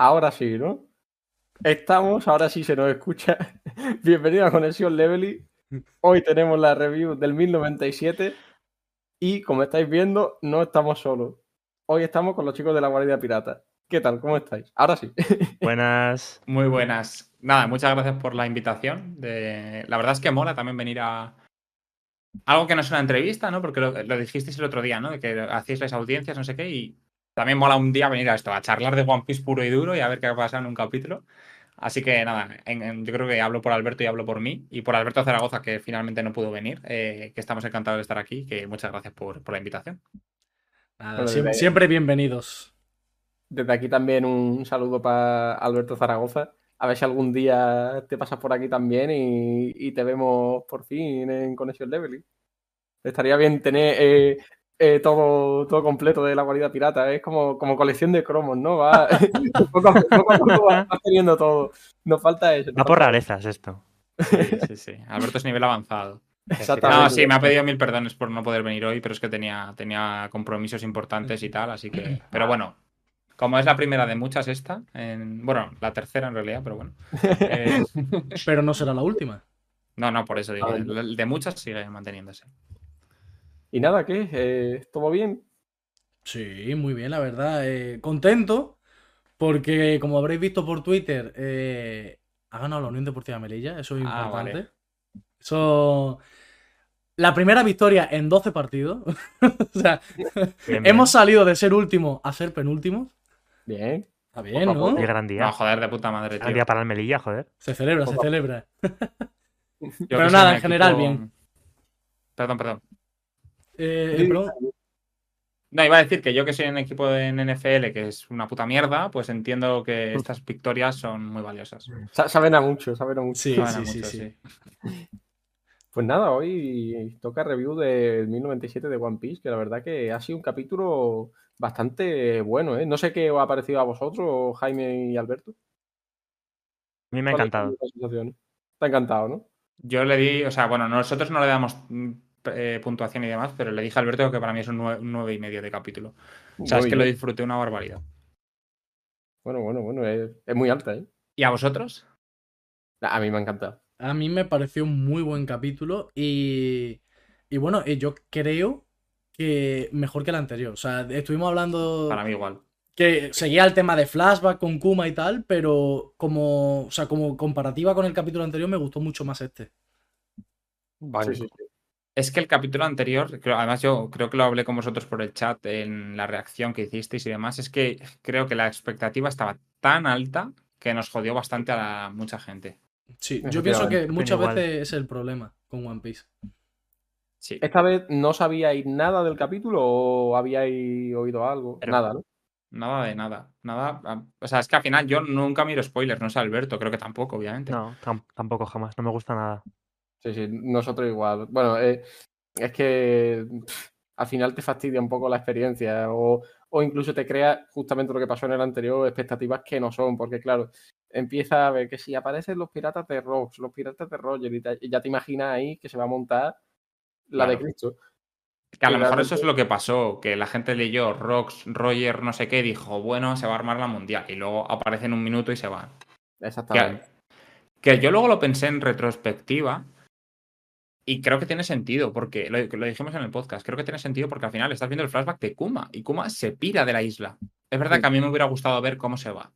Ahora sí, ¿no? Estamos, ahora sí se nos escucha. Bienvenido a Conexión Levely. Hoy tenemos la review del 1097 y como estáis viendo, no estamos solos. Hoy estamos con los chicos de la Guardia Pirata. ¿Qué tal? ¿Cómo estáis? Ahora sí. Buenas. Muy buenas. Nada, muchas gracias por la invitación. De... La verdad es que mola también venir a, algo que no es una entrevista, ¿no? Porque lo, lo, dijisteis el otro día, ¿no? De que hacéis las audiencias, no sé qué, y también mola un día venir a esto, a charlar de One Piece puro y duro y a ver qué pasa en un capítulo. Así que nada, en, en, yo creo que hablo por Alberto y hablo por mí y por Alberto Zaragoza, que finalmente no pudo venir, eh, que estamos encantados de estar aquí, que muchas gracias por, por la invitación. Nada, bueno, siempre, siempre, bienvenidos. Desde aquí también un saludo para Alberto Zaragoza. A ver si algún día te pasas por aquí también y, y te vemos por fin en Conexión Level. Estaría bien tener eh, eh, todo, todo completo de la guarida pirata. Es como, como colección de cromos, ¿no? Va, poco, a poco vas teniendo todo. Nos falta eso. Va por rarezas esto. Sí, sí, sí. Alberto es nivel avanzado. Exactamente. No, sí, me ha pedido mil perdones por no poder venir hoy, pero es que tenía, tenía compromisos importantes y tal, así que. Pero bueno, como es la primera de muchas esta, en... bueno, la tercera en realidad, pero bueno. Eh... pero no será la última. No, no, por eso digo, el de muchas sigue manteniéndose. Y nada, ¿qué? Eh, ¿Todo bien? Sí, muy bien, la verdad. Eh, contento, porque como habréis visto por Twitter, eh, ha ganado la Unión Deportiva Melilla, eso es Ah, importante. vale. Eso. La primera victoria en 12 partidos. o sea, Bien, bien. hemos salido de ser último a ser penúltimos. Bien. Está bien, ¿no? Poco Qué gran día. No, joder, de puta madre, Gran día para el Melilla, joder. Se celebra, se Poco celebra. Pero nada, en general, equipo- bien. Perdón, perdón. Eh, pero- No, iba a decir que yo que soy en equipo de en NFL, que es una puta mierda, pues entiendo que estas victorias son muy valiosas. Sa- Saben a mucho, saben a mucho. Sí, Saben a sí, sí, sí. Pues nada, hoy toca review del 1097 de One Piece, que la verdad que ha sido un capítulo bastante bueno, ¿eh? No sé qué os ha parecido a vosotros, Jaime y Alberto. A mí me ha ¿Cuáles encantado. Te ha encantado, ¿no? Yo le di, o sea, bueno, nosotros no le damos mm, eh, puntuación y demás, pero le dije a Alberto que para mí es un nueve, un nueve y medio de capítulo. O sea, es Muy que lo disfruté una barbaridad. Bueno, bueno, bueno, es, es muy alta, ¿eh? ¿Y a vosotros? A mí me ha encantado. A mí me pareció un muy buen capítulo y, y bueno, yo creo que mejor que el anterior. O sea, estuvimos hablando Para mí igual. que seguía el tema de flashback con Kuma y tal, pero como, o sea, como comparativa con el capítulo anterior me gustó mucho más este. Sí, sí, sí. Es que el capítulo anterior, además yo creo que lo hablé con vosotros por el chat en la reacción que hicisteis y demás, es que creo que la expectativa estaba tan alta que nos jodió bastante a la- mucha gente. Sí, yo pienso que muchas igual. veces es el problema con One Piece. Sí. ¿Esta vez no sabíais nada del capítulo o habíais oído algo? Pero- Nada, ¿no? Nada de nada. Nada. O sea, es que al final yo nunca miro spoilers, no sé Alberto, creo que tampoco, obviamente. No, tam- tampoco jamás. No me gusta nada. Sí, sí, nosotros igual. Bueno, eh, es que pff, al final te fastidia un poco la experiencia o, o incluso te crea justamente lo que pasó en el anterior, expectativas que no son, porque claro, empieza a ver que si aparecen los piratas de Rox, los piratas de Roger y, te- y ya te imaginas ahí que se va a montar la de. Cristo. Que a lo mejor eso es lo que pasó, que la gente leyó Rox, Roger, no sé qué, dijo, bueno, se va a armar la mundial. Y luego aparece en un minuto y se van. Que, Exactamente. que yo luego lo pensé en retrospectiva y creo que tiene sentido, porque lo, lo dijimos en el podcast, creo que tiene sentido porque al final estás viendo el flashback de Kuma y Kuma se pira de la isla. Es verdad Sí. que a mí me hubiera gustado ver cómo se va.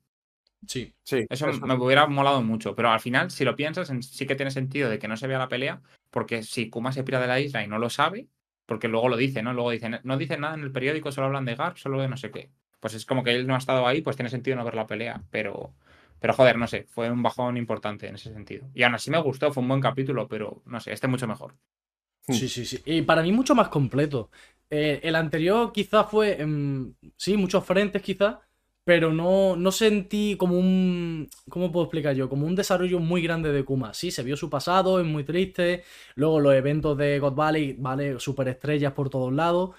Sí. Sí, Eso eso me hubiera molado mucho, pero al final, si lo piensas, en- sí que tiene sentido de que no se vea la pelea, porque si Kuma se pira de la isla y no lo sabe, porque luego lo dice, ¿no? Luego dicen, no dicen nada en el periódico, solo hablan de Garp, solo de no sé qué. Pues es como que él no ha estado ahí, pues tiene sentido no ver la pelea, pero, pero joder, no sé, fue un bajón importante en ese sentido. Y aún así me gustó, fue un buen capítulo, pero no sé, este mucho mejor. Hmm. Sí, sí, sí. Y para mí mucho más completo. Eh, el anterior quizás fue, em, sí, muchos frentes quizás, pero no, no sentí como un, ¿cómo puedo explicar yo? Como un desarrollo muy grande de Kuma. Sí, se vio su pasado, es muy triste. Luego los eventos de God Valley, vale, superestrellas por todos lados.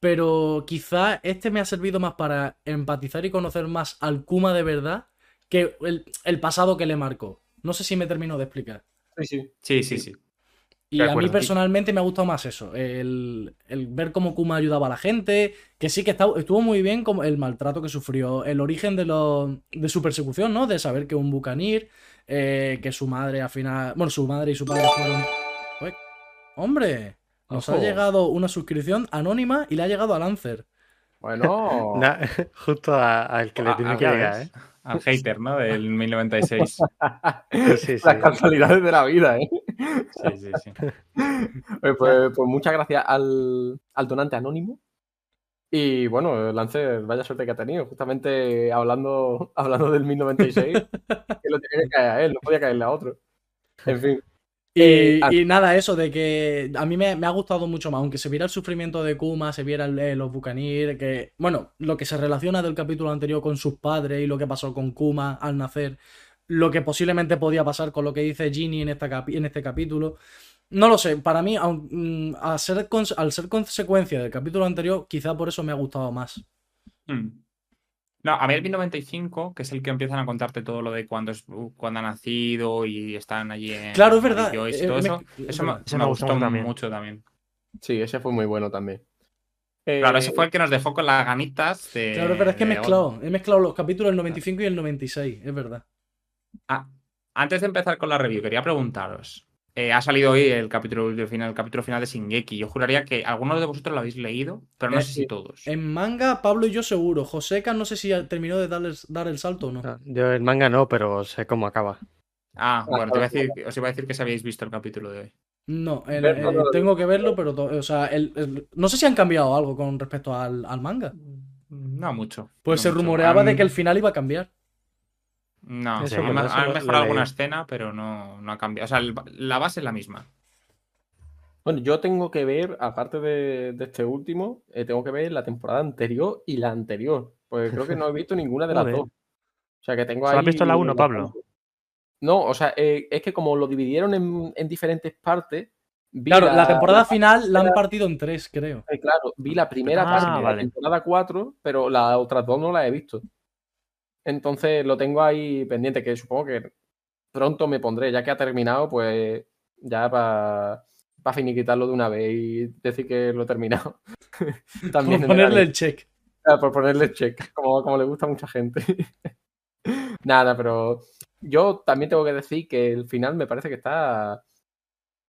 Pero quizás este me ha servido más para empatizar y conocer más al Kuma de verdad que el, el pasado que le marcó. No sé si me termino de explicar. Sí, sí. Sí, sí, sí. Y a mí personalmente me ha gustado más eso, el, el ver cómo Kuma ayudaba a la gente, que sí que estaba- estuvo muy bien como el maltrato que sufrió, el origen de, lo- de su persecución, ¿no? De saber que un bucanir, eh, que su madre al final, bueno, su madre y su padre fueron... Uy, ¡Hombre! Nos ha llegado una suscripción anónima y le ha llegado a Lancer. Bueno, Na- justo al que le tiene que llegar. ¿eh? Al hater, ¿no? Del 1096. Sí, sí. las casualidades de la vida, ¿eh? Sí, sí, sí. Oye, Pues, pues muchas gracias al, al donante anónimo. Y bueno, Lancer, vaya suerte que ha tenido. Justamente hablando, hablando del 1096, que lo tenía que caer a él, no podía caerle a otro. En fin. Y, Eh, y nada, eso de que a mí me, me ha gustado mucho más, aunque se viera el sufrimiento de Kuma, se viera el- eh, los Bucanir, que, bueno, lo que se relaciona del capítulo anterior con sus padres y lo que pasó con Kuma al nacer, lo que posiblemente podía pasar con lo que dice Ginny en, esta capi- en este capítulo. No lo sé, para mí, aun- mm, al ser, al ser consecuencia del capítulo anterior, quizá por eso me ha gustado más. Hmm. No, a mí el 1095, que es el que empiezan a contarte todo lo de cuando, es, uh, cuando ha nacido y están allí en Claro, es verdad. Joyce y eh, todo me- eso, es eso me, me me gustó gustó mucho también. mucho también. Sí, ese fue muy bueno también. Eh, Claro, ese fue el que nos dejó con las ganitas de. Claro, pero es que he mezclado, he mezclado los capítulos del 95 y el 96, es verdad. Ah, antes de empezar con la review, quería preguntaros. Eh, ha salido hoy el capítulo el final, el capítulo final de Shingeki. Yo juraría que algunos de vosotros lo habéis leído, pero no Eh, sé si todos. En manga, Pablo y yo seguro. Joseca no sé si terminó de darle- dar el salto o no. No, Yo el manga no, pero sé cómo acaba. Ah, bueno, te iba a decir- os iba a decir que si habéis visto el capítulo de hoy. No, el- eh, tengo que verlo, pero o sea, el- el- no sé si han cambiado algo con respecto al, al manga. No mucho. Pues no se mucho. rumoreaba de que el final iba a cambiar. No, Eso, han, mejorado alguna escena, pero no, no ha cambiado. O sea, el- la base es la misma. Bueno, yo tengo que ver, aparte de, de este último, eh, tengo que ver la temporada anterior y la anterior. Pues creo que no he visto ninguna de las dos. O sea que tengo ¿Solo has ahí visto la uno, Pablo? bastante. No, o sea, eh, es que como lo dividieron en, en diferentes partes, vi Claro, la, la temporada final la han partido en tres, creo. Eh, Claro, vi la primera Ah, parte de la temporada 4, pero las otras dos no las he visto. Entonces lo tengo ahí pendiente, que supongo que pronto me pondré, ya que ha terminado, pues ya para finiquitarlo de una vez y decir que lo he terminado. También Por el ponerle anime. el check. Ah, por ponerle check, como, como le gusta a mucha gente. Nada, pero yo también tengo que decir que el final me parece que está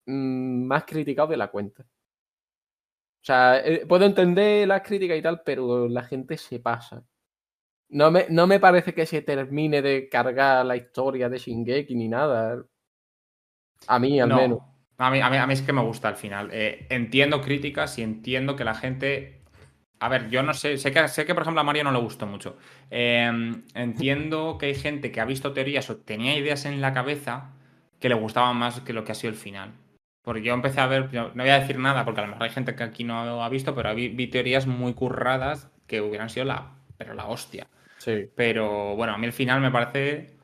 mm, más criticado de la cuenta. O sea, eh, puedo entender las críticas y tal, pero la gente se pasa. No me, no me parece que se termine de cargar la historia de Shingeki ni nada. A mí, al No, menos. A mí, a, mí, a mí es que me gusta al final. Eh, entiendo críticas y entiendo que la gente. A ver, yo no sé. Sé que, sé que por ejemplo, a Mario no le gustó mucho. Eh, entiendo que hay gente que ha visto teorías o tenía ideas en la cabeza que le gustaban más que lo que ha sido el final. Porque yo empecé a ver. no voy a decir nada porque a lo mejor hay gente que aquí no ha visto, pero vi, vi teorías muy curradas que hubieran sido la. Pero la hostia. Sí. Pero bueno, a mí el final me parece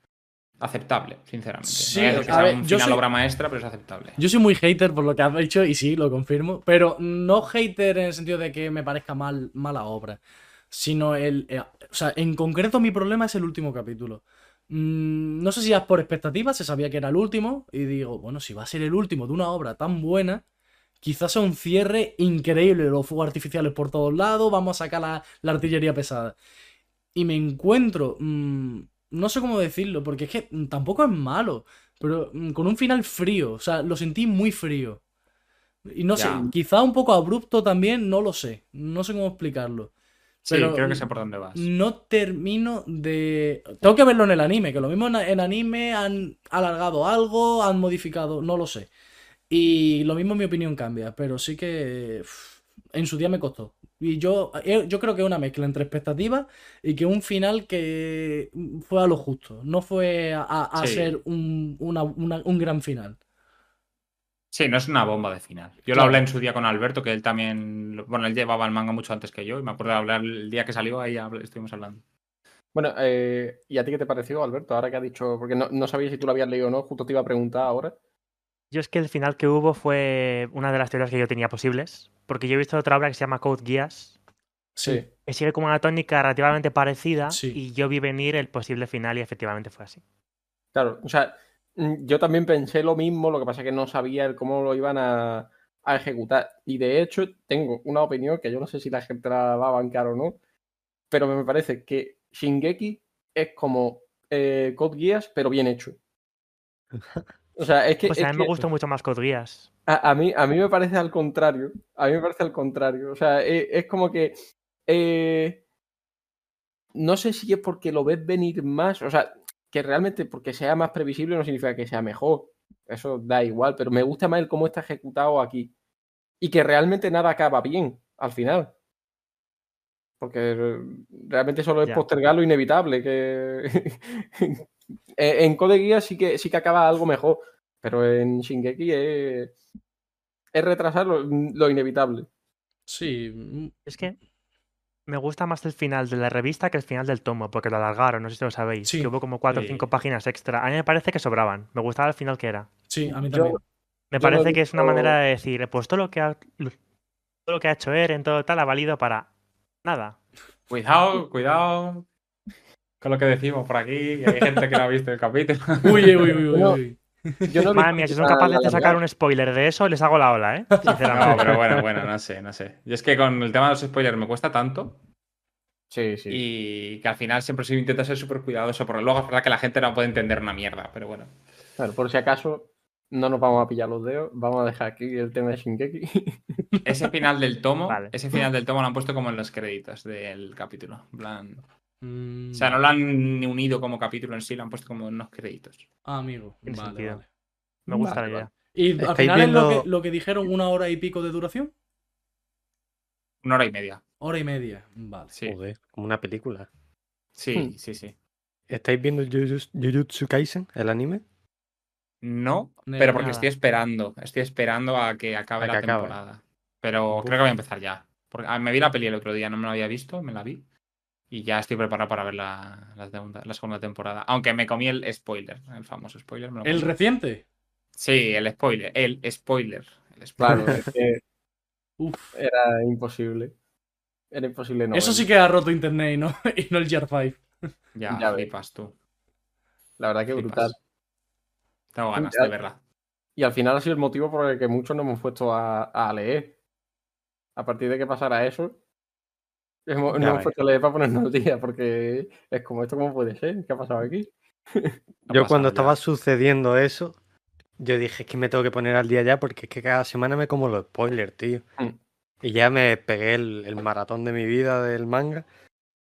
aceptable, sinceramente. Sí, no decir que a sea ver, un yo final soy- obra maestra, pero es aceptable. Yo soy muy hater por lo que has dicho y sí, lo confirmo. Pero no hater en el sentido de que me parezca mal, mala obra. Sino el. eh, o sea, en concreto mi problema es el último capítulo. Mm, no sé si es por expectativas, se sabía que era el último. Y digo, bueno, si va a ser el último de una obra tan buena, quizás sea un cierre increíble. Los fuegos artificiales por todos lados, vamos a sacar la, la artillería pesada. Y me encuentro. mm, no sé cómo decirlo, porque es que tampoco es malo. Pero mm, con un final frío. O sea, lo sentí muy frío. Y no sé, quizá un poco abrupto también, no lo sé. No sé cómo explicarlo. Sí, Pero- creo que sé por dónde vas. No termino de. Tengo que verlo en el anime, que lo mismo en, anime han alargado algo, han modificado, no lo sé. Y lo mismo en mi opinión cambia, pero sí que en su día me costó. Y yo, eh, yo creo que es una mezcla entre expectativas y que un final que fue a lo justo. No fue a, a Sí. ser un, una- una- un gran final. Sí, no es una bomba de final. Yo lo Claro. hablé en su día con Alberto, que él también. Bueno, él llevaba el manga mucho antes que yo, y me acuerdo de hablar el día que salió, ahí estuvimos hablando. Bueno, eh, ¿y a ti qué te pareció, Alberto? Ahora que has dicho, porque no, no sabía si tú lo habías leído o no, justo te iba a preguntar ahora. Yo es que el final que hubo fue una de las teorías que yo tenía posibles, porque yo he visto otra obra que se llama Code Geass, Sí. que sigue como una tónica relativamente parecida, Sí. y yo vi venir el posible final y efectivamente fue así. Claro, o sea, Mm, Yo también pensé lo mismo, lo que pasa es que no sabía cómo lo iban a, a ejecutar. Y de hecho, tengo una opinión que yo no sé si la gente la va a bancar o no, pero me parece que Shingeki es como eh, Code Geass, pero bien hecho. O sea, es que, Pues es a mí me que gusta mucho más Code Geass. a, a mí, a mí me parece al contrario. A mí me parece al contrario. O sea, es, es como que. eh, no sé si es porque lo ves venir más. O sea, que realmente porque sea más previsible no significa que sea mejor. Eso da igual, pero me gusta más el cómo está ejecutado aquí. Y que realmente nada acaba bien al final. Porque eh, realmente solo es Ya. postergar lo inevitable. Que en en Code Geass sí que, sí que acaba algo mejor. Pero en Shingeki es, es retrasar lo, lo inevitable. Sí. mm, Es que me gusta más el final de la revista que el final del tomo, porque lo alargaron, no sé si lo sabéis. Sí. Que hubo como cuatro o Sí. cinco páginas extra. A mí me parece que sobraban. Me gustaba el final que era. Sí, a mí Yo- también. Me Yo parece que es una manera de decir, pues todo lo que ha, todo lo que ha hecho Eren, todo tal, ha valido para nada. Cuidado, cuidado con lo que decimos por aquí. que hay gente que no ha visto el capítulo. Uy, uy, uy, uy, uy. Yo no Madre mía, si son capaces de sacar un spoiler de eso, les hago la ola, ¿eh? No, Sinceramente. pero bueno, bueno, no sé, no sé. Y es que con el tema de los spoilers me cuesta tanto Sí, sí. y que al final siempre se intenta ser súper cuidadoso, porque luego es verdad que la gente no puede entender una mierda, pero bueno. Bueno, por si acaso no nos vamos a pillar los dedos, vamos a dejar aquí el tema de Shingeki. Ese final del tomo, Vale. ese final del tomo lo han puesto como en los créditos del capítulo. en plan- Mm, O sea, no lo han unido como capítulo en sí, lo han puesto como unos créditos. Ah, amigo. Vale, vale. Me gusta Vale, la idea. ¿Y al ¿Estáis final es lo viendo- que, lo que dijeron una hora y pico de duración? Una hora y media. Hora y media. Vale. Sí, Joder, como una película. sí, Hmm. sí, sí. ¿Estáis viendo Jujutsu Kaisen, el anime? No, pero porque nada. estoy esperando. Estoy esperando a que acabe A que la acabe. temporada. Pero Uf. creo que voy a empezar ya. Porque, ah, me vi la peli el otro día, no me la había visto, me la vi. Y ya estoy preparado para ver la, la segunda, la segunda temporada. Aunque me comí el spoiler, el famoso spoiler. me lo ¿El reciente? Sí, el spoiler. El spoiler. El spoiler. Claro, es que Uf. era imposible. Era imposible no. Eso sí que ha roto internet y no, y no el Gear 5. Ya, Ya flipas tú. La verdad que flipas. brutal. Tengo ganas Ya- de verla. Y al final ha sido el motivo por el que muchos nos hemos puesto a, a leer. A partir de que pasara eso, hemos, Ya hemos puesto para ponernos al día, porque es como, ¿esto cómo puede ser? ¿Qué ha pasado aquí? Yo cuando estaba sucediendo eso, yo dije, es que me tengo que poner al día ya porque es que cada semana me como los spoilers, tío. Mm. Y ya me pegué el, el maratón de mi vida del manga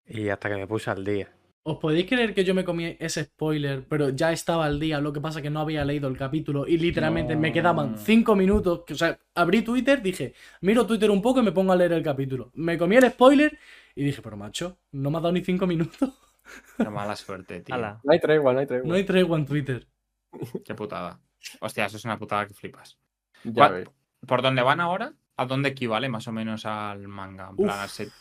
y hasta que me puse al día. ¿Os podéis creer que yo me comí ese spoiler, pero ya estaba al día? Lo que pasa que no había leído el capítulo y literalmente me quedaban. 5 minutos. que, O sea, abrí Twitter, dije, miro Twitter un poco y me pongo a leer el capítulo. Me comí el spoiler y dije, pero macho, no me ha dado ni 5 minutos. Qué mala suerte, tío. Ala. No hay tregua, no hay tregua. No hay tregua en Twitter. Qué putada. Hostia, eso es una putada que flipas. Ya ¿Cuál- ves. ¿Por dónde van ahora? ¿A dónde equivale más o menos al manga? En plan, Uf. al set-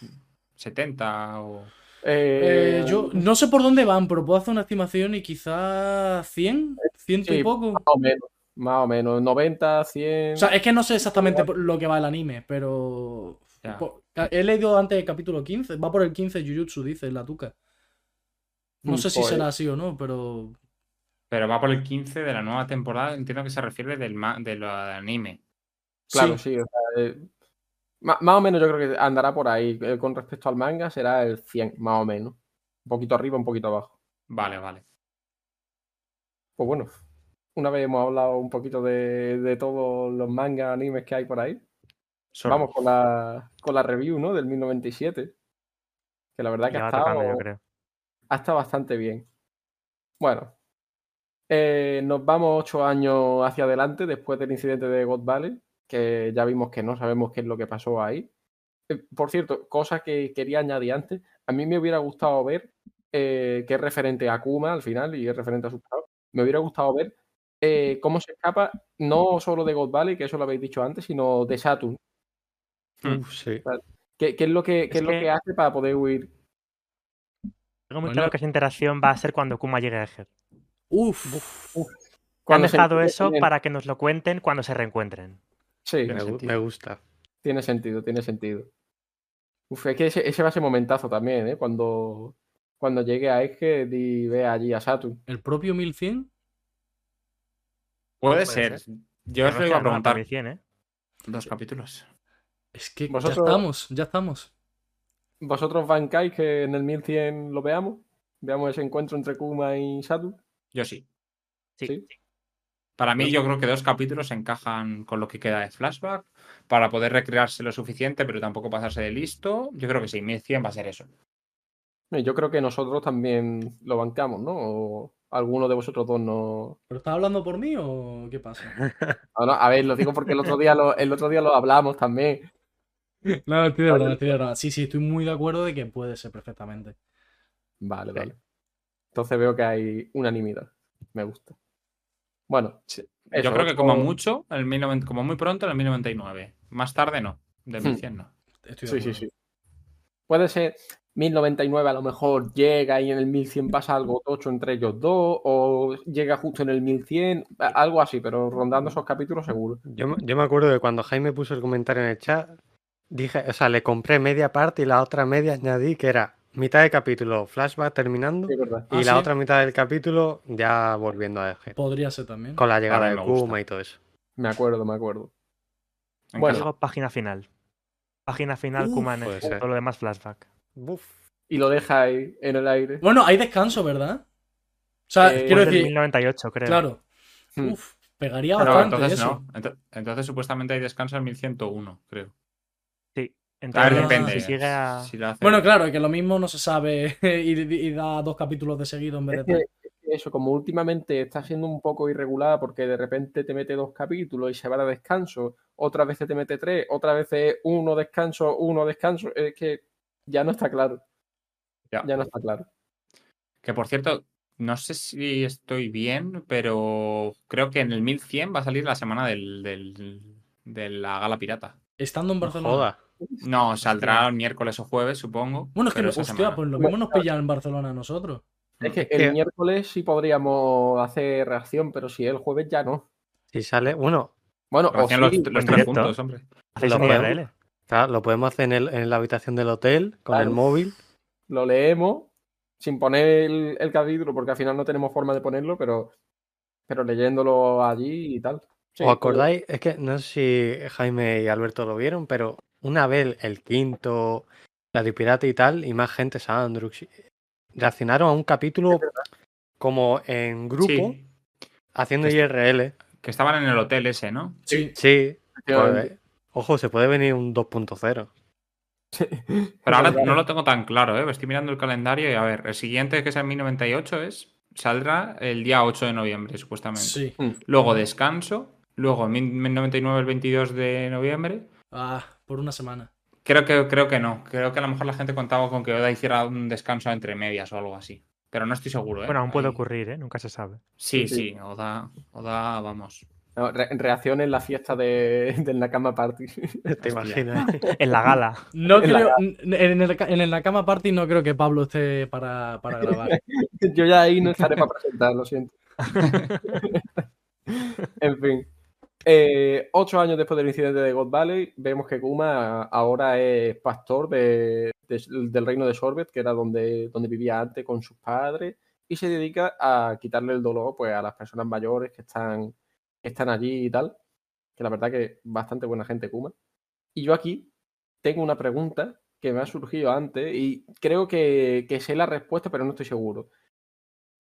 70 o. Eh, Eh, yo no sé por dónde van, pero puedo hacer una estimación y quizá 100, ciento y sí, poco. Más o menos. Más o menos. 90, 100. O sea, es que no sé exactamente por lo que va el anime, pero. Ya. He leído antes el capítulo 15. Va por el 15 Jujutsu, dice la tuca. No Mm, sé si pues- será así o no, pero. Pero va por el 15 de la nueva temporada. Entiendo que se refiere del, ma- de lo de anime. Claro, sí. sí. o sea, eh, más o menos yo creo que andará por ahí. Eh, con respecto al manga será el 100, más o menos. Un poquito arriba, un poquito abajo. Vale, vale. Pues bueno, una vez hemos hablado un poquito de, de todos los mangas, animes que hay por ahí. Solo. Vamos con la, con la review, ¿no? Del 1097. Que la verdad que ha estado, tocando, yo creo. ha estado bastante bien. Bueno, eh, nos vamos ocho años hacia adelante después del incidente de God Valley, que ya vimos que no sabemos qué es lo que pasó ahí. Eh, por cierto, cosa que quería añadir antes, a mí me hubiera gustado ver, eh, que es referente a Akuma al final y es referente a su pasado, me hubiera gustado ver eh, cómo se escapa no solo de God Valley, que eso lo habéis dicho antes, sino de Saturn. Hmm. Uf, sí. ¿Qué, qué es lo que, qué Es lo que- hace para poder huir? Tengo muy Bueno. claro que esa interacción va a ser cuando Kuma llegue a Eger. Uf. Han Cuando se dejado eso para que nos lo cuenten cuando se reencuentren. Sí, Me, gu- sentido. me gusta. Tiene sentido, tiene sentido. Uf, es que ese, ese va a ser momentazo también, ¿eh? Cuando, cuando llegue a Egghead y vea allí a Saturn. ¿El propio 1100? Puede Puede ser. ser. Yo os lo iba a preguntar. 1100, ¿eh? Dos capítulos. Es que Vosotros- ya estamos, ya estamos. ¿Vosotros bancáis que en el 1100 lo veamos? Veamos ese encuentro entre Kuma y Satu. Yo sí. Sí. Sí. Para mí, yo creo que dos capítulos encajan con lo que queda de flashback para poder recrearse lo suficiente, pero tampoco pasarse de listo. Yo creo que sí, 1100 va a ser eso. Yo creo que nosotros también lo bancamos, ¿no? O alguno de vosotros dos no. ¿Pero estás hablando por mí o qué pasa? No, a ver, lo digo porque el otro día lo, el otro día lo hablamos también. No, estoy de verdad, estoy de verdad. Sí, sí, estoy muy de acuerdo de que puede ser perfectamente. Vale, vale. Entonces veo que hay unanimidad. Me gusta. Bueno, Sí. eso, yo creo que otro- como mucho, el 1090 como muy pronto, en el 1099. Más tarde no. De Hmm. 1100 no. Estoy Sí, sí, sí. Puede ser 1099 a lo mejor llega y en el 1100 pasa algo tocho entre ellos dos, o llega justo en el 1100, a- algo así, pero rondando esos capítulos seguro. Yo, me- yo me acuerdo de cuando Jaime puso el comentario en el chat, dije, o sea, le compré media parte y la otra media añadí que era mitad de capítulo flashback terminando Sí, y Ah, la ¿sí? otra mitad del capítulo ya volviendo a Eje. Podría ser también. Con la llegada de. Kuma y todo eso. Me acuerdo, me acuerdo. En Bueno. caso- página final. Página final, Uf, Kuma ser. todo lo demás flashback. Y lo deja ahí en el aire. Bueno, hay descanso, ¿verdad? O sea, Eh, quiero decir, 1098, creo. claro. Hmm. Uf, pegaría bastante entonces eso. no. Ento- Entonces supuestamente hay descanso en 1101, creo. A Entonces, depende. si sigue a... Si lo hace- Bueno, claro, que lo mismo no se sabe y, y da dos capítulos de seguido en vez Es de tres. es eso, como últimamente está siendo un poco irregular porque de repente te mete dos capítulos y se va de descanso, otras veces te mete tres, otras veces uno descanso, uno descanso, es que ya no está claro. Ya. Ya no está claro. Que por cierto, no sé si estoy bien, pero creo que en el 1100 va a salir la semana del, del- de la gala pirata. Estando en No Barcelona. joda. No, saldrá miércoles o jueves, supongo. Bueno, es que, hostia, semana. pues lo mismo nos pillan en Barcelona a nosotros. Es que el miércoles sí podríamos hacer reacción, pero si el jueves ya no. Si sale, bueno, Bueno, o hacían los, los tres directo. juntos, hombre. Hacéis lo podemos- claro, lo podemos hacer en, el- en la habitación del hotel con Claro. el móvil. lo leemos sin poner el, el capítulo, porque al final no tenemos forma de ponerlo, pero, pero leyéndolo allí y tal. Sí, ¿Os acordáis? Es que no sé si Jaime y Alberto lo vieron, pero una vez el quinto, la de Pirata y tal, y más gente, Sandrux, y- reaccionaron a un capítulo como en grupo, Sí, haciendo Este- IRL. que estaban en el hotel ese, ¿no? Sí. Sí, pues, ojo, se puede venir un 2.0. Pero ahora no lo tengo tan claro, ¿eh? Estoy mirando el calendario y a ver, el siguiente que es el 1098 es, saldrá el día 8 de noviembre, supuestamente. Sí. Luego descanso, luego 1099 el 22 de noviembre. Ah, por una semana. Creo que, creo que no, creo que a lo mejor la gente contaba con que Oda hiciera un descanso entre medias o algo así. Pero no estoy seguro, ¿eh? Bueno, aún puede Ahí- ocurrir, ¿eh? Nunca se sabe. Sí, Sí, sí, Oda, Oda, vamos. No, re- reacción en la fiesta de, del Nakama Party. ¿Te imaginas? En la gala. No En la creo, en, el, en el Nakama Party no creo que Pablo esté para, para grabar. Yo ya ahí no estaré para presentar, lo siento. en fin. Eh, ocho años después del incidente de God Valley, vemos que Kuma ahora es pastor de- de- del reino de Sorbet, que era donde, donde vivía antes con sus padres, y se dedica a quitarle el dolor pues, a las personas mayores que están, que están allí y tal. Que la verdad que bastante buena gente Kuma. Y yo aquí tengo una pregunta que me ha surgido antes y creo que, que sé la respuesta, pero no estoy seguro.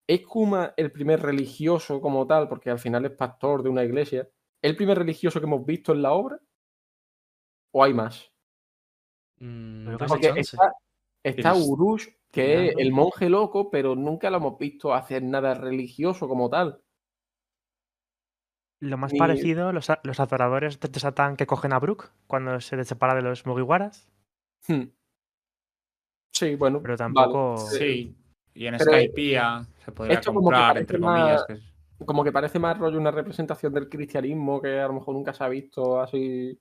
¿Es Kuma el primer religioso como tal, porque al final es pastor de una iglesia? ¿El primer religioso que hemos visto en la obra? ¿O hay más? Mm, Porque está, Urush, que es el monje loco, pero nunca lo hemos visto hacer nada religioso como tal. Lo más Ni- parecido, los, a- los adoradores de Satán que cogen a Brook cuando se separa de los Mugiwaras, Hmm. Sí, bueno. pero vale. tampoco. Sí. Y en Pero- Skypiea se podría comprar, entre más- comillas. que es- Como que parece más rollo una representación del cristianismo que a lo mejor nunca se ha visto así.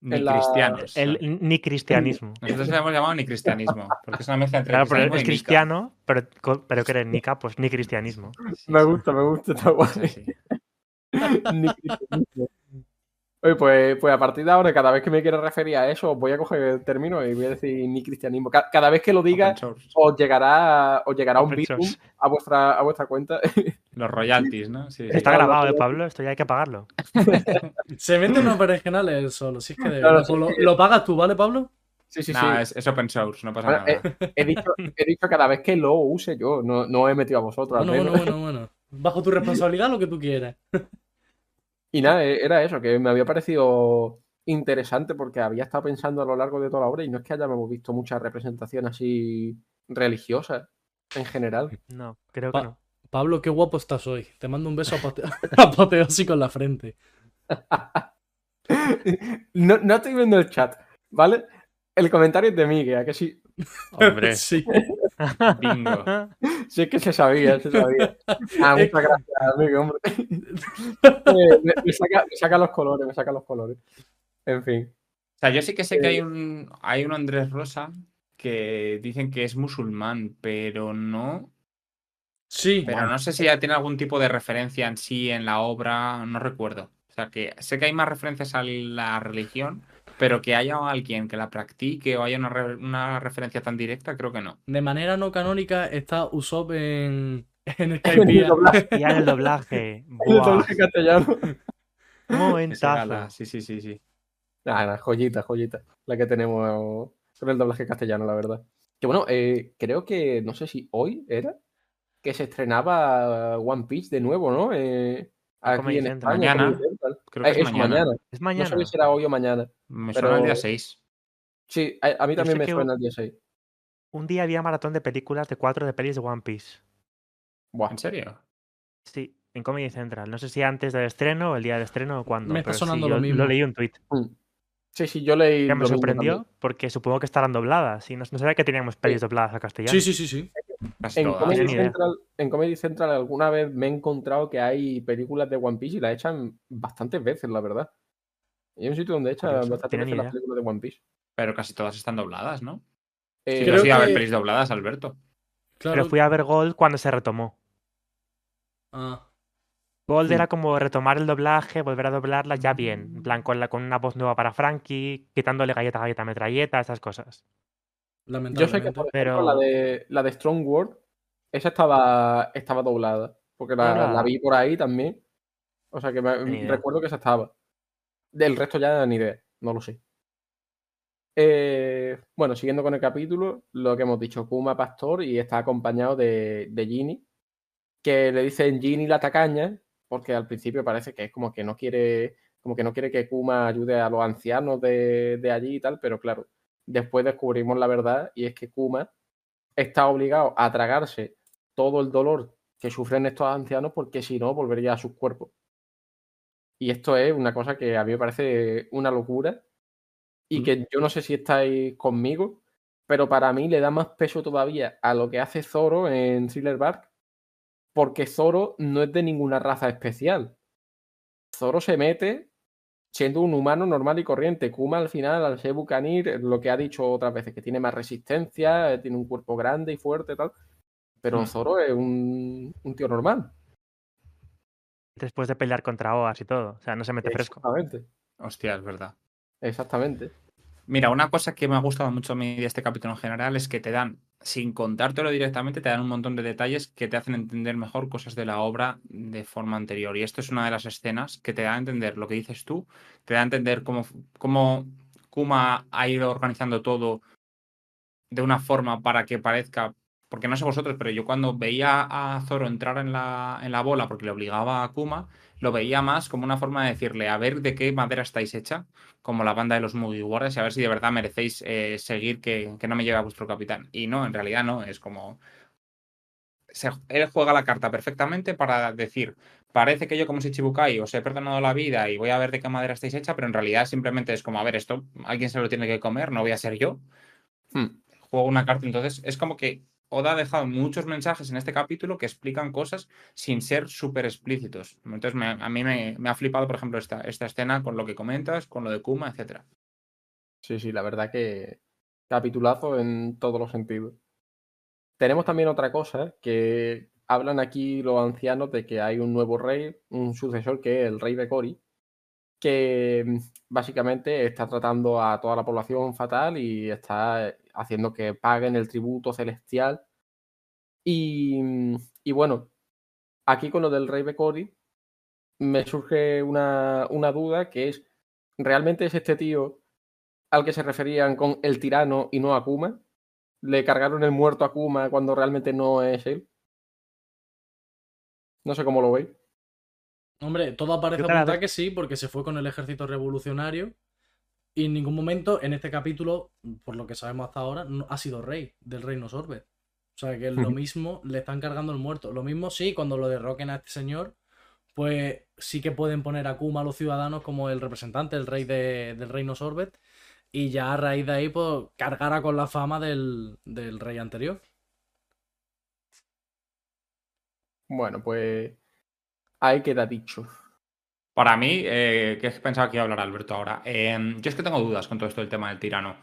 Ni la- cristianos. El ni cristianismo. Nosotros le hemos llamado ni cristianismo, porque es una mezcla entre Claro, pero es y cristiano, pero, pero que eres Nika, pues ni cristianismo. Me gusta, me gusta, está guay. Mica. Sí, sí. Ni cristianismo. Oye, pues, pues a partir de ahora, cada vez que me quiera referir a eso, os voy a coger el término y voy a decir ni cristianismo. Ca- Cada vez que lo diga, os llegará, os llegará un Bitcoin a vuestra, a vuestra cuenta. Los royalties, ¿no? Sí. Está grabado, ¿eh. Pablo? Esto ya hay que pagarlo. Se mete unos berenjenales solo, si es que de Claro, verdad, sí. lo, lo pagas tú, ¿vale, Pablo? Sí, sí, sí. No, es, es open source, no pasa Bueno, nada. eh, he, dicho, he dicho cada vez que lo use yo, no, no he metido a vosotros. al Bueno, menos. bueno, bueno, bueno. Bajo tu responsabilidad lo que tú quieras. Y nada, e- era eso, que me había parecido interesante porque había estado pensando a lo largo de toda la obra y no es que hayamos visto mucha representación así religiosa en general. No, creo Pa- que no. Pablo, qué guapo estás hoy. Te mando un beso apote- apoteósico en la frente. No, no estoy viendo el chat, ¿vale? El comentario es de Miguel, ¿a que sí? Hombre, Sí. Bingo. Sí, es que se sabía, se sabía. Ah, muchas gracias, Miguel, hombre. Eh, me, me saca, me saca los colores, me saca los colores. En fin. O sea, yo sí que sé que hay un, hay un Andrés Rosa que dicen que es musulmán, pero no. Sí. Pero no sé si ya tiene algún tipo de referencia en sí en la obra, no recuerdo. O sea, que sé que hay más referencias a la religión, pero que haya alguien que la practique o haya una, re- una referencia tan directa, creo que no. De manera no canónica está Usopp en, en El Skypiea. doblaje, Y en el doblaje. el doblaje castellano. Momentazo. Sí, sí, sí, sí. Nada, joyita, joyita. La que tenemos con el doblaje castellano, la verdad. Que bueno, eh, creo que, no sé si hoy era, que se estrenaba One Piece de nuevo, ¿no? Eh, aquí en. España. Mañana. Central. Creo que es eso, mañana. Es No mañana. sé si será hoy o mañana. Me Pero- suena el día 6. Sí, a, a mí también me suena el día 6. Un día había maratón de películas de cuatro de pelis de One Piece. Buah. ¿En serio? Sí, en Comedy Central. No sé si antes del estreno o el día del estreno o cuándo. Me está pero sí, sonando yo lo mismo. Lo leí un tweet. Sí, sí, yo leí. Que me sorprendió porque supongo que estarán dobladas. Y no, no sabía que teníamos pelis dobladas al castellano. Sí, sí, sí, sí. En. Comedy. Central, en Comedy Central alguna vez me he encontrado que hay películas de One Piece y las echan bastantes veces, la verdad. Y hay un sitio donde echan bastantes veces las películas de One Piece. Pero casi todas están dobladas, ¿no? Eh, Sí, Creo sí, a ver que- pelis dobladas, Alberto. Claro. Pero fui a ver Gold cuando se retomó. Ah, Gold Sí. era como retomar el doblaje, volver a doblarla ya bien. En plan, con, la, con una voz nueva para Frankie, quitándole galleta, galleta, metralleta, esas cosas. Yo sé que, lamentablemente. por ejemplo, Pero- la, de, la de Strong World, esa estaba, estaba doblada. Porque la, la vi por ahí también. O sea que me- recuerdo que esa estaba. Del resto ya ni idea, no lo sé. Eh, bueno, siguiendo con el capítulo, lo que hemos dicho, Kuma Pastor y está acompañado de, de Ginny, que le dicen Ginny la tacaña, porque al principio parece que es como que no quiere, como que no quiere que Kuma ayude a los ancianos de, de allí y tal, pero claro, después descubrimos la verdad y es que Kuma está obligado a tragarse todo el dolor que sufren estos ancianos porque si no volvería a sus cuerpos. Y esto es una cosa que a mí me parece una locura y que yo no sé si estáis conmigo, pero para mí le da más peso todavía a lo que hace Zoro en Thriller Bark porque Zoro no es de ninguna raza especial. Zoro se mete siendo un humano normal y corriente. Kuma al final, al ser Bucanir, lo que ha dicho otras veces, que tiene más resistencia, eh, tiene un cuerpo grande y fuerte y tal. Pero Hmm. Zoro es un, un tío normal. Después de pelear contra Oas y todo. O sea, no se mete fresco. Exactamente. Hostia, es verdad. Exactamente. Mira, una cosa que me ha gustado mucho a mí de este capítulo en general es que te dan, sin contártelo directamente, te dan un montón de detalles que te hacen entender mejor cosas de la obra de forma anterior. Y esto es una de las escenas que te da a entender lo que dices tú, te da a entender cómo, cómo Kuma ha ido organizando todo de una forma para que parezca. Porque no sé vosotros, pero yo cuando veía a Zoro entrar en la, en la bola porque le obligaba a Kuma, lo veía más como una forma de decirle a ver de qué madera estáis hecha, como la banda de los Mugiwaras, y a ver si de verdad merecéis eh, seguir que, que no me lleve a vuestro capitán. Y no, en realidad no, es como. se- él juega la carta perfectamente para decir, parece que yo como soy Chibukai os he perdonado la vida y voy a ver de qué madera estáis hecha, pero en realidad simplemente es como, a ver, esto alguien se lo tiene que comer, no voy a ser yo. Hmm. Juego una carta, entonces es como que Oda ha dejado muchos mensajes en este capítulo que explican cosas sin ser súper explícitos. Entonces a mí me, ha flipado, por ejemplo, esta, esta escena con lo que comentas, con lo de Kuma, etcétera. Sí, sí, la verdad que capitulazo en todos los sentidos. Tenemos también otra cosa que hablan aquí los ancianos de que hay un nuevo rey, un sucesor que es el rey de Cori, que mm, básicamente está tratando a toda la población fatal y está haciendo que paguen el tributo celestial. Y, mm, y bueno, aquí con lo del rey Becori me surge una, una duda que es, ¿realmente es este tío al que se referían con el tirano y no a Kuma? ¿Le cargaron el muerto a Kuma cuando realmente no es él? No sé cómo lo veis. Hombre, todo parece Yo cada apuntar vez- que sí, porque se fue con el ejército revolucionario. Y en ningún momento en este capítulo, por lo que sabemos hasta ahora, no- ha sido rey del reino Sorbet. O sea que lo mismo le están cargando el muerto. Lo mismo sí, cuando lo derroquen a este señor, pues sí que pueden poner a Kuma a los ciudadanos como el representante, el rey de- del reino Sorbet. Y ya a raíz de ahí, pues cargará con la fama del, del rey anterior. Bueno, pues ahí queda dicho. Para mí, eh, que he pensado que iba a hablar Alberto ahora, eh, yo es que tengo dudas con todo esto del tema del tirano,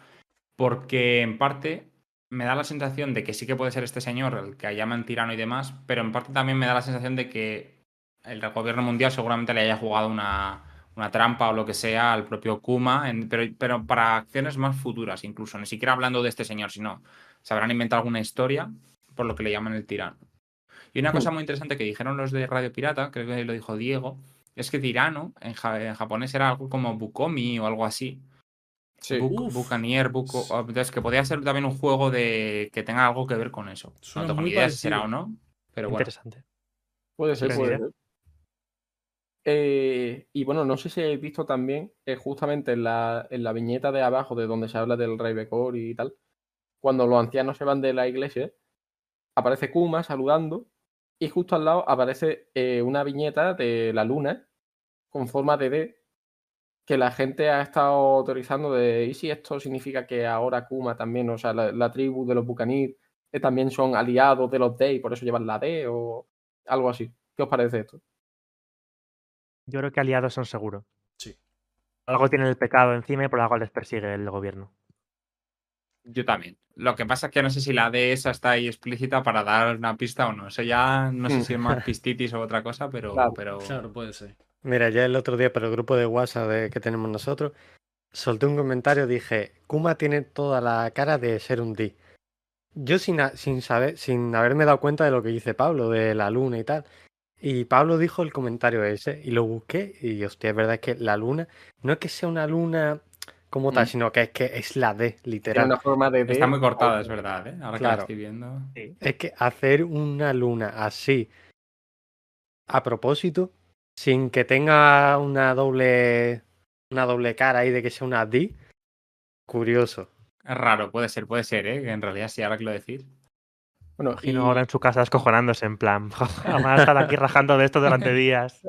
porque en parte me da la sensación de que sí que puede ser este señor el que llaman tirano y demás, pero en parte también me da la sensación de que el gobierno mundial seguramente le haya jugado una, una trampa o lo que sea al propio Kuma, en- pero, pero para acciones más futuras incluso, ni siquiera hablando de este señor, sino se habrán inventado alguna historia por lo que le llaman el tirano. Y una cosa muy interesante que dijeron los de Radio Pirata, creo que lo dijo Diego, es que tirano en, ja- en japonés era algo como Bukomi o algo así. Sí. Buk-. Bucanier, Buko. Entonces, que podría ser también un juego de que tenga algo que ver con eso. Suena no tengo ni idea si será o no, pero bueno. Interesante. Puede ser, puede ser. Eh, y bueno, no sé si habéis visto también, eh, justamente en la, en la viñeta de abajo, de donde se habla del rey Becor y tal, cuando los ancianos se van de la iglesia, aparece Kuma saludando y justo al lado aparece eh, una viñeta de la luna con forma de D que la gente ha estado autorizando de, ¿y si esto significa que ahora Kuma también, o sea, la, la tribu de los Bucanir eh, también son aliados de los D y por eso llevan la D o algo así? ¿Qué os parece esto? Yo creo que aliados son seguros. Sí. Algo tiene el pecado encima y por algo les persigue el gobierno. Yo también. Lo que pasa es que no sé si la de esa está ahí explícita para dar una pista o no. Eso ya no sé si es más pistitis o otra cosa, pero. Claro, pero... Claro, puede ser. Mira, ya el otro día por el grupo de WhatsApp de- que tenemos nosotros, solté un comentario, dije, Kuma tiene toda la cara de ser un D. Yo sin, a- sin saber, sin haberme dado cuenta de lo que dice Pablo, de la luna y tal. Y Pablo dijo el comentario ese, y lo busqué, y hostia, es verdad que la luna, no es que sea una luna como tal, Mm. sino que es que es la D, literal. una forma de D. Está muy cortada, es verdad, ¿eh? Ahora que Claro. la estoy viendo. Es que hacer una luna así a propósito, sin que tenga una doble una doble cara ahí de que sea una D, curioso. Es raro, puede ser, puede ser, ¿eh? Que en realidad sí, ahora que lo decís. Bueno, y... Ahora en su casa escojonándose en plan. Vamos a estar aquí rajando de esto durante días.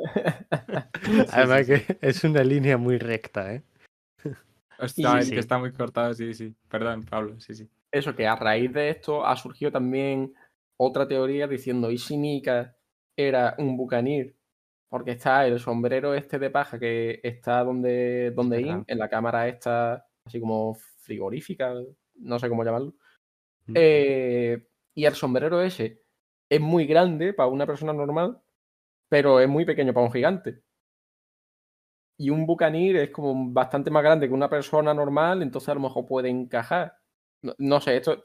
Además que es una línea muy recta, ¿eh? Hostia, es sí. que está muy cortado, sí, sí. Perdón, Pablo, sí, sí. eso que a raíz de esto ha surgido también otra teoría diciendo, ¿y si Nika era un bucanir? Porque está el sombrero este de paja que está donde, donde. In, en la cámara esta, así como frigorífica, no sé cómo llamarlo. Mm. Eh, y el sombrero ese es muy grande para una persona normal, pero es muy pequeño para un gigante. Y un bucanir es como bastante más grande que una persona normal, entonces a lo mejor puede encajar. No, no sé, esto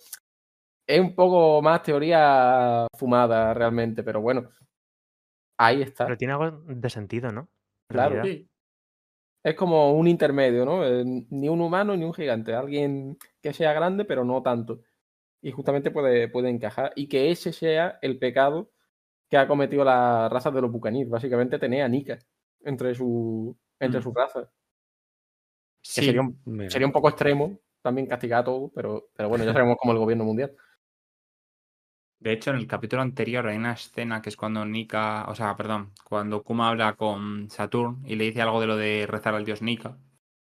es un poco más teoría fumada realmente, pero bueno, ahí está. Pero tiene algo de sentido, ¿no? En Claro. Sí. Es como un intermedio, ¿no? Eh, Ni un humano ni un gigante. Alguien que sea grande, pero no tanto. Y justamente puede, puede encajar. Y que ese sea el pecado que ha cometido la raza de los bucanir. Básicamente tener a Nika entre su, entre Mm. su raza. Que Sí, sería, un, Mira. sería un poco extremo también castigar a todo, pero, pero bueno, ya sabemos como el gobierno mundial. De hecho, en el capítulo anterior hay una escena que es cuando Nika, o sea, perdón, cuando Kuma habla con Saturn y le dice algo de lo de rezar al dios Nika.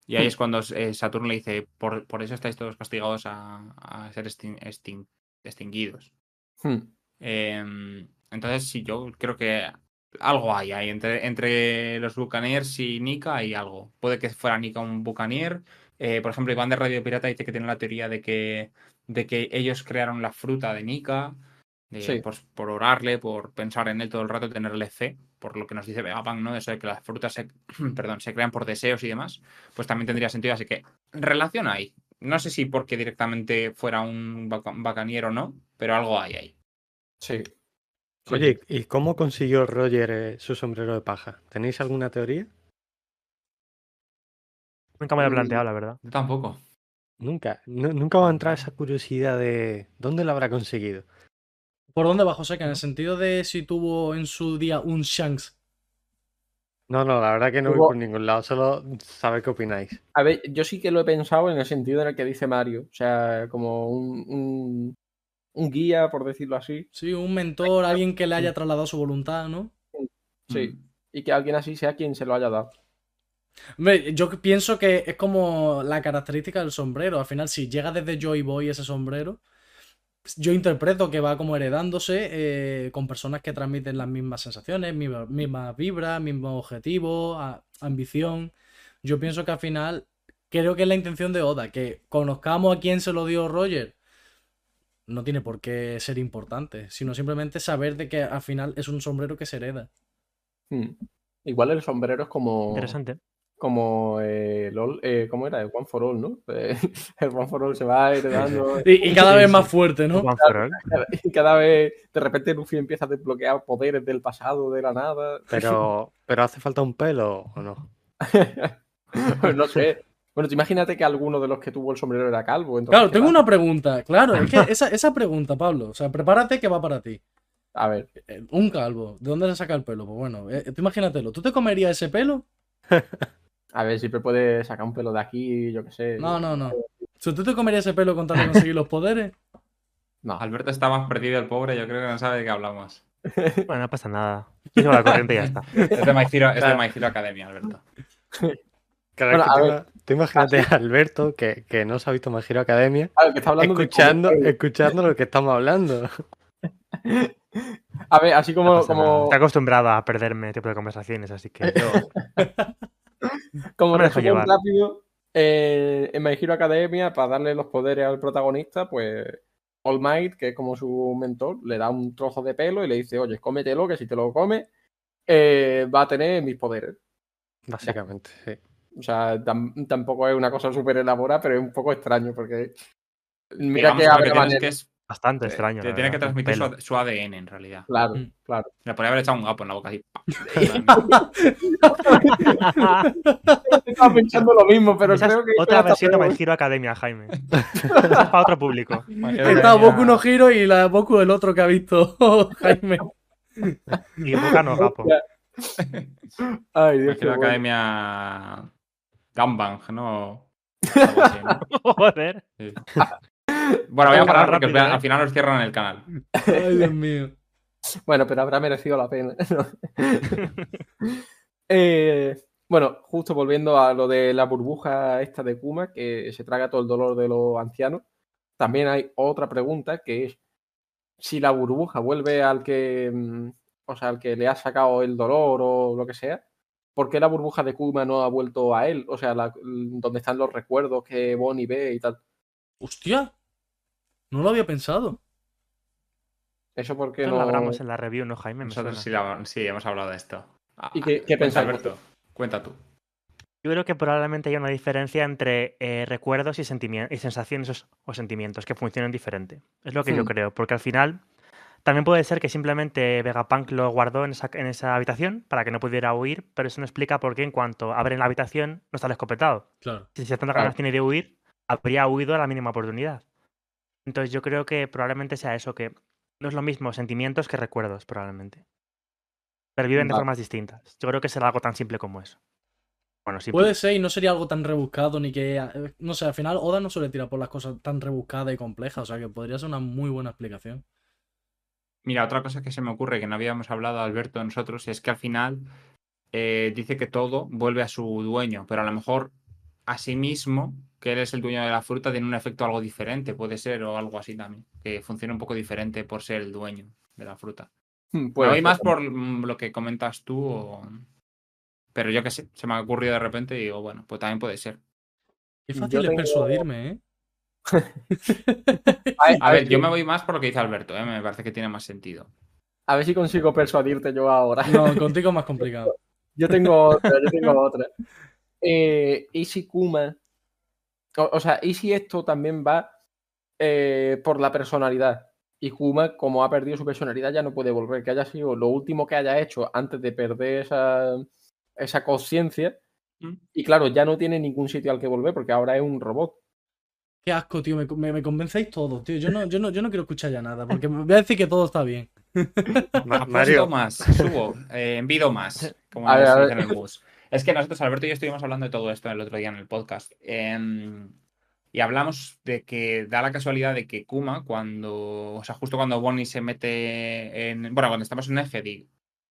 Y ahí Hmm. es cuando eh, Saturn le dice, por, por eso estáis todos castigados a, a ser extin- extin- extinguidos. Hmm. Em, entonces, sí, yo creo que algo hay ahí. Entre, entre los Buccaneers y Nika hay algo. Puede que fuera Nika un Buccaneer. Eh, por ejemplo, Iván de Radio Pirata dice que tiene la teoría de que, de que ellos crearon la fruta de Nika. Sí. pues, por orarle, por pensar en él todo el rato, tenerle fe, por lo que nos dice Vegapunk, ¿no? Eso de que las frutas se, perdón, se crean por deseos y demás, pues también tendría sentido. Así que relación hay. No sé si porque directamente fuera un baca- bacaniero o no, pero algo hay ahí. Sí. Sí, Oye, ¿y cómo consiguió Roger eh, su sombrero de paja? ¿Tenéis alguna teoría? Nunca me lo he Mm. planteado, la verdad. Yo tampoco. Nunca. Nu- nunca va a entrar esa curiosidad de dónde lo habrá conseguido. ¿Por dónde va, José? Que en el sentido de si tuvo en su día un Shanks. No, no, la verdad que no voy por ningún lado, solo saber qué opináis. A ver, yo sí que lo he pensado en el sentido en el que dice Mario. O sea, como un, un, un guía, por decirlo así. Sí, un mentor, alguien que le haya trasladado su voluntad, ¿no? Sí. Mm. Y que alguien así sea quien se lo haya dado. Hombre, yo pienso que es como la característica del sombrero. Al final, si llega desde Joy Boy ese sombrero, yo interpreto que va como heredándose eh, con personas que transmiten las mismas sensaciones, mismas, mismas vibras, mismo objetivo, a- ambición. Yo pienso que al final, creo que es la intención de Oda, que conozcamos a quién se lo dio Roger. No tiene por qué ser importante, sino simplemente saber de que al final es un sombrero que se hereda. Hmm. Igual el sombrero es como. Interesante. Como eh, LOL, eh, ¿cómo era? El One for All, ¿no? Eh, el One for All se va heredando. Y, y cada vez más fuerte, ¿no? One for all. Y cada vez, de repente, Luffy empieza a desbloquear poderes del pasado, de la nada. Pero, pero ¿hace falta un pelo o no? Pues no sé. Bueno, tú imagínate que alguno de los que tuvo el sombrero era calvo. entonces, Claro, ¿qué tengo una pregunta. Claro, es que esa, esa pregunta, Pablo. O sea, prepárate que va para ti. A ver, Eh, Un calvo. ¿De dónde se saca el pelo? Pues bueno, eh, tú imagínatelo. ¿Tú te comerías ese pelo? a ver, siempre puede sacar un pelo de aquí, yo qué sé. No, no, no. Si tú te comerías ese pelo con tal de conseguir los poderes. No. Alberto está más perdido el pobre, yo creo que no sabe de qué hablamos. Bueno, no pasa nada. Sigo la corriente y ya está. Es de My Hero, es de. My Hero Academia, Alberto. Claro, Bueno, que a tú, ver. ima- tú imagínate a Alberto, que, que no se ha visto My Hero Academia, Claro, que está hablando de escuchando, escuchando lo que estamos hablando. A ver, así No como, nada. como, Estoy acostumbrado a perderme tipo de conversaciones, así que yo. como no me dejo resumen llevar. rápido, eh, en My Hero Academia, para darle los poderes al protagonista, pues All Might, que es como su mentor, le da un trozo de pelo y le dice, oye, cómetelo, que si te lo comes, eh, va a tener mis poderes. Básicamente, sí. O sea, tam- tampoco es una cosa súper elaborada, pero es un poco extraño porque. Mira que habrá manera- es. Bastante te- extraño. Te tiene que transmitir su, su ADN en realidad. Claro, Mm. claro. Le podría haber echado un gapo en la boca así. Estaba pensando lo mismo, pero creo que. otra versión de. My Hero Academia, Jaime. Es para otro público. Está Boku no Hiro y la Boku el otro que ha visto Jaime. Y Boca no Gapo. Ay, Dios, Hero. Academia. Gambang, ¿no? Algo así, ¿no? Joder. Sí. Bueno, voy a parar porque rápido, ¿eh? al final os cierran el canal. Ay, Dios mío. Bueno, pero habrá merecido la pena. Eh, bueno, justo volviendo a lo de la burbuja esta de Kuma, que se traga todo el dolor de los ancianos, también hay otra pregunta que es si la burbuja vuelve al que, mm, o sea, al que le ha sacado el dolor o lo que sea, ¿por qué la burbuja de Kuma no ha vuelto a él? O sea, la- donde están los recuerdos que Bonnie ve y tal. Hostia. No lo había pensado. Eso porque Esto no... lo hablamos en la review, ¿no, Jaime? Me Nosotros sí, la- sí hemos hablado de esto. Ah, ¿Y qué- qué pensáis Alberto? Cuenta tú. Yo creo que probablemente haya una diferencia entre eh, recuerdos y, y sensaciones o, o sentimientos que funcionan diferente. Es lo que yo Hmm. creo, porque al final también puede ser que simplemente Vegapunk lo guardó en esa, en esa habitación para que no pudiera huir, pero eso no explica por qué en cuanto abren la habitación no está el escopetado. Claro. Si tantas Claro. ganas tiene de huir, habría huido a la mínima oportunidad. Entonces yo creo que probablemente sea eso, que no es lo mismo sentimientos que recuerdos, probablemente. Perviven de Vale. formas distintas. Yo creo que será algo tan simple como eso. Bueno, simple. Puede ser y no sería algo tan rebuscado ni que. eh, No sé, al final Oda no suele tirar por las cosas tan rebuscadas y complejas. O sea que podría ser una muy buena explicación. Mira, otra cosa que se me ocurre que no habíamos hablado, Alberto, nosotros, es que al final eh, dice que todo vuelve a su dueño, pero a lo mejor a sí mismo, que él es el dueño de la fruta, tiene un efecto algo diferente, puede ser, o algo así también, que funcione un poco diferente por ser el dueño de la fruta. Puede voy más por mm, lo que comentas tú, o- pero yo qué sé, se me ha ocurrido de repente y digo, bueno, pues también puede ser. Qué Yo fácil es tengo- persuadirme, ¿eh? A ver, yo me voy más por lo que dice Alberto, ¿eh? me parece que tiene más sentido. A ver si consigo persuadirte yo ahora. No, contigo es más complicado. Yo tengo otra, yo tengo otra. Eh, ¿Y si Kuma? O, o sea, ¿y si esto también va eh, por la personalidad? Y Kuma, como ha perdido su personalidad, ya no puede volver. Que haya sido lo último que haya hecho antes de perder esa, esa conciencia. Mm. Y claro, ya no tiene ningún sitio al que volver porque ahora es un robot. Qué asco, tío. Me, me, me convencéis todos, tío. Yo no, yo, no, yo no quiero escuchar ya nada, porque me voy a decir que todo está bien. Mario, más, subo, eh, envido más, como A ver, se a dice ver. en el bus. Es que nosotros, Alberto y yo, estuvimos hablando de todo esto el otro día en el podcast. em, y hablamos de que da la casualidad de que Kuma, cuando, o sea, justo cuando Bonnie se mete en, bueno, cuando estamos en y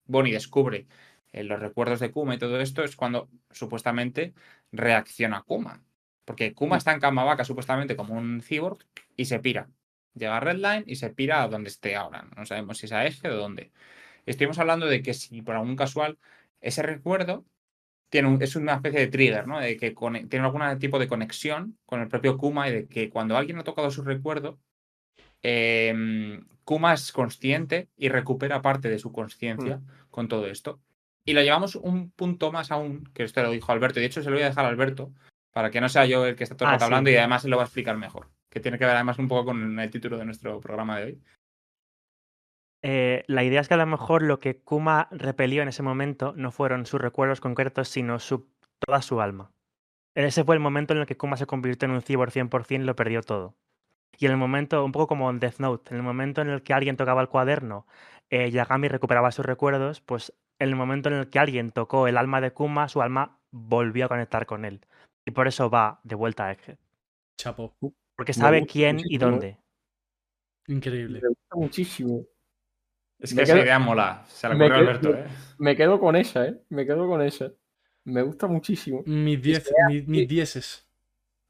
Bonnie descubre eh, los recuerdos de Kuma y todo esto, es cuando supuestamente reacciona Kuma. Porque Kuma está en Kamabaka supuestamente como un cyborg y se pira. Llega a Redline y se pira a donde esté ahora. No sabemos si es a Eje o dónde. Estuvimos hablando de que si por algún casual ese recuerdo tiene un- es una especie de trigger, ¿no? De que tiene algún tipo de conexión con el propio Kuma y de que cuando alguien ha tocado su recuerdo, em, Kuma es consciente y recupera parte de su conciencia con todo esto. Y lo llevamos un punto más aún, que esto lo dijo Alberto, y de hecho se lo voy a dejar a Alberto, para que no sea yo el que está todo el Ah, sí. hablando y además se lo va a explicar mejor, que tiene que ver además un poco con el título de nuestro programa de hoy. Eh, la idea es que a lo mejor lo que Kuma repelió en ese momento no fueron sus recuerdos concretos, sino su, toda su alma. Ese fue el momento en el que Kuma se convirtió en un cyborg 100% y lo perdió todo. Y en el momento, un poco como en Death Note, en el momento en el que alguien tocaba el cuaderno, eh, Yagami recuperaba sus recuerdos, pues en el momento en el que alguien tocó el alma de Kuma, su alma volvió a conectar con él. Y por eso va de vuelta a Egghead. Chapo. Porque Me sabe gusta quién y muchísimo, dónde. Increíble. Me gusta muchísimo. Es Me que esa quedo- idea mola, se la me ocurrió Alberto, ¿eh? Me quedo con esa, ¿eh? Me quedo con esa. Me gusta muchísimo. Mis 10, mis, mis dieces.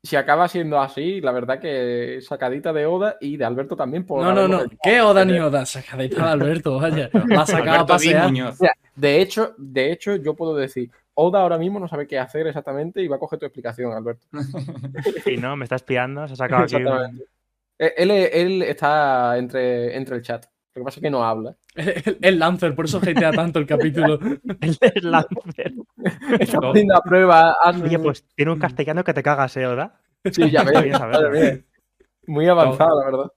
Si acaba siendo así, la verdad que sacadita de Oda y de Alberto también. Por No, no, no. ¿Qué Oda ni Oda? Sacadita de Alberto, vaya. La ha sacado a pasear. Muñoz. O sea, de hecho, de hecho, yo puedo decir, Oda ahora mismo no sabe qué hacer exactamente y va a coger tu explicación, Alberto. Y no, me está espiando, se ha sacado aquí. un-. Eh, Él, él está entre, entre el chat. Lo que pasa es que no habla. El, el Lancer, por eso hatea tanto el capítulo. El de Lancer. Está poniendo a prueba. Oye, pues tiene un castellano que te cagas, ¿eh, Oda? Sí, ya ves. Bien saberlo. Muy avanzado, la verdad.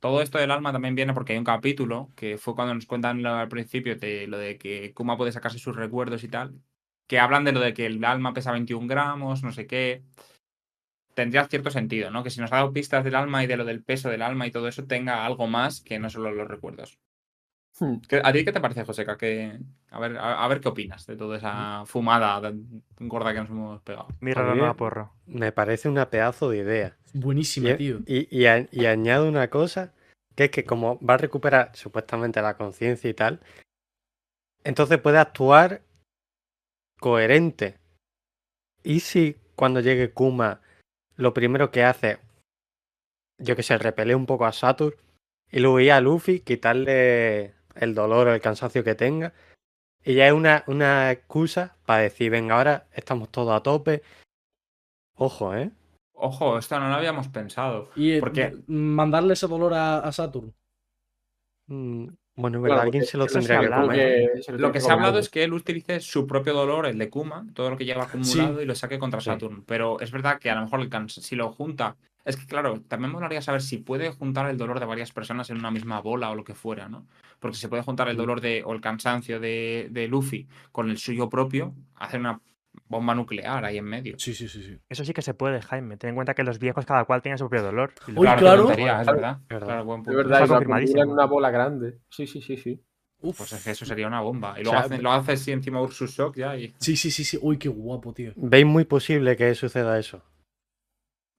Todo esto del alma también viene porque hay un capítulo que fue cuando nos cuentan lo- al principio de lo de que Kuma puede sacarse sus recuerdos y tal, que hablan de lo de que el alma pesa 21 gramos, no sé qué. Tendría cierto sentido, ¿no? Que si nos ha dado pistas del alma y de lo del peso del alma y todo eso, tenga algo más que no solo los recuerdos. Hmm. ¿Qué- ¿A ti qué te parece, Joseca? Que, a, ver, a, a ver qué opinas de toda esa fumada tan gorda que nos hemos pegado. Mira, A mí no me- a porro. me parece una pedazo de idea. Buenísima, Y, tío. y, y a- y añado una cosa, que es que como va a recuperar supuestamente la conciencia y tal, entonces puede actuar coherente. ¿Y si cuando llegue Kuma lo primero que hace, yo que sé, repele un poco a Saturn y luego ir a Luffy, quitarle el dolor o el cansancio que tenga? Y ya es una, una excusa para decir, venga, ahora estamos todos a tope. Ojo, ¿eh? Ojo, esto no lo habíamos pensado. Y eh, ¿Por qué? mandarle ese dolor a, a Saturn. Mm, Bueno, es verdad, Claro, alguien se lo tendría que comer. Se Lo que se ha hablado es que él utilice su propio dolor, el de Kuma, todo lo que lleva acumulado y lo saque contra Sí. Saturn. Pero es verdad que a lo mejor el si lo junta. Es que, claro, también me molaría saber si puede juntar el dolor de varias personas en una misma bola o lo que fuera, ¿no? Porque se puede juntar el dolor de, o el cansancio de, de Luffy con el suyo propio, hacer una bomba nuclear ahí en medio. Sí, sí, sí, sí. Eso sí que se puede, Jaime. Ten en cuenta que los viejos cada cual tiene su propio dolor. Uy, qué claro. tontería, es verdad. Es verdad. Claro, buen Es punto. verdad, y Está en una bola grande. Sí, sí, sí, sí. Uf. Pues es que eso sería una bomba. Y O luego sea, hace, lo hace así encima Ursus Shock ya y. Sí, sí, sí, sí. Uy, qué guapo, tío. ¿Veis muy posible que suceda eso?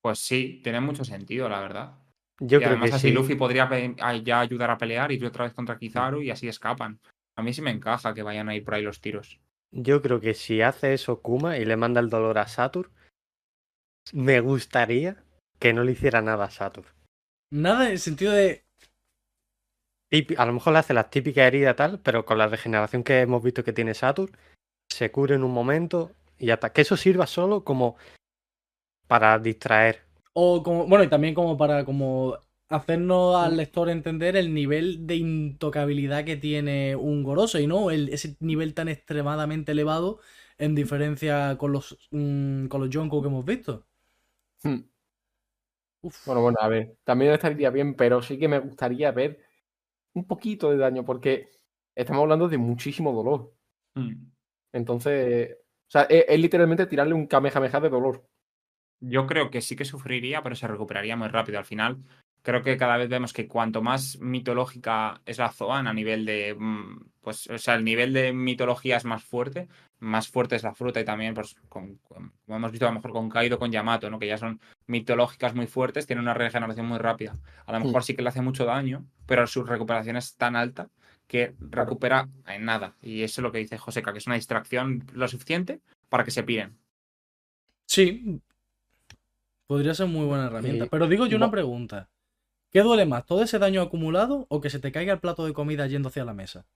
Pues sí, tiene mucho sentido, la verdad. Yo y creo además que así sí. Luffy podría pe- a- ya ayudar a pelear y ir otra vez contra Kizaru y así escapan. A mí sí me encaja que vayan a ir por ahí los tiros. Yo creo que si hace eso Kuma y le manda el dolor a Saturn, me gustaría que no le hiciera nada a Saturn. Nada en el sentido de. A lo mejor le hace las típicas heridas tal, pero con la regeneración que hemos visto que tiene Saturn, se cura en un momento y hasta que eso sirva solo como para distraer. O como, bueno, y también como para como hacernos al lector entender el nivel de intocabilidad que tiene un Gorosei, ¿no? El, ese nivel tan extremadamente elevado en diferencia con los, mm, con los Yonko que hemos visto. Hmm. Uf. Bueno, bueno, a ver, también estaría bien, pero sí que me gustaría ver un poquito de daño, porque estamos hablando de muchísimo dolor. Mm. Entonces, o sea, es, es literalmente tirarle un kamehameha de dolor. Yo creo que sí que sufriría, pero se recuperaría muy rápido. Al final, creo que cada vez vemos que cuanto más mitológica es la Zoan a nivel de. mm, Pues, o sea, el nivel de mitología es más fuerte, más fuerte es la fruta y también, pues, con, con- como hemos visto a lo mejor con Kaido, con Yamato, ¿no? Que ya son mitológicas muy fuertes, tienen una regeneración muy rápida. A lo mejor sí que le hace mucho daño, pero su recuperación es tan alta que recupera en nada. Y eso es lo que dice Joseca, que es una distracción lo suficiente para que se piren. Sí. Podría ser muy buena herramienta. Pero digo yo una pregunta. ¿Qué duele más? ¿Todo ese daño acumulado o que se te caiga el plato de comida yendo hacia la mesa?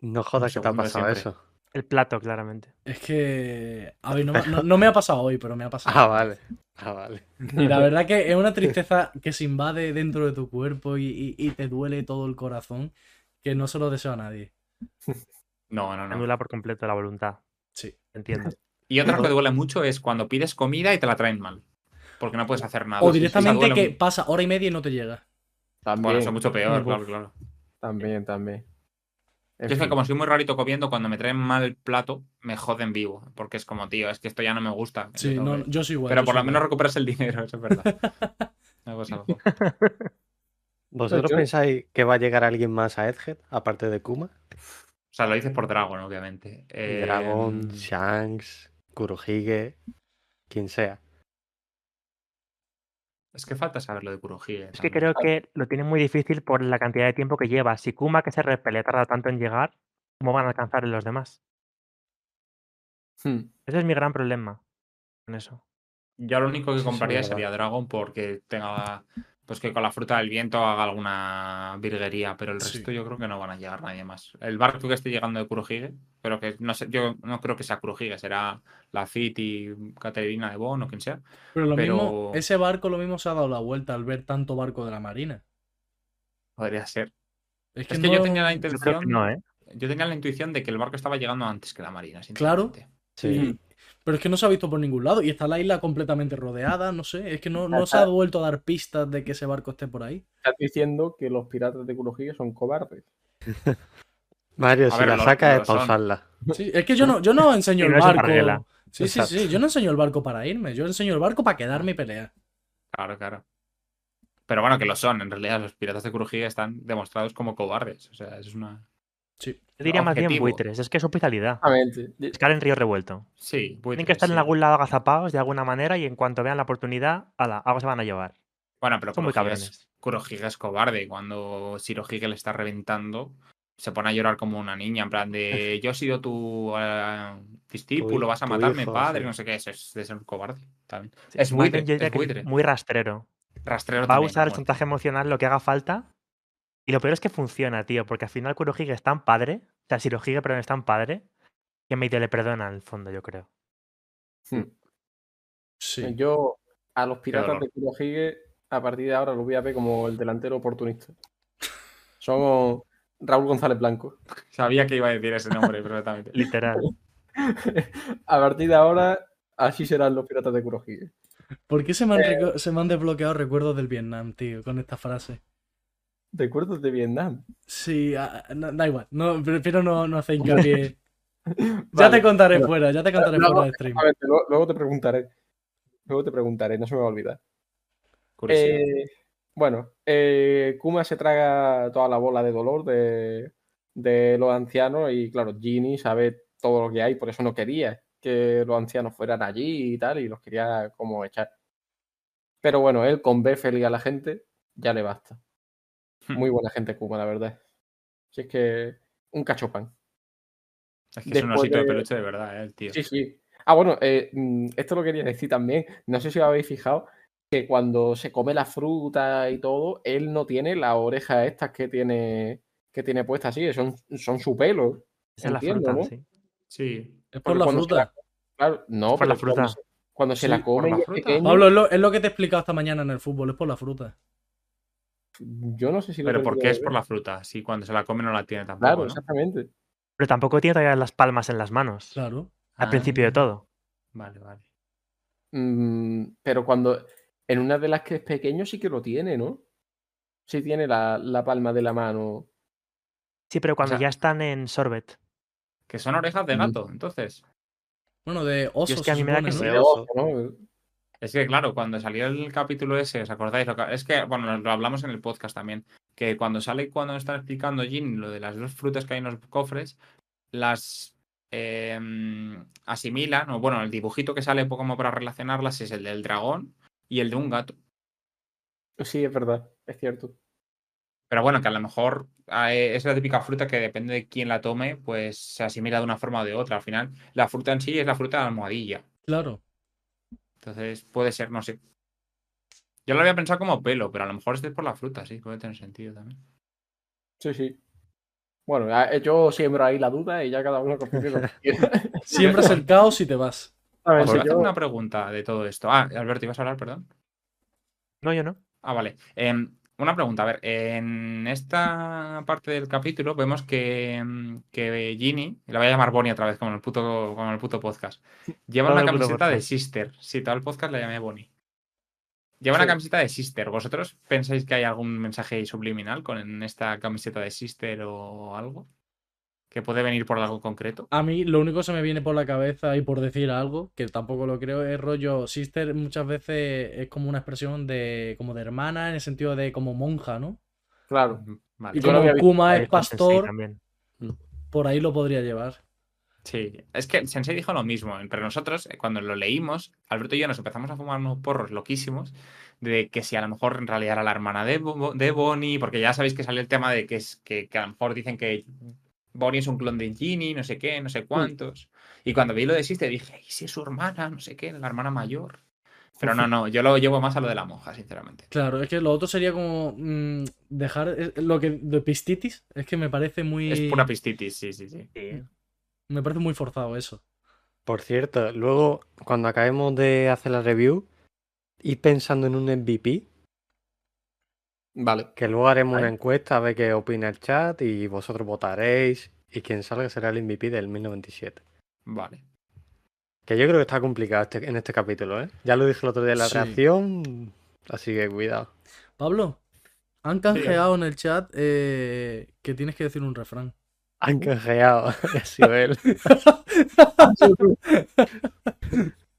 No jodas que te ha pasado siempre. eso. El plato, claramente. Es que. A ver, no, me- no- no me ha pasado hoy, pero me ha pasado. Ah, vale. Ah, vale. Y la verdad que es una tristeza que se invade dentro de tu cuerpo y, y- y te duele todo el corazón que no se lo deseo a nadie. No, no, no. Anula por completo la voluntad. Sí. Entiendo. Y otra que duele mucho es cuando pides comida y te la traen mal. Porque no puedes hacer nada. O directamente que pasa hora y media y no te llega. También, Bueno, eso es mucho peor, claro, claro. también, también. En Yo es que como soy muy rarito comiendo, cuando me traen mal el plato, me joden vivo. Porque es como, tío, es que esto ya no me gusta. Sí, Yo no, que- yo soy igual. Pero por lo menos recuperas el dinero, eso es verdad. Algo es algo. ¿Vosotros yo- pensáis que va a llegar alguien más a Edgehead, aparte de Kuma? O sea, lo dices por Dragon, obviamente. Eh, Dragon, Shanks, Kurohige, quien sea. Es que falta saber lo de Kurohige. Es que creo que lo tiene muy difícil por la cantidad de tiempo que lleva. Si Kuma, que se repele, tarda tanto en llegar, ¿cómo van a alcanzar los demás? Hmm. Ese es mi gran problema con eso. Yo lo único que Sí, sí, compraría sería Dragon porque tenga. Pues que con la fruta del viento haga alguna virguería, pero el Sí. resto yo creo que no van a llegar nadie más. El barco que esté llegando de Kurohige, pero que no sé, yo no creo que sea Kurohige, será la Fit y Caterina de Bon o quien sea. Pero lo pero- mismo, ese barco lo mismo se ha dado la vuelta al ver tanto barco de la marina. Podría ser. Es que, Es que yo tenía la intención. no, ¿eh? Yo tenía la intuición de que el barco estaba llegando antes que la marina. Claro. Sí. Pero es que no se ha visto por ningún lado. Y está la isla completamente rodeada, no sé. Es que no, no se ha vuelto a dar pistas de que ese barco esté por ahí. Estás diciendo que los piratas de Kurohige son cobardes. Mario, A si ver, la lo es pausarla. Sí, es que yo no, yo no enseño el barco. Sí, sí, sí. Yo no enseño el barco para irme. Yo enseño el barco para quedarme y pelear. Claro, claro. Pero bueno, que lo son. En realidad, los piratas de Kurohige están demostrados como cobardes. O sea, es una. Sí. Yo diría más bien buitres. Es que es hospitalidad. Estar en río revuelto. Sí, Tienen buitres, que estar en algún lado agazapados de alguna manera y en cuanto vean la oportunidad, ala, algo se van a llevar. Bueno, pero Son muy cabrones. Kurohige es cobarde. Cuando Shirohige le está reventando, se pone a llorar como una niña. En plan de: Yo he sido tu eh, discípulo, Tu- vas a matarme, hijo, padre. sí. No sé qué. Eso es de ser cobarde. También. Sí, Es diría Es muy rastrero. Rastrero Va a usar el chantaje emocional lo que haga falta. Y lo peor es que funciona, tío, porque al final Kurohige es tan padre, o sea, Shirohige, perdón, es tan padre, que medio le perdona en el fondo, yo creo. Hmm. Sí. Yo a los piratas de Kurohige a partir de ahora los voy a ver como el delantero oportunista. Son Raúl González Blanco. Sabía que iba a decir ese nombre perfectamente. Literal. a partir de ahora, así serán los piratas de Kurohige. ¿Por qué se me, han Eh. se me han desbloqueado recuerdos del Vietnam, tío, con esta frase? Recuerdos de Vietnam. Sí, no, da igual. No, prefiero no, no hacer hincapié. ya Vale, te contaré bueno. fuera, ya te contaré Luego- fuera de stream. A ver, luego, luego te preguntaré. Luego te preguntaré, no se me va a olvidar. Eh, bueno, eh, Kuma se traga toda la bola de dolor de, de los ancianos y claro, Ginny sabe todo lo que hay, por eso no quería que los ancianos fueran allí y tal, y los quería como echar. Pero bueno, él con ver feliz a la gente, ya le basta. Muy buena gente Kuma, la verdad. Si es que un cachopán. es que es un osito de de- peluche de verdad, eh, el tío. Sí, sí. Ah, bueno, eh, mm, esto lo quería decir también. No sé si os habéis fijado que cuando se come la fruta y todo, él no tiene las orejas estas que tiene, que tiene puestas así, son, son su pelo. Es la Entiendo, fruta, ¿no? sí. Sí. Es por porque la fruta. Claro, no, Es por la pero cuando fruta. se- Cuando se la come la es pequeño, Pablo, es lo, es lo que te he explicado esta mañana en el fútbol, es por la fruta. Yo no sé si lo Pero he ¿por perdido qué de es por la fruta? Si cuando se la come no la tiene tampoco, Claro, ¿no? exactamente. Pero tampoco tiene todavía las palmas en las manos. Claro. Al principio de Ah, todo. Vale, vale. Mm, pero cuando. En una de las que es pequeño sí que lo tiene, ¿no? Sí tiene la, la palma de la mano. Sí, pero cuando sea- ya están en sorbet. Que son orejas de Mm. gato, entonces. Bueno, de oso. es que a mí me da que ¿no? sí. De de oso. oso, ¿no? Es que, claro, cuando salió el capítulo ese, ¿os acordáis? Lo que- Es que, bueno, lo hablamos en el podcast también. Que cuando sale, cuando está explicando Jin lo de las dos frutas que hay en los cofres, las eh, asimilan, o bueno, el dibujito que sale como para relacionarlas es el del dragón y el de un gato. Sí, es verdad, es cierto. Pero bueno, que a lo mejor eh, es la típica fruta que depende de quién la tome, pues se asimila de una forma o de otra. Al final, la fruta en sí es la fruta de la almohadilla. Claro. Entonces, puede ser, no sé. Yo lo había pensado como pelo, pero a lo mejor este es por la fruta, sí, puede tener sentido también. Sí, sí. Bueno, ya- yo siembro ahí la duda y ya cada uno confirme lo que quiera. Siembras el caos y te vas. A ver, Os si voy a hacer yo- una pregunta de todo esto. Ah, Alberto, ¿ibas a hablar, perdón? No, yo no. Ah, vale. Em, una pregunta, a ver, en esta parte del capítulo vemos que, em, que Ginny, la voy a llamar Bonnie otra vez, como el puto, como el puto podcast, lleva una camiseta de. Sister. Sí, todo el podcast la llamé Bonnie. Lleva una camiseta de Sister. ¿Vosotros pensáis que hay algún mensaje subliminal con esta camiseta de Sister o algo? ¿Que puede venir por algo concreto? A mí lo único que se me viene por la cabeza y por decir algo, que tampoco lo creo, es rollo sister muchas veces es como una expresión de como de hermana en el sentido de como monja, ¿no? Claro. Vale. Y no como Kuma es pastor, también. por ahí lo podría llevar. Sí, es que Sensei dijo lo mismo, pero nosotros, eh, cuando lo leímos, Alberto y yo nos empezamos a fumar unos porros loquísimos de que si a lo mejor en realidad era la hermana de, Bo- de Bonnie, porque ya sabéis que salió el tema de que, es, que, que a lo mejor dicen que Bonnie es un clon de Ginny, no sé qué, no sé cuántos. Y cuando vi lo de Sister dije, ¿y si es su hermana? No sé qué, la hermana mayor. Pero no, no, yo lo llevo más a lo de la monja, sinceramente. Claro, es que lo otro sería como mm, dejar eh, lo que de pistitis, es que me parece muy Es pura pistitis, sí, sí, sí. Sí. me parece muy forzado eso. Por cierto, luego, cuando acabemos de hacer la review, ir pensando en un MVP, Vale. que luego haremos una encuesta a ver qué opina el chat y vosotros votaréis y quien salga será el MVP del 1097. Vale. Que yo creo que está complicado este- en este capítulo, ¿eh? Ya lo dije el otro día en la Sí. reacción, así que cuidado. Pablo, han canjeado en el chat eh, que tienes que decir un refrán. Han canjeado, ha sido él.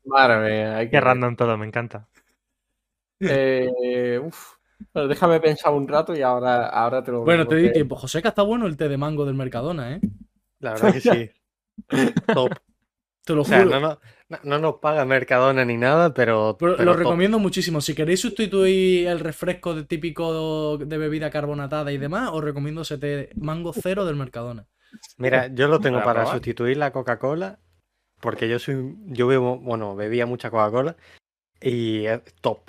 Madre mía, hay que Qué random todo, me encanta. Eh, uf. Bueno, déjame pensar un rato y ahora, ahora te lo Bueno, te di tiempo. José, que está bueno el té de mango del Mercadona, ¿eh? La verdad que sí. Top. Te lo O sea, juro. no, nos- no- no nos paga Mercadona ni nada, pero. Pero pero lo top. recomiendo muchísimo. Si queréis sustituir el refresco de típico de bebida carbonatada y demás, os recomiendo ese té mango cero del Mercadona. Mira, yo lo tengo Para para sustituir la Coca-Cola, porque yo soy, yo bebo, bueno, bebía mucha Coca-Cola y es top.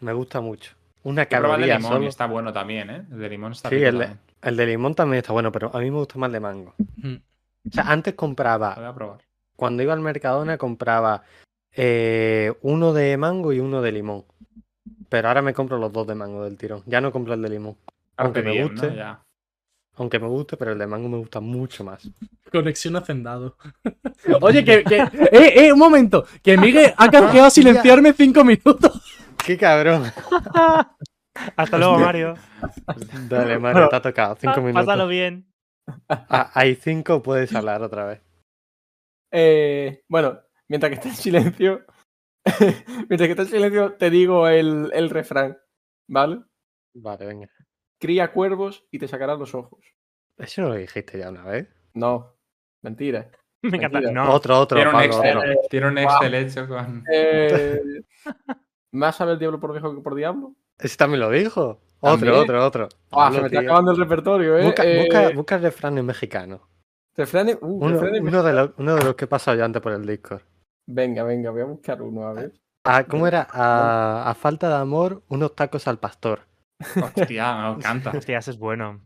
Me gusta mucho. Una probado el de caloría limón solo. está bueno también, ¿eh? El de limón está Sí, rico el de, también. el de limón también está bueno, pero a mí me gusta más el de mango. Mm. O sea, antes compraba, voy a probar. cuando iba al Mercadona compraba eh, uno de mango y uno de limón. Pero ahora me compro los dos de mango del tirón. Ya no compro el de limón. Aunque me guste. Ya. Aunque me guste, pero el de mango me gusta mucho más. Conexión hacendado. Oye, que, que- eh, eh, un momento. Que Miguel ha canjeado a silenciarme cinco minutos. ¡Qué cabrón! Hasta luego, Mario. Dale, Mario, te ha tocado. Cinco minutos. Pásalo bien. Ah, hay cinco, puedes hablar otra vez. Eh, bueno, mientras que está en silencio, mientras que está en silencio, te digo el, el refrán, ¿vale? Vale, venga. Cría cuervos y te sacarán los ojos. Eso lo dijiste ya una vez. No, mentira. Me encanta. No, Otro, otro, Tiene un Pablo, Excel, otro. tiene un Excel hecho con. Eh, ¿Más sabe el diablo por viejo que por diablo? Ese también lo dijo. Otro, ¿También? otro, otro. Ah, se me está tío. acabando el repertorio, ¿eh? Busca, Eh, busca, busca refranes mexicanos. refranes- uh, Uno, refranes- uno de los, uno de los que he pasado yo antes por el Discord. Venga, venga, voy a buscar uno, a ver. Ah, ¿Cómo era? A, a falta de amor, unos tacos al pastor. Hostia, me encanta. hostia, ese es bueno.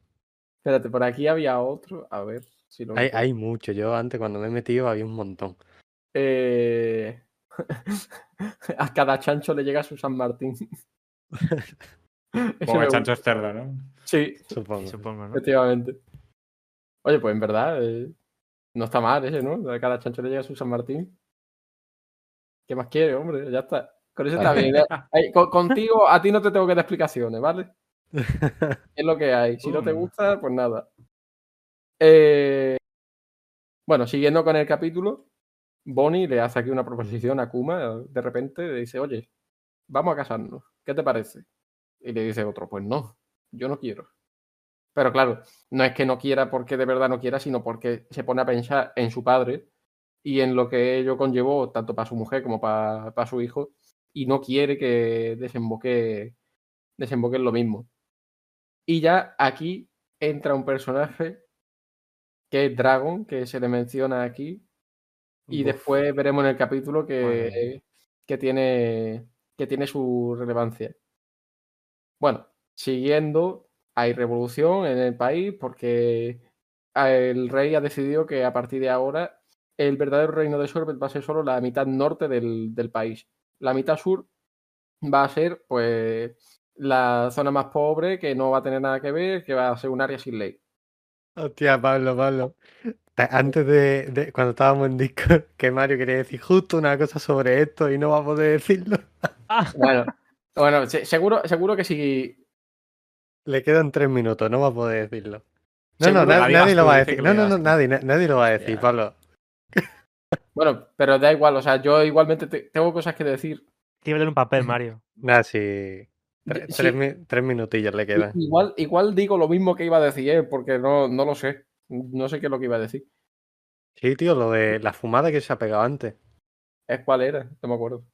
Espérate, por aquí había otro. A ver si lo Hay, encuentro. hay mucho. Yo antes cuando me he metido había un montón. eh, a cada chancho le llega su San Martín. Como el chancho es cerdo, ¿no? Sí, Supongo. Supongo, ¿no? efectivamente. Oye, pues en verdad, eh, no está mal ese, ¿no? A cada chancho le llega su San Martín. ¿Qué más quiere, hombre? Ya está. Con eso está bien. ¿eh? Con- contigo, a ti no te tengo que dar explicaciones, ¿vale? Es lo que hay. Si no te Mm. gusta, pues nada. Eh, bueno, siguiendo con el capítulo, Bonnie le hace aquí una proposición a Kuma. De repente le dice, oye, vamos a casarnos. ¿Qué te parece? Y le dice otro, pues no, yo no quiero. Pero claro, no es que no quiera porque de verdad no quiera, sino porque se pone a pensar en su padre y en lo que ello conllevó, tanto para su mujer como para, para su hijo, y no quiere que desemboque, desemboque en lo mismo. Y ya aquí entra un personaje que es Dragon, que se le menciona aquí, y después veremos en el capítulo que, que, tiene, que tiene su relevancia. Bueno, siguiendo, hay revolución en el país porque el rey ha decidido que a partir de ahora el verdadero reino de Sorbet va a ser solo la mitad norte del, del país. La mitad sur va a ser, pues, la zona más pobre, que no va a tener nada que ver, que va a ser un área sin ley. Hostia, Pablo, Pablo. Antes de, de- cuando estábamos en Discord, que Mario quería decir justo una cosa sobre esto y no va a poder decirlo. Bueno, bueno, se- seguro, seguro que si Le quedan tres minutos, no va a poder decirlo. No, Seguro no, na- nadie lo va a decir. No, no, no, nadie, na- nadie lo va a decir. Pablo. Bueno, pero da igual, o sea, yo igualmente te- tengo cosas que decir. Tíbale un papel, Mario. Nada, sí. Tre- Sí. Tres, tres minutillos le I- quedan. Igual, igual digo lo mismo que iba a decir él, porque no, no lo sé. No sé qué es lo que iba a decir. Sí, tío, lo de la fumada que se ha pegado antes. Es cuál era, no me acuerdo.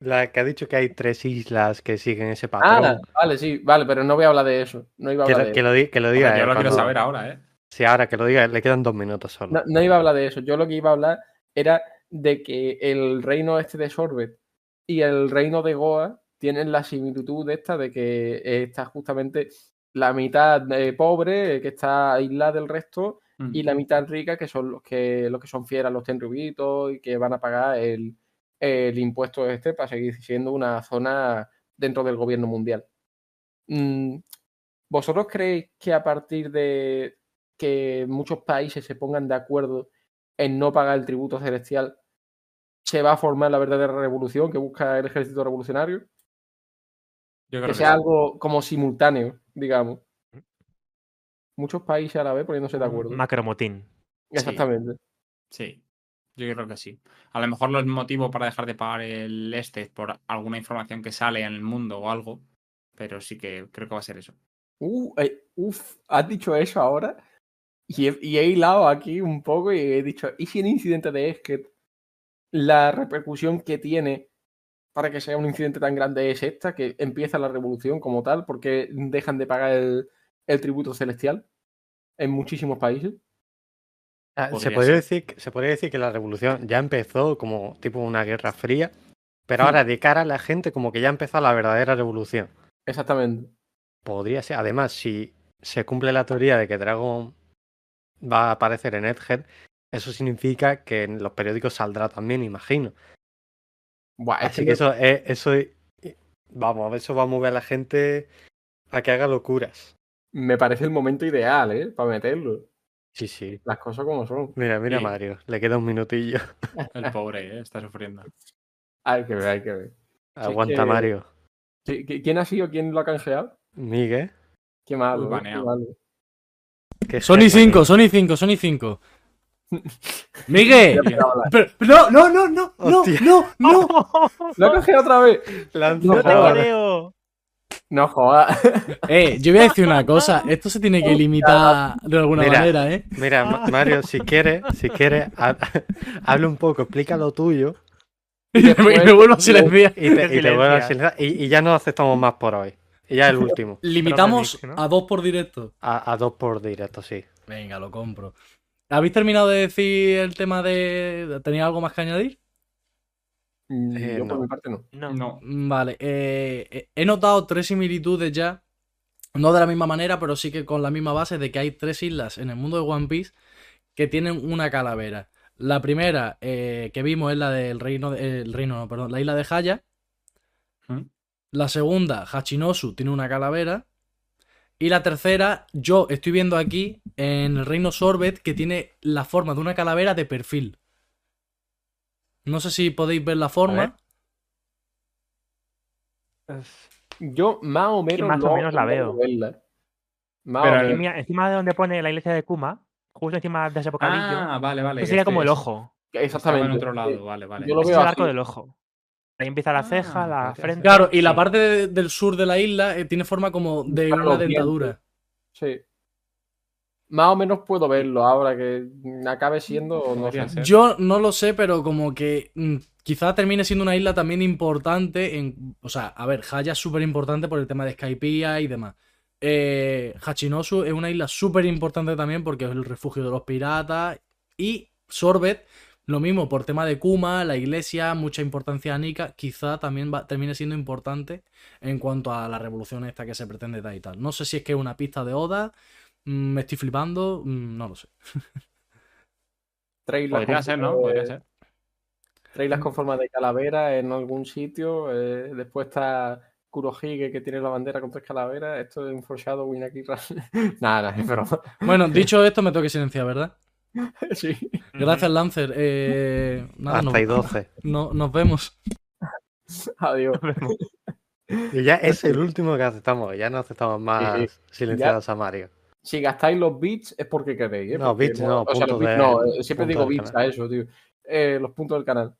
La que ha dicho que hay tres islas que siguen ese patrón. Ah, vale, sí, vale, pero no voy a hablar de eso. No iba a que, hablar lo, de que eso. lo di- que lo Hombre, diga. yo lo quiero saber ahora, ¿eh? Sí, ahora que lo diga, le quedan dos minutos solo. No, no iba a hablar de eso. Yo lo que iba a hablar era de que el reino este de Sorbet y el reino de Goa tienen la similitud esta de que está justamente la mitad eh, pobre, eh, que está aislada del resto, y la mitad rica, que son los que, los que son fieras, los tenrubitos, y que van a pagar el, el impuesto este para seguir siendo una zona dentro del gobierno mundial. Mm, ¿Vosotros creéis que a partir de que muchos países se pongan de acuerdo en no pagar el tributo celestial, se va a formar la verdadera revolución que busca el ejército revolucionario? Yo creo Que que sea algo como simultáneo, digamos. Muchos países a la vez poniéndose de acuerdo. Macromotín. Exactamente. Sí, yo creo que sí. A lo mejor el motivo para dejar de pagar el este es por alguna información que sale en el mundo o algo, pero sí que creo que va a ser eso. Uh, eh, uf, has dicho eso ahora y he, y he hilado aquí un poco y he dicho, ¿y si el incidente de Esket, la repercusión que tiene para que sea un incidente tan grande es esta, que empieza la revolución como tal, porque dejan de pagar el, el tributo celestial en muchísimos países? Ah, se, Podría decir, que- se podría decir que la revolución ya empezó como tipo una guerra fría, pero Hmm. ahora de cara a la gente como que ya empezó la verdadera revolución. Exactamente. Podría ser. Además, si se cumple la teoría de que Dragon va a aparecer en Egghead, eso significa que en los periódicos saldrá también, imagino. Buah, es Así que que eso es, eso es- vamos, eso va a mover a la gente a que haga locuras. me parece el momento ideal, ¿eh? Para meterlo. Sí, sí. Las cosas como son. Mira, mira Sí. Mario, le queda un minutillo. El pobre ¿eh? está sufriendo. Hay que ver, hay que ver. Aguanta que- Mario. ¿Qui- qui- ¿Quién ha sido? ¿Quién lo ha canjeado? Miguel. Qué malo. Uy, ¿eh? Qué malo. Sony genio, 5, tío. Sony 5, Sony 5. Miguel. Pero- no, no, no, no, no, Hostia. no, no. ¿Lo ha canjeado otra vez? No ¡No te creo! No jodas. Eh, yo voy a decir una cosa. Esto se tiene que limitar de alguna Mira. manera, ¿eh? Mira, Ma- Mario, si quieres, si quieres, ha- habla un poco, explica lo tuyo Y me, y me vuelvo a silenciar. y te, y te vuelvo a silenciar, y, y ya no aceptamos más por hoy. Y ya el último. Limitamos Pero ¿no? a dos por directo. A, a dos por directo, sí. Venga, lo compro. ¿Habéis terminado de decir el tema de. ¿Tenía algo más que añadir? Mm, Eh, Yo por no. mi parte no. No. No, Mm, Vale, eh, eh, he notado tres similitudes ya. No de la misma manera, pero sí que con la misma base de que hay tres islas en el mundo de One Piece que tienen una calavera. La primera eh, que vimos es la del reino, de- el reino, no, perdón, la isla de Haya. ¿Mm? La segunda, Hachinosu, tiene una calavera. Y la tercera, yo estoy viendo aquí en el reino Sorbet que tiene la forma de una calavera de perfil. No sé si podéis ver la forma. Yo más o menos, más o no- menos la veo. verla. Más Pero o el- menos. Mira, encima de donde pone la iglesia de Kuma, justo encima de ese bocadillo, Ah, vale, vale. eso que sería como el este ojo. Estaba Exactamente. en otro lado, Eh, vale, vale. yo lo Ese veo es el arco así. del ojo. Ahí empieza la ceja, Ah, la frente. Claro, y la parte de- del sur de la isla eh, tiene forma como de una dentadura. Sí. Más o menos puedo verlo ahora que acabe siendo o no sé. Yo no lo sé, pero como que mm, quizá termine siendo una isla también importante en... O sea, a ver, Haya es súper importante por el tema de Skypiea y demás. Eh, Hachinosu es una isla súper importante también porque es el refugio de los piratas. Y Sorbet, lo mismo por tema de Kuma, la iglesia, mucha importancia a Nika, quizá también va- termine siendo importante en cuanto a la revolución esta que se pretende dar y tal. No sé si es que es una pista de Oda, mm, me estoy flipando, mm, no lo sé. Podría con ser, forma ¿no? de- Podría ser. tres islas con forma de calavera en algún sitio. eh, después está Kurohige que tiene la bandera con tres calaveras. Esto es un foreshadowing aquí. nada, nada, es broma. Bueno, dicho esto, me tengo que silenciar, ¿verdad? sí. Gracias, Lancer. Eh, nada, Hasta nos, ahí 12. no- nos vemos. Adiós. Y ya es el último que aceptamos. Ya no aceptamos más silenciados a Mario. Si gastáis los bits es porque queréis. ¿eh? No, Porque bits no, o sea, los puntos bits de- no, eh, siempre digo bits a eso, tío. Eh, los puntos del canal.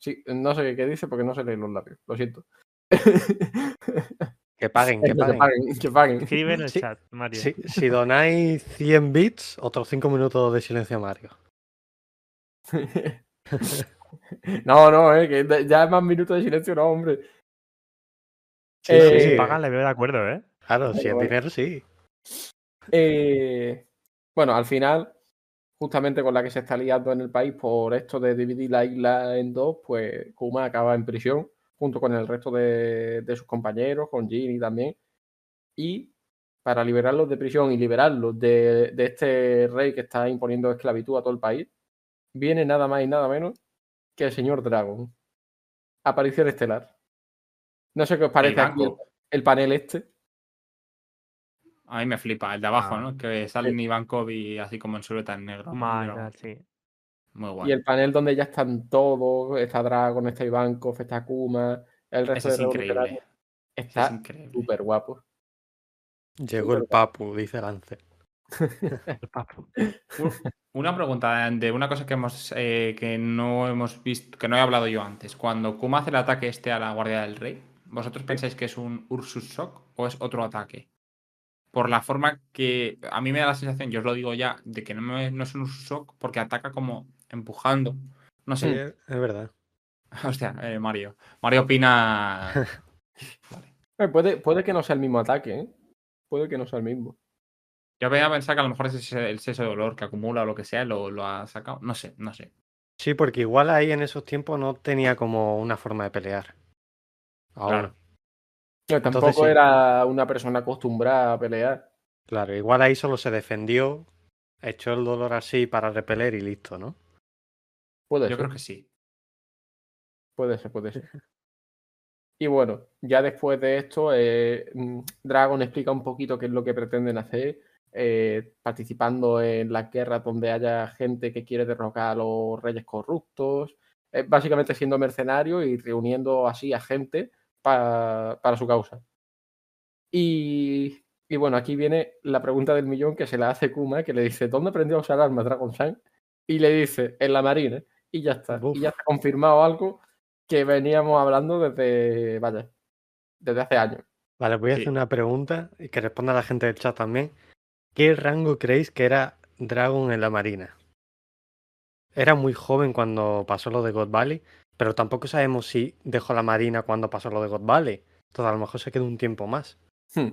Sí, no sé qué dice porque no se leen los labios. Lo siento. Que paguen, que paguen. Que paguen. Escribe en el Sí, chat, Mario. Si, si donáis 100 bits, otros 5 minutos de silencio a Mario. no, no, eh, que ya es más minutos de silencio, no, hombre. Sí, Eh, Si pagan, le veo de acuerdo, ¿eh? Claro, si es dinero, sí. Eh, bueno, al final, justamente con la que se está liando en el país por esto de dividir la isla en dos, pues Kuma acaba en prisión junto con el resto de, de sus compañeros, con Ginny también. Y para liberarlos de prisión y liberarlos de, de este rey que está imponiendo esclavitud a todo el país, viene nada más y nada menos que el señor Dragon. Aparición estelar. No sé qué os parece aquí el, el panel este. A mí me flipa, el de abajo, Ah. ¿no? Que sale en Ivankov y así como en silueta en negro. God, sí. Muy Y guay. el panel donde ya están todos, está Dragon, está Ivankov, está Kuma, el resto Ese es de increíble. es Está increíble. súper guapo. Llegó el papu, dice Lance. El papu. Un- Una pregunta de una cosa que hemos eh, que no hemos visto, que no he hablado yo antes. Cuando Kuma hace el ataque este a la Guardia del Rey, ¿vosotros pensáis que es un Ursus Shock o es otro ataque? Por la forma que a mí me da la sensación, yo os lo digo ya, de que no, me- no es un Ursus Shock porque ataca como empujando. No Sí, sé. es verdad. Hostia, eh, Mario. Mario opina. Vale. Eh, Puede, puede que no sea el mismo ataque, ¿eh? Puede que no sea el mismo. Yo voy a pensar que a lo mejor es ese- el seso de dolor que acumula o lo que sea, lo, lo ha sacado. No sé, no sé. Sí, porque igual ahí en esos tiempos no tenía como una forma de pelear. Ahora, Claro. No, tampoco sí. era una persona acostumbrada a pelear. claro, igual ahí solo se defendió, echó el dolor así para repeler y listo, ¿no? Puede Yo ser. creo que sí. Puede ser, puede ser. Y bueno, ya después de esto, eh, mm, Dragon explica un poquito qué es lo que pretenden hacer, eh, participando en las guerras donde haya gente que quiere derrocar a los reyes corruptos, eh, básicamente siendo mercenario y reuniendo así a gente pa- para su causa. Y, y bueno, aquí viene la pregunta del millón que se la hace Kuma, que le dice, ¿dónde aprendió a usar armas Dragon San? Y le dice, en la marina. Y ya está. Uf. Y ya está confirmado algo que veníamos hablando desde, vaya, desde hace años. Vale, voy a Sí. hacer una pregunta y que responda la gente del chat también. ¿Qué rango creéis que era Dragon en la Marina? Era muy joven cuando pasó lo de God Valley, pero tampoco sabemos si dejó la Marina cuando pasó lo de God Valley. Entonces a lo mejor se quedó un tiempo más. Hmm.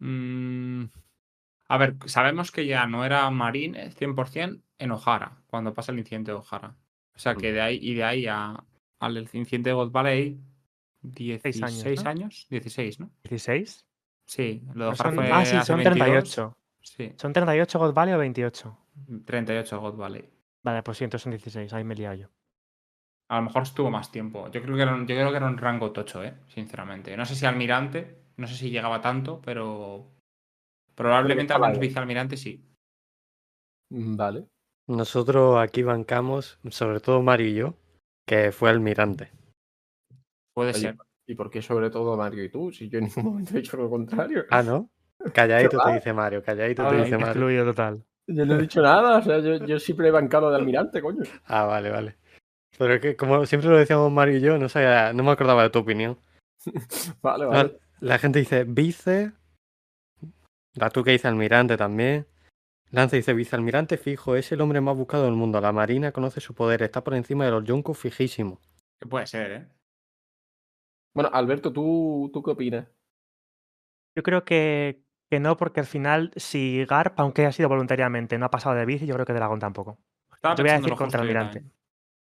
Mm, a ver, sabemos que ya no era Marine 100% en O'Hara, cuando pasa el incidente de O'Hara. O sea que de ahí y de ahí a, al incidente de God Valley, 16 años, años, ¿no? 16, ¿no? ¿16? Sí, lo de No O'Hara son- fue ah, sí, hace son 22. 38. Sí, ¿Son 38 God Valley o 28? 38 God Valley. Vale, pues sí, entonces son 16. Ahí me he liado yo. A lo mejor estuvo más tiempo. Yo creo que era un, yo creo que era un rango tocho, ¿eh? Sinceramente. No sé si almirante, no sé si llegaba tanto, pero probablemente algunos ahí. vicealmirante sí. Mm, Vale. Nosotros aquí bancamos, sobre todo Mario y yo, que fue almirante. Puede Oye, ser. ¿Y por qué sobre todo Mario y tú? Si yo en ningún momento he dicho lo contrario. Ah, ¿no? Calladito te dice Mario, calladito Ah, te no, dice Mario. Excluido total. Yo no he dicho nada, o sea, yo, yo siempre he bancado de almirante, coño. Ah, vale, vale. Pero es que como siempre lo decíamos Mario y yo, no sabía, no me acordaba de tu opinión. Vale, vale. La gente dice vice. La tú que dice almirante también. Lance dice vicealmirante fijo, es el hombre más buscado del mundo. La marina conoce su poder, está por encima de los yonkos fijísimo. Que puede ser, ¿eh? Bueno, Alberto, ¿tú, ¿tú qué opinas? Yo creo que, que no, porque al final, si Garp, aunque haya sido voluntariamente, no ha pasado de vice, yo creo que Dragón tampoco. Estaba Yo voy a decir contra almirante.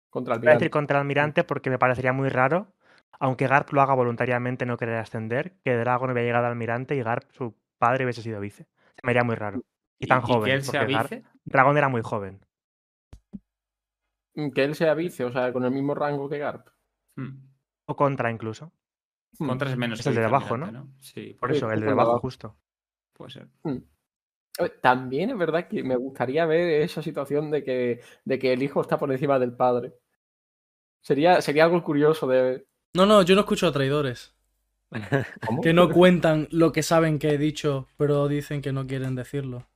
Contra Voy a decir almirante. contra Almirante porque me parecería muy raro, aunque Garp lo haga voluntariamente no querer ascender, que Dragon hubiera llegado a Almirante y Garp, su padre, hubiese sido vice. Se me haría muy raro. Y tan y joven. que él sea porque Garp- vice. Dragon era muy joven. Mm, Que él sea vice, o sea, con el mismo rango que Garp. Hmm. O contra incluso. Hmm. Contra es menos Es el de abajo, vicealmirante, Sí, Por Sí, eso, el de justo el de abajo, justo. puede ser. Ver, También es verdad que me gustaría ver esa situación de que, de que el hijo está por encima del padre. Sería, sería algo curioso de ver. No, no, yo no escucho a traidores. ¿Cómo? Que no cuentan lo que saben que he dicho, pero dicen que no quieren decirlo.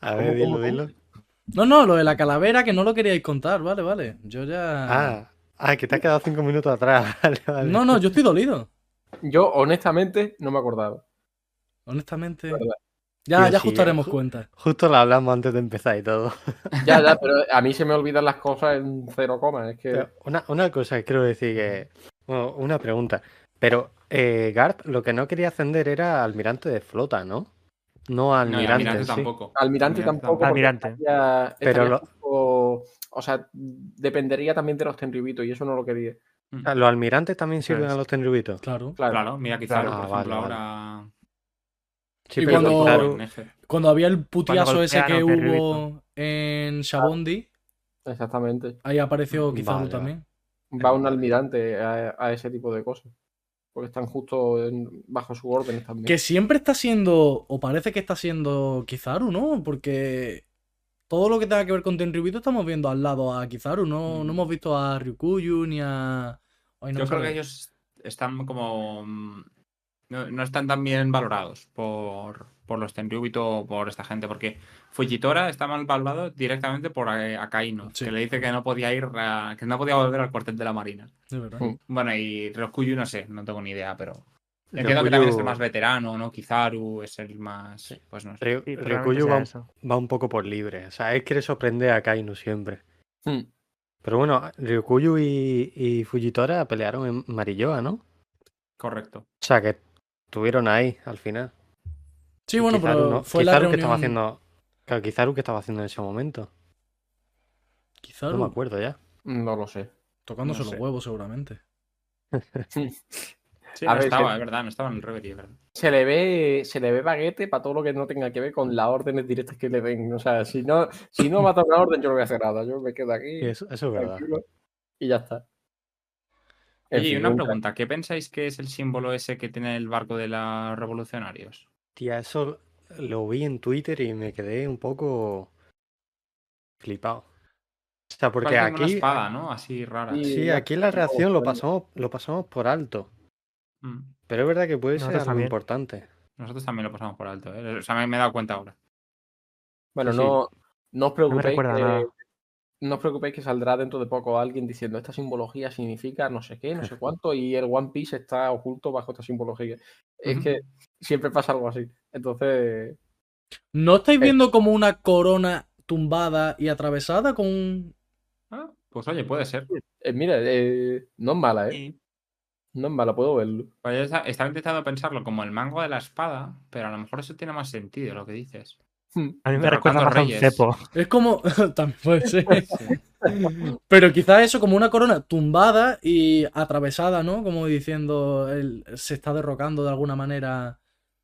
A ¿Cómo, ver, dilo, dilo. No, no, lo de la calavera que no lo queríais contar, vale, vale. Yo ya. Ah, ah, que te has quedado cinco minutos atrás. Vale, vale. No, no, yo estoy dolido. Yo, honestamente, no me acordaba. Honestamente. Ya, ya sí, ajustaremos ju- cuentas. Justo lo hablamos antes de empezar y todo. Ya, ya, pero a mí se me olvidan las cosas en cero coma. Es que. Una, una cosa que quiero decir que. Bueno, una pregunta. Pero eh, Garp lo que no quería ascender era almirante de flota, ¿no? No almirante. sí. tampoco. Almirante tampoco. Almirante. estaría- Pero lo- o sea, dependería también de los tenribitos y eso no lo quería. Sea, ¿Los almirantes también sirven Claro. a los tenribitos? Claro. Claro. Claro, mira, quizá Claro. por Ah, ejemplo, vale, vale. ahora. Sí, Y pero cuando-. Cuando había el putiazo ese que hubo en Shabondi, Exactamente. ahí apareció Kizaru Vale, también. Va un almirante a, a ese tipo de cosas. Porque están justo en- bajo su orden también. Que siempre está siendo, o parece que está siendo Kizaru, ¿no? Porque todo lo que tenga que ver con Tenryubito estamos viendo al lado a Kizaru, no, no hemos visto a Ryukuyu ni a... Ay, no Yo creo que ellos están como. mm, No, no están tan bien valorados por, por los Tenryubito o por esta gente, porque Fujitora está mal valorado directamente por eh, Akainu, Sí. que le dice que no podía ir, a- que no podía volver al cuartel de la Marina. De verdad. Mm. Bueno, y Rokuyu no sé, no tengo ni idea, pero. Ryokuyu- Entiendo que también es el más veterano, ¿no? Kizaru es el más. Pues no sé. Ryokuyu va, un poco por libre. O sea, él quiere sorprender a Kainu siempre. Hmm. Pero bueno, Ryukuyu y, y Fujitora pelearon en Marilloa, ¿no? Correcto. O sea, que estuvieron ahí al final. Sí, Y bueno, Kizaru pero no. fue la Kizaru reunión... que estaba haciendo. Claro, Kizaru que estaba haciendo en ese momento. Kizaru No me acuerdo ya. No lo sé. tocándose No los sé. huevos seguramente. Sí, A no ver, estaba, se- es verdad, no estaba en el Reverie, es verdad. Se le ve, se le ve baguete para todo lo que no tenga que ver con las órdenes directas que le den. O sea, si no, si no mata una orden, yo no voy a hacer nada. Yo me quedo aquí, Sí, eso, eso es verdad. y ya está. En Oye, fin, una un- pregunta, ¿qué pensáis que es el símbolo ese que tiene el barco de los revolucionarios? Tía, eso lo vi en Twitter y me quedé un poco flipado. O sea, porque como una aquí, espada, ¿no? Así rara. Sí. sí, aquí en la reacción lo pasamos, lo pasamos por alto. Mm. Pero es verdad que puede ser algo también. importante. Nosotros también lo pasamos por alto, ¿eh? O sea, me, me he dado cuenta ahora. Bueno, Sí, sí. no, no os preocupéis recuerda que, nada. No os preocupéis que saldrá dentro de poco alguien diciendo esta simbología significa no sé qué, no sé cuánto, y el One Piece está oculto bajo esta simbología. Es que siempre pasa algo así. Entonces, ¿No estáis Eh. viendo como una corona tumbada y atravesada con un... Ah, pues oye, puede ser. eh, mira, eh, no es mala, ¿eh? Sí. No es mala, puedo verlo. Pues yo esta- estaba intentando pensarlo como el mango de la espada, pero a lo mejor eso tiene más sentido lo que dices. Hmm. A mí me recuerda más a un cepo. Es como... También puede ser. Sí. Pero quizás eso como una corona tumbada y atravesada, ¿no? Como diciendo, él se está derrocando de alguna manera.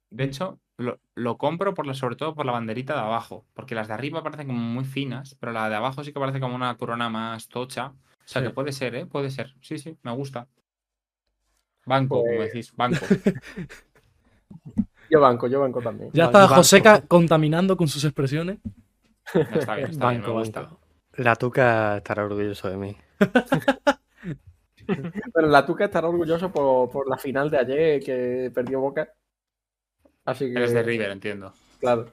De hecho, lo, lo compro por la- sobre todo por la banderita de abajo, porque las de arriba parecen como muy finas, pero la de abajo sí que parece como una corona más tocha. O sea Sí. que puede ser, ¿eh? Puede ser. Sí, sí, me gusta. Banco, como Pues- decís, banco. Yo banco, yo banco también. Ya está banco. Joseca contaminando con sus expresiones. Está bien, está bien, me Banco, gusta. banco. La tuca estará orgulloso de mí. Pero la Tuca estará orgulloso por, por la final de ayer que perdió Boca. Así que. Eres de River, entiendo. Claro.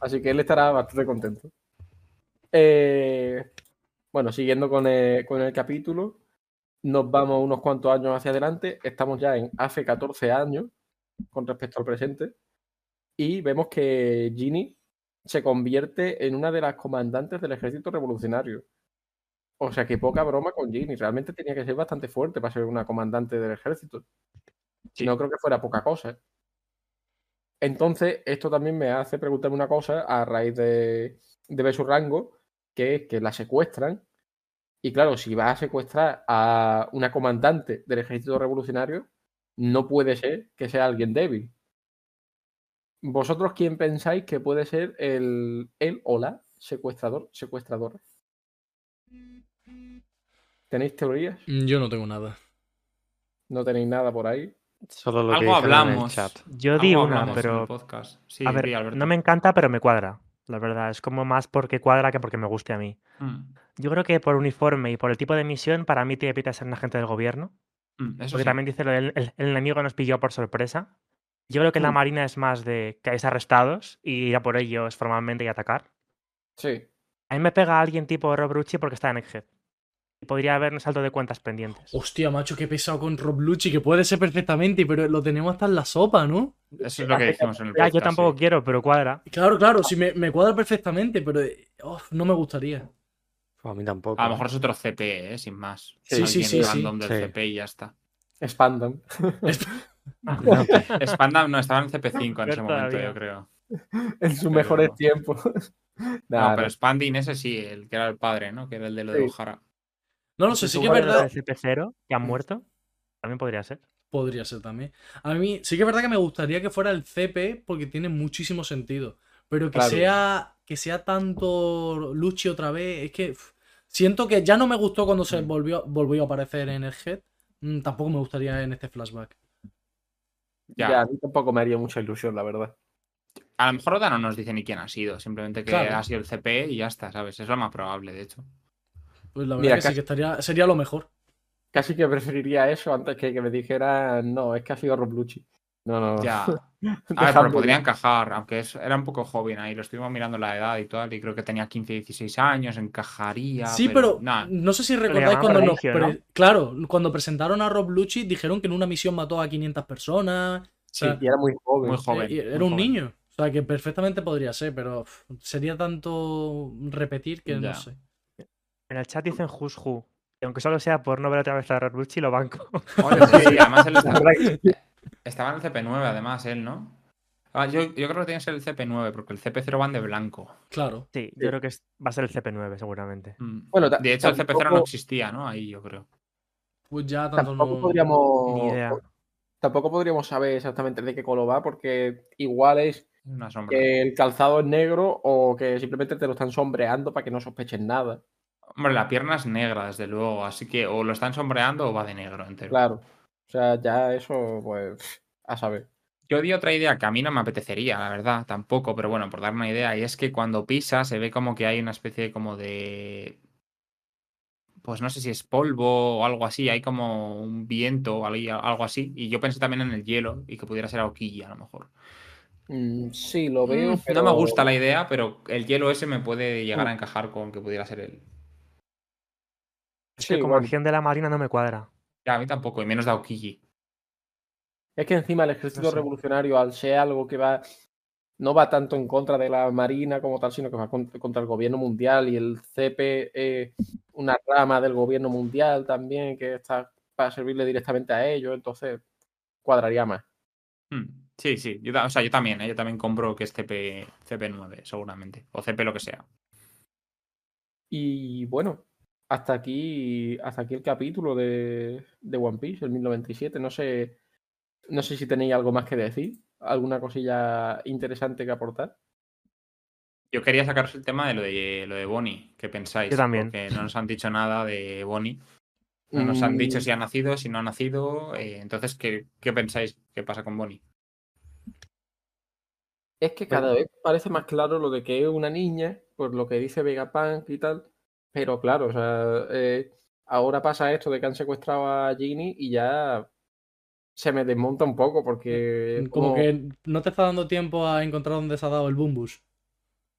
Así que él estará bastante contento. Eh, bueno, siguiendo con el, con el capítulo, nos vamos unos cuantos años hacia adelante. Estamos ya en hace 14 años con respecto al presente. Y vemos que Ginny se convierte en una de las comandantes del ejército revolucionario. O sea que poca broma con Ginny. Realmente tenía que ser bastante fuerte para ser una comandante del ejército. Sí. No creo que fuera poca cosa. Entonces, esto también me hace preguntarme una cosa a raíz de, de ver su rango, que es que la secuestran. Y claro, si va a secuestrar a una comandante del ejército revolucionario, no puede ser que sea alguien débil. ¿Vosotros quién pensáis que puede ser el, el o la secuestrador, secuestradora? ¿Tenéis teorías? Mm, Yo no tengo nada. ¿No tenéis nada por ahí? Solo lo que Algo dijeron en el hablamos. chat. Yo di una, hablamos pero podcast. Sí, a ver, no me encanta, pero me cuadra. La verdad, es como más porque cuadra que porque me guste a mí. Mm, Yo creo que por uniforme y por el tipo de misión, para mí tiene pinta de ser un agente del gobierno. Mm, eso Porque sí. también dice lo del el, el enemigo nos pilló por sorpresa. Yo creo que la Mm. Marina es más de que hayáis arrestados y ir a por ellos formalmente y atacar. Sí. A mí me pega alguien tipo Rob Rucci porque está en Egghead. Y podría haber un salto de cuentas pendientes. Hostia, macho, qué pesado con Rob Lucci, que puede ser perfectamente, pero lo tenemos hasta en la sopa, ¿no? Eso es lo que dijimos en el Ya, podcast. yo tampoco sí. quiero, pero cuadra. Claro, claro, sí me, me cuadra perfectamente, pero eh, no me gustaría. Pues a mí tampoco. A lo mejor es otro CP, ¿eh? sin más. Sí, Alguien sí, sí, sí. random del Sí. CP y ya está. Que- Spandam no estaba en CP5 en ese momento, yo creo. en sus Pero- mejores tiempos. Nah, no, pero no. Spanding ese sí, el que era el padre, ¿no? Que era el de lo de. Ojara. No lo sé, sí que es verdad. del CP0 que han muerto. También podría ser. Podría ser también. A mí sí que es verdad que me gustaría que fuera el CP porque tiene muchísimo sentido. Pero que Claro. sea que sea tanto Luchi otra vez, es que siento que ya no me gustó cuando se Mm. volvió, volvió a aparecer en el head. Mm, Tampoco me gustaría en este flashback. Ya. Ya, a mí tampoco me haría mucha ilusión, la verdad. A lo mejor Oda no nos dice ni quién ha sido, simplemente que Claro. ha sido el CP y ya está, ¿sabes? Es lo más probable, de hecho. Pues la verdad Mira, que sí que estaría, sería lo mejor. Casi que preferiría eso antes que que me dijeran, no, es que ha sido Rob Lucci. No, no. Ya. A ver, pero podría encajar, aunque es- era un poco joven ahí, lo estuvimos mirando la edad y tal, y creo que tenía 15, 16 años, encajaría. Sí, pero nah, no sé si recordáis cuando nos prodigio, pre- ¿no? Claro, cuando presentaron a Rob Lucci dijeron que en una misión mató a 500 personas. sí, sea, Y era muy joven. muy joven. Eh, muy era un joven. niño. O sea, que perfectamente podría ser, pero sería tanto repetir que Ya. no sé. En el chat dicen. Y aunque solo sea por no ver otra vez a Robucci, lo banco. Oye, sí, además él estaba, en el CP9, además, él, ¿no? Ah, yo, yo creo que tiene que ser el CP9, porque el CP0 van de blanco. Claro. Sí, yo creo que es- va a ser el CP9, seguramente. Mm. Bueno, de hecho, el CP0 no existía, ¿no? Ahí yo creo. Pues ya tanto Tampoco no. podríamos. Ni idea. Tampoco podríamos saber exactamente de qué color va, porque igual es Una sombra. que el calzado es negro o que simplemente te lo están sombreando para que no sospechen nada. Hombre, la pierna es negra, desde luego, así que o lo están sombreando o va de negro entero. Claro. O sea, ya eso, pues, a saber. Yo di otra idea que a mí no me apetecería, la verdad, tampoco, pero bueno, por dar una idea, y es que cuando pisa se ve como que hay una especie como de... Pues no sé si es polvo o algo así, hay como un viento o algo algo así, y yo pensé también en el hielo y que pudiera ser Aokiji a lo mejor. Mm, sí, lo veo, Mm, pero... No me gusta la idea, pero el hielo ese me puede llegar a Mm. encajar con que pudiera ser él. Es Sí, que como bueno. acción de la Marina no me cuadra. Ya, a mí tampoco, y menos de Aokiji. Es que encima el ejército No sé. revolucionario, al ser algo que va, no va tanto en contra de la Marina como tal, sino que va con- contra el gobierno mundial y el CP es una rama del gobierno mundial también que está para servirle directamente a ellos, entonces cuadraría más. Mm, Sí, sí, yo, o sea, yo también, ¿eh? yo también compro que es CP, CP9, seguramente, o CP lo que sea. Y bueno, hasta aquí, hasta aquí el capítulo de, de One Piece, el 1097. No sé, no sé si tenéis algo más que decir alguna cosilla interesante que aportar. Yo quería sacaros el tema de lo de lo de Bonnie. ¿Qué pensáis? Yo también. Porque no nos han dicho nada de Bonnie. No nos han dicho Mm, si ha nacido, si no ha nacido. eh, entonces, ¿qué, ¿qué pensáis? ¿Qué pasa con Bonnie? Es que cada vez parece más claro lo de que es una niña, por lo que dice Vegapunk y tal. Pero claro, o sea, eh, ahora pasa esto de que han secuestrado a Ginny y ya se me desmonta un poco porque Como como- que no te está dando tiempo a encontrar dónde se ha dado el Bumbus.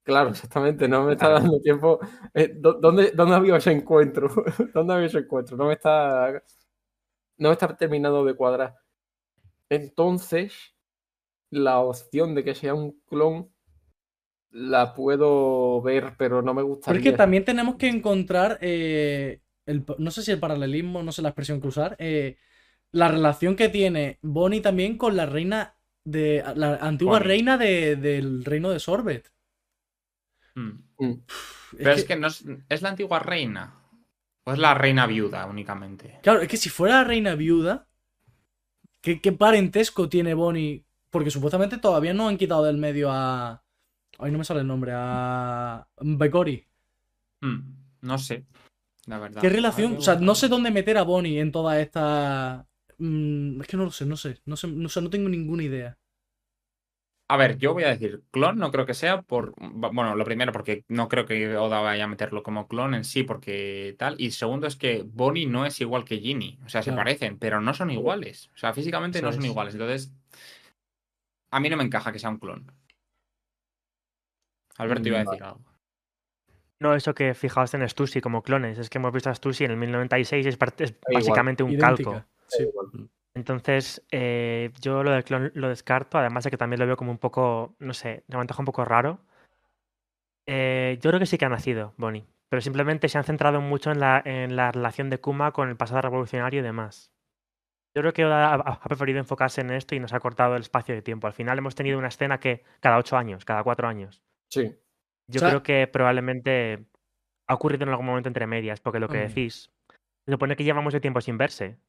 Claro, exactamente, no me está dando tiempo. Eh, ¿dó- ¿dónde, ¿Dónde ha habido ese encuentro? ¿Dónde ha habido ese encuentro? No me está. No me está terminando de cuadrar. Entonces, la opción de que sea un clon la puedo ver, pero no me Pero gustaría. es que también tenemos que encontrar, eh, el, no sé si el paralelismo, no sé la expresión que usar, eh, la relación que tiene Bonnie también con la reina de la antigua Bonnie. reina de- del reino de Sorbet. Hmm. Mm. Pero es que no es, ¿es la antigua reina. ¿O es la reina viuda únicamente? Claro, es que si fuera la reina viuda, ¿qué, qué parentesco tiene Bonnie? Porque supuestamente todavía no han quitado del medio a. Ay, no me sale el nombre, a. Hmm, No sé. La verdad. ¿Qué relación? O sea, no sé dónde meter a Bonnie en toda esta. Mm, es que no lo sé, no sé. No sé, no, sé, no tengo ninguna idea. A ver, yo voy a decir, clon no creo que sea por. Bueno, lo primero, porque no creo que Oda vaya a meterlo como clon en sí, porque tal. Y segundo es que Bonnie no es igual que Ginny. O sea, se parecen, pero no son iguales. O sea, físicamente no son es. iguales. Entonces, a mí no me encaja que sea un clon. Alberto iba a Mm, decir algo. No, eso que fijaos en Stussy como clones. Es que hemos visto a Stussy en el 1096 y es, es igual, básicamente un Idéntica. calco. Sí. Entonces, eh, yo lo del clon lo descarto, además de que también lo veo como un poco, no sé, me antoja un poco raro. Eh, yo creo que sí que ha nacido Bonnie, pero simplemente se han centrado mucho en la, en la relación de Kuma con el pasado revolucionario y demás. Yo creo que Oda ha, ha preferido enfocarse en esto y nos ha cortado el espacio de tiempo. Al final hemos tenido una escena que cada ocho años, cada cuatro años. Sí. Yo sea- creo que probablemente ha ocurrido en algún momento entre medias, porque lo que decís, se supone que lleva mucho tiempo sin verse.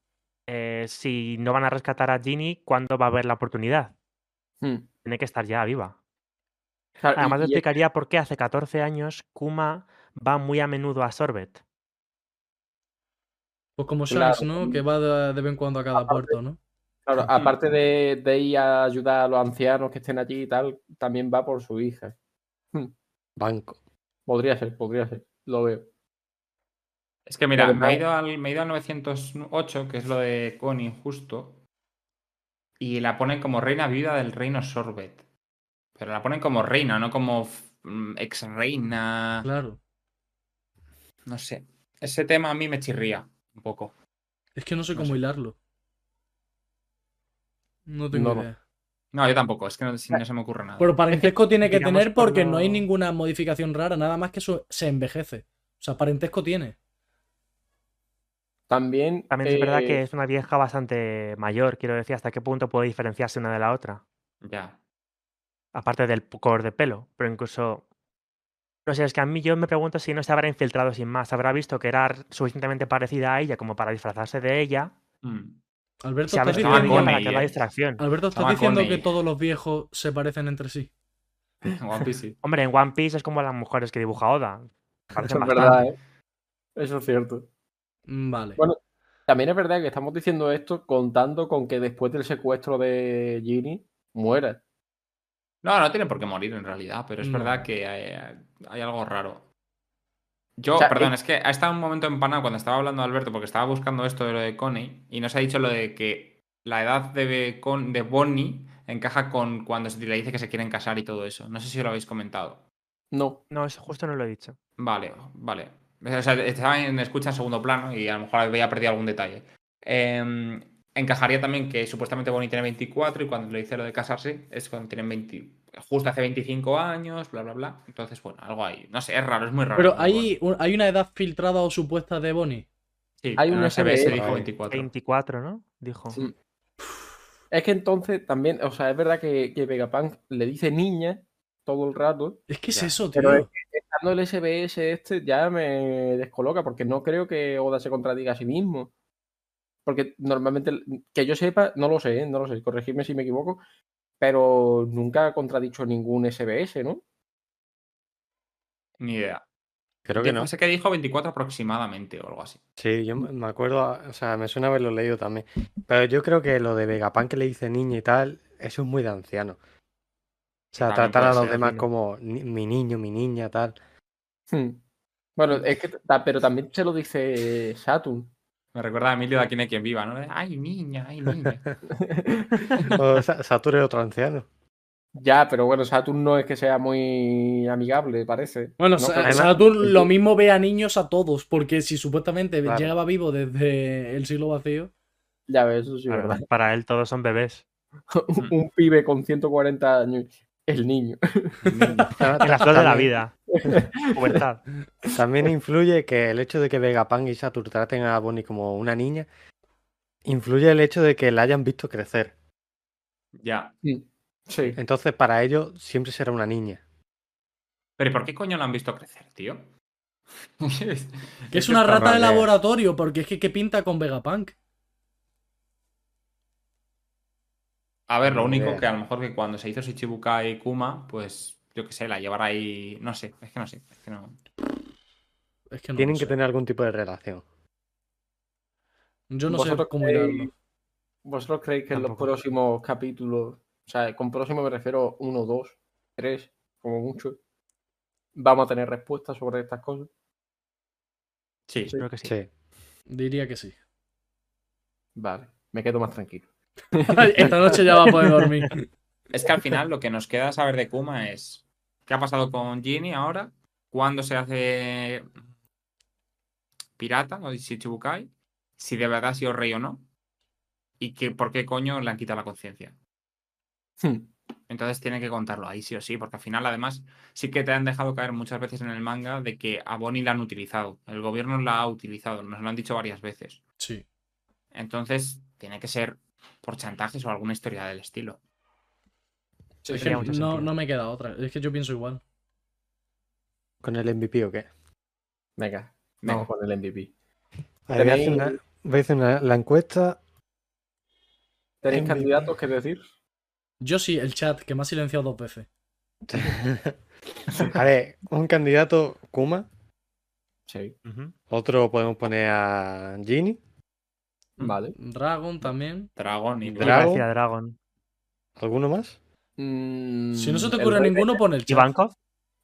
Eh, si no van a rescatar a Ginny, ¿cuándo va a haber la oportunidad? Mm. Tiene que estar ya viva. Claro, Además, y explicaría por qué hace 14 años Kuma va muy a menudo a Sorbet. Pues como Claro. Shanks, ¿no? Que va de, de vez en cuando a cada puerto, ¿no? claro, aparte de, de ir a ayudar a los ancianos que estén allí y tal, también va por su hija. Banco. Podría ser, podría ser. Lo veo. Es que mira, me he, ido al, me he ido al 908, que es lo de Connie, justo. Y la ponen como reina viuda del reino Sorbet. Pero la ponen como reina, no como mm, ex reina. Claro. No sé. Ese tema a mí me chirría un poco. Es que no sé No cómo sé. hilarlo. No tengo No, no. idea. No, yo tampoco, es que no, si no se me ocurre nada. Pero parentesco tiene que digamos, tener porque por no hay ninguna modificación rara, nada más que eso se envejece. O sea, parentesco tiene. También. También es verdad eh, que es una vieja bastante mayor, quiero decir, hasta qué punto puede diferenciarse una de la otra. Ya. Aparte del color de pelo, pero incluso... No sé, es que a mí yo me pregunto si no se habrá infiltrado sin más. Habrá visto que era suficientemente parecida a ella como para disfrazarse de ella. Mm. Alberto, ¿estás diciendo, para que la eh. distracción. Alberto, ¿estás Estaba diciendo que Connie. todos los viejos se parecen entre sí? One Piece sí. Hombre, en One Piece es como las mujeres que dibuja Oda. Parecen es bastante. verdad, ¿eh? Eso es cierto. Mm, Vale. Bueno, También es verdad que estamos diciendo esto contando con que después del secuestro de Ginny muera. No, no tiene por qué morir en realidad, pero es No. verdad que hay, hay algo raro. Yo, O sea, perdón, eh- es que ha estado un momento empanado cuando estaba hablando Alberto, porque estaba buscando esto de lo de Connie, y nos ha dicho lo de que la edad de, Con- de Bonnie encaja con cuando se le dice que se quieren casar y todo eso. No sé si lo habéis comentado. No. No, eso justo no lo he dicho. Vale, vale. O sea, estaba en escucha en segundo plano y a lo mejor había perdido algún detalle. Eh, encajaría también que supuestamente Bonnie tiene 24 y cuando le dice lo de casarse es cuando tienen 20, justo hace 25 años, bla, bla, bla. Entonces, bueno, algo ahí. No sé, es raro, es muy raro. Pero hay, un- hay una edad filtrada o supuesta de Bonnie. Sí, hay en un el SBS SBS dijo ahí. 24. 24, ¿no? Dijo. Sí. Es que entonces también, o sea, es verdad que, que Vegapunk le dice niña todo el rato. Es que es Ya, eso, tío. pero es Estando el SBS este ya me descoloca porque no creo que Oda se contradiga a sí mismo. Porque normalmente, que yo sepa, no lo sé, ¿eh? no lo sé, corregidme si me equivoco, pero nunca ha contradicho ningún SBS, ¿no? Ni idea. Creo que no. Sé que dijo 24 aproximadamente o algo así. Sí, yo me acuerdo, o sea, me suena haberlo leído también. Pero yo creo que lo de Vegapunk que le dice niña y tal, eso es muy de anciano. O sea, También tratar a los demás como mi niño, mi niña, tal. Hmm. Bueno, es que, pero también se lo dice Saturn. Me recuerda a Emilio de Aquí no hay quien viva, ¿no? Ay, niña, ay, niña. O Saturn es otro anciano. Ya, pero bueno, Saturn no es que sea muy amigable, parece. Bueno, No, pero- Saturn lo mismo ve a niños a todos, porque si supuestamente Claro. llegaba vivo desde el siglo vacío. Ya ves, eso sí, Claro, verdad. para él todos son bebés. Un, un pibe con 140 años, el niño. En la flor de la vida. Pubertad. También influye que el hecho de que Vegapunk y Saturn traten a Bonnie como una niña, influye el hecho de que la hayan visto crecer. ya. Sí. Entonces, para ellos siempre será una niña. Pero ¿y por qué coño lo han visto crecer, tío? Que es una rata de eh. laboratorio, porque es que ¿qué pinta con Vegapunk? A ver, lo Ni único que a lo mejor que cuando se hizo Shichibukai y Kuma, pues yo qué sé, la llevará ahí. No sé, es que no sé. Es que no. Es que no Tienen que sé. tener algún tipo de relación. Yo no sé ¿Vosotros cómo creéis-. ¿Vosotros creéis que en los próximos capítulos, o sea, con próximo me refiero uno, dos, tres, como mucho, vamos a tener respuestas sobre estas cosas? Sí. Creo que sí. Sí. Diría que sí. Vale, me quedo más tranquilo. Esta noche ya va a poder dormir. Es que al final lo que nos queda saber de Kuma es qué ha pasado con Ginny ahora, cuándo se hace pirata o Shichibukai, si de verdad ha sido rey o no, y que por qué coño le han quitado la conciencia. Hmm. Entonces tiene que contarlo ahí sí o sí, porque al final además sí que te han dejado caer muchas veces en el manga de que a Bonnie la han utilizado, el gobierno la ha utilizado, nos lo han dicho varias veces. Sí. Entonces tiene que ser por chantajes o alguna historia del estilo. Sí, Es sí, que no, no me queda otra. Es que yo pienso igual. ¿Con el MVP o qué? Venga, vamos con el MVP. A ver, voy a hacer una, voy a hacer una- la encuesta. ¿Tenéis MVP. candidatos que decir? Yo sí, el chat, que me ha silenciado dos veces. A ver, un candidato Kuma, Sí, otro podemos poner a Ginny, vale. Dragon también. Dragón y Dragon. Dragon. ¿alguno más? Mm, Si no se te ocurre ninguno, pon el chat. Ivankov.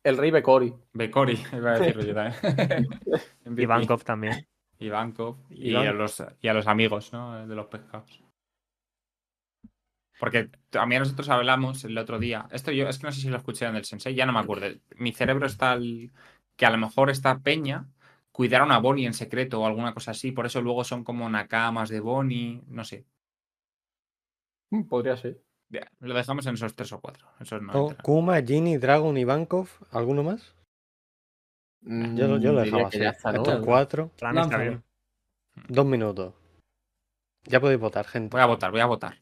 El rey Becori. Bekori, iba a decirlo yo también. Ivankov también. Ivankov y, a los, y a los amigos, ¿no? De los pescados. Porque también nosotros hablamos el otro día. Esto yo es que no sé si lo escuché en el Sensei, ya no me acuerdo. Mi cerebro está al- que a lo mejor esta peña cuidaron a Bonnie en secreto o alguna cosa así. Por eso luego son como nakamas de Bonnie. No sé. Mm, Podría ser. Ya, Lo dejamos en esos tres o cuatro. Esos no Oh. Kuma, Ginny, Dragon, Ivankov, ¿alguno más? Yo, lo- yo lo Mm, dejaba así. Estos cuatro, Plan está bien. dos minutos. Ya podéis votar, gente. Voy a votar, voy a votar.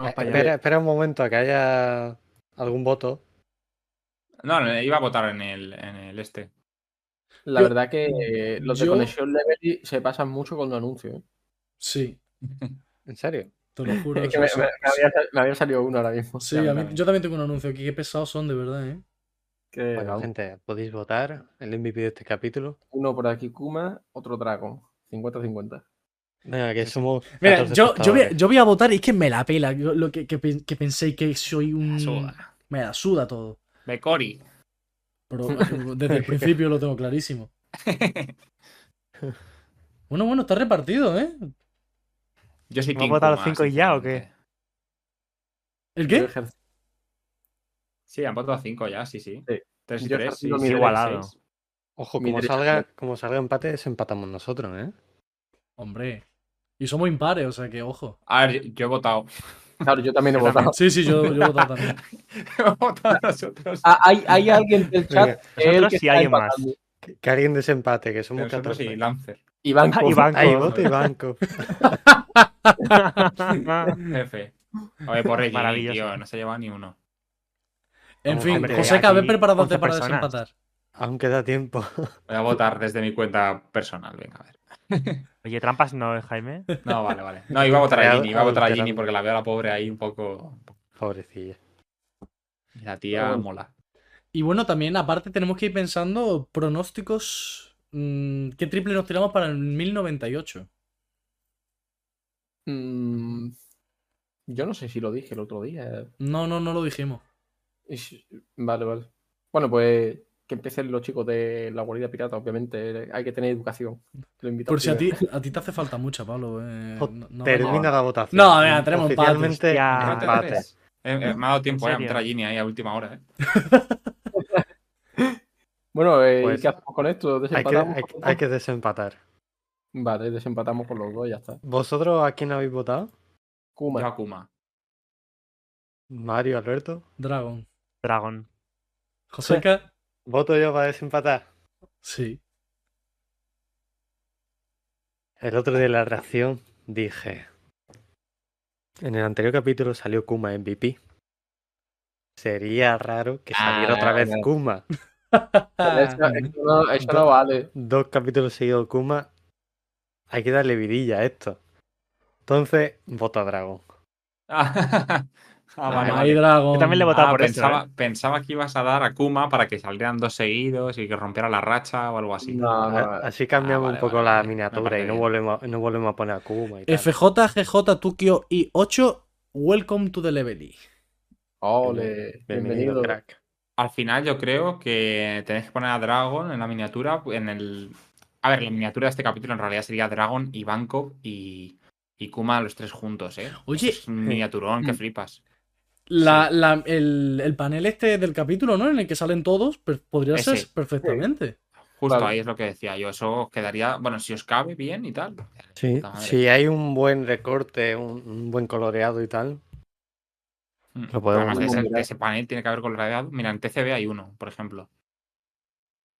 Eh, espera, espera un momento a que haya algún voto. No, no, iba a votar en el, en el este. La Yo- verdad que eh, los de Conexión Level se pasan mucho con los anuncios. ¿eh? Sí, ¿En serio? Te lo juro. Es que me, me- me había, sal- me había salido uno ahora mismo. Sí, a me mí- yo también tengo un anuncio aquí. Qué pesados son, de verdad, ¿eh? Que, Bueno, gente, podéis votar el MVP de este capítulo. uno por aquí Kuma, otro Dragon. 50-50. Venga, que somos. Mira, 14 yo, yo, voy, a- espectadores. yo voy a votar y es que me la pela. Yo- lo que, que, que penséis que soy un. Suda. Me la suda todo. Bekori. Pero eh, desde el principio lo tengo clarísimo. Bueno, bueno, está repartido, ¿eh? Yo soy ¿Hemos Team votado los Kuma, cinco y ya o sinceramente. ¿El qué? Sí, han votado cinco ya, sí, sí. Sí. Tres y Yo tres, ejercido sí, mi sí, igualado. seis. Ojo, como salga, como salga empate, desempatamos nosotros, ¿eh? Hombre. Y somos impares, o sea que ojo. A ver, yo, he votado. Claro, yo también he votado. Sí, sí, yo, yo he votado también. he votado nosotros. Ah, hay, hay alguien del chat nosotros que sí alguien más. Que, que alguien desempate, que somos Nosotros 14. y Lancer. Ah, Kof. Ivankov. Ahí, voto y banco. Jefe. Oye, por Maravilloso. tío, no se lleva ni uno. En fin, hombre, José, ve preparándote 11 para personas. desempatar. Aún queda tiempo. Voy a votar desde mi cuenta personal, venga, a ver. Oye, trampas no, ¿eh, Jaime. No, vale, vale. No, iba a votar a Ginny, iba a votar a. Ginny porque la veo a la pobre ahí un poco. Pobrecilla. La tía mola. Y bueno, también aparte tenemos que ir pensando pronósticos. mm, ¿Qué triple nos tiramos para el 1098? Mm, yo no sé si lo dije el otro día. No, no, no lo dijimos. Vale, vale. Bueno, pues que empiecen los chicos de la guarida pirata, obviamente. Hay que tener educación. Lo invito Por si a ti, a ti te hace falta mucha, Pablo. eh, O- no- no Termina la votación. No, venga, tenemos empate. Oficialmente. Empate. Eh, eh, me ha dado tiempo ¿En eh, a meter a Ginny ahí a última hora. ¿eh? Bueno, eh, ¿y Pues- ¿qué hacemos con esto? Hay que, ¿Desempatamos? hay, hay que desempatar. Vale, desempatamos con los dos y ya está. ¿Vosotros a quién habéis votado? Kuma. Yo a Kuma. Mario, Alberto. Dragon. Dragon. Joseca. Voto yo para desempatar. Sí. El otro día de la reacción dije. En el anterior capítulo salió Kuma MVP. Sería raro que saliera Ah, otra vez. Kuma. Eso, eso no, eso no vale. Dos capítulos seguidos Kuma. Hay que darle vidilla a esto. Entonces, voto a Dragon. Ah, vale, vale. Dragon. Yo también le he votado Ah, por pensaba, eso. ¿eh? pensaba que ibas a dar a Kuma para que salieran dos seguidos y que rompiera la racha o algo así. No, no, Así cambiamos Ah, vale, un poco vale, la miniatura y no volvemos, no volvemos a poner a Kuma y tal. FJ, GJ, Tukio y 8. Welcome to the level. Ole, bienvenido. crack. Al final yo creo que tenéis que poner a Dragon en la miniatura. En el... A ver, la miniatura de este capítulo en realidad sería Dragon, Ivankov y, y Kuma los tres juntos, ¿eh? Oye. Eso es un miniaturón que Mm. flipas. La, la- el, el panel este del capítulo, ¿no? En el que salen todos, per- podría ser perfectamente. Justo Vale. ahí es lo que decía yo. Eso os quedaría, bueno, si os cabe bien y tal. Sí, si hay un buen recorte, un, un buen coloreado y tal. Mm. Lo podemos Además, ese, ese panel tiene que haber coloreado. Mira, en TCB hay uno, por ejemplo.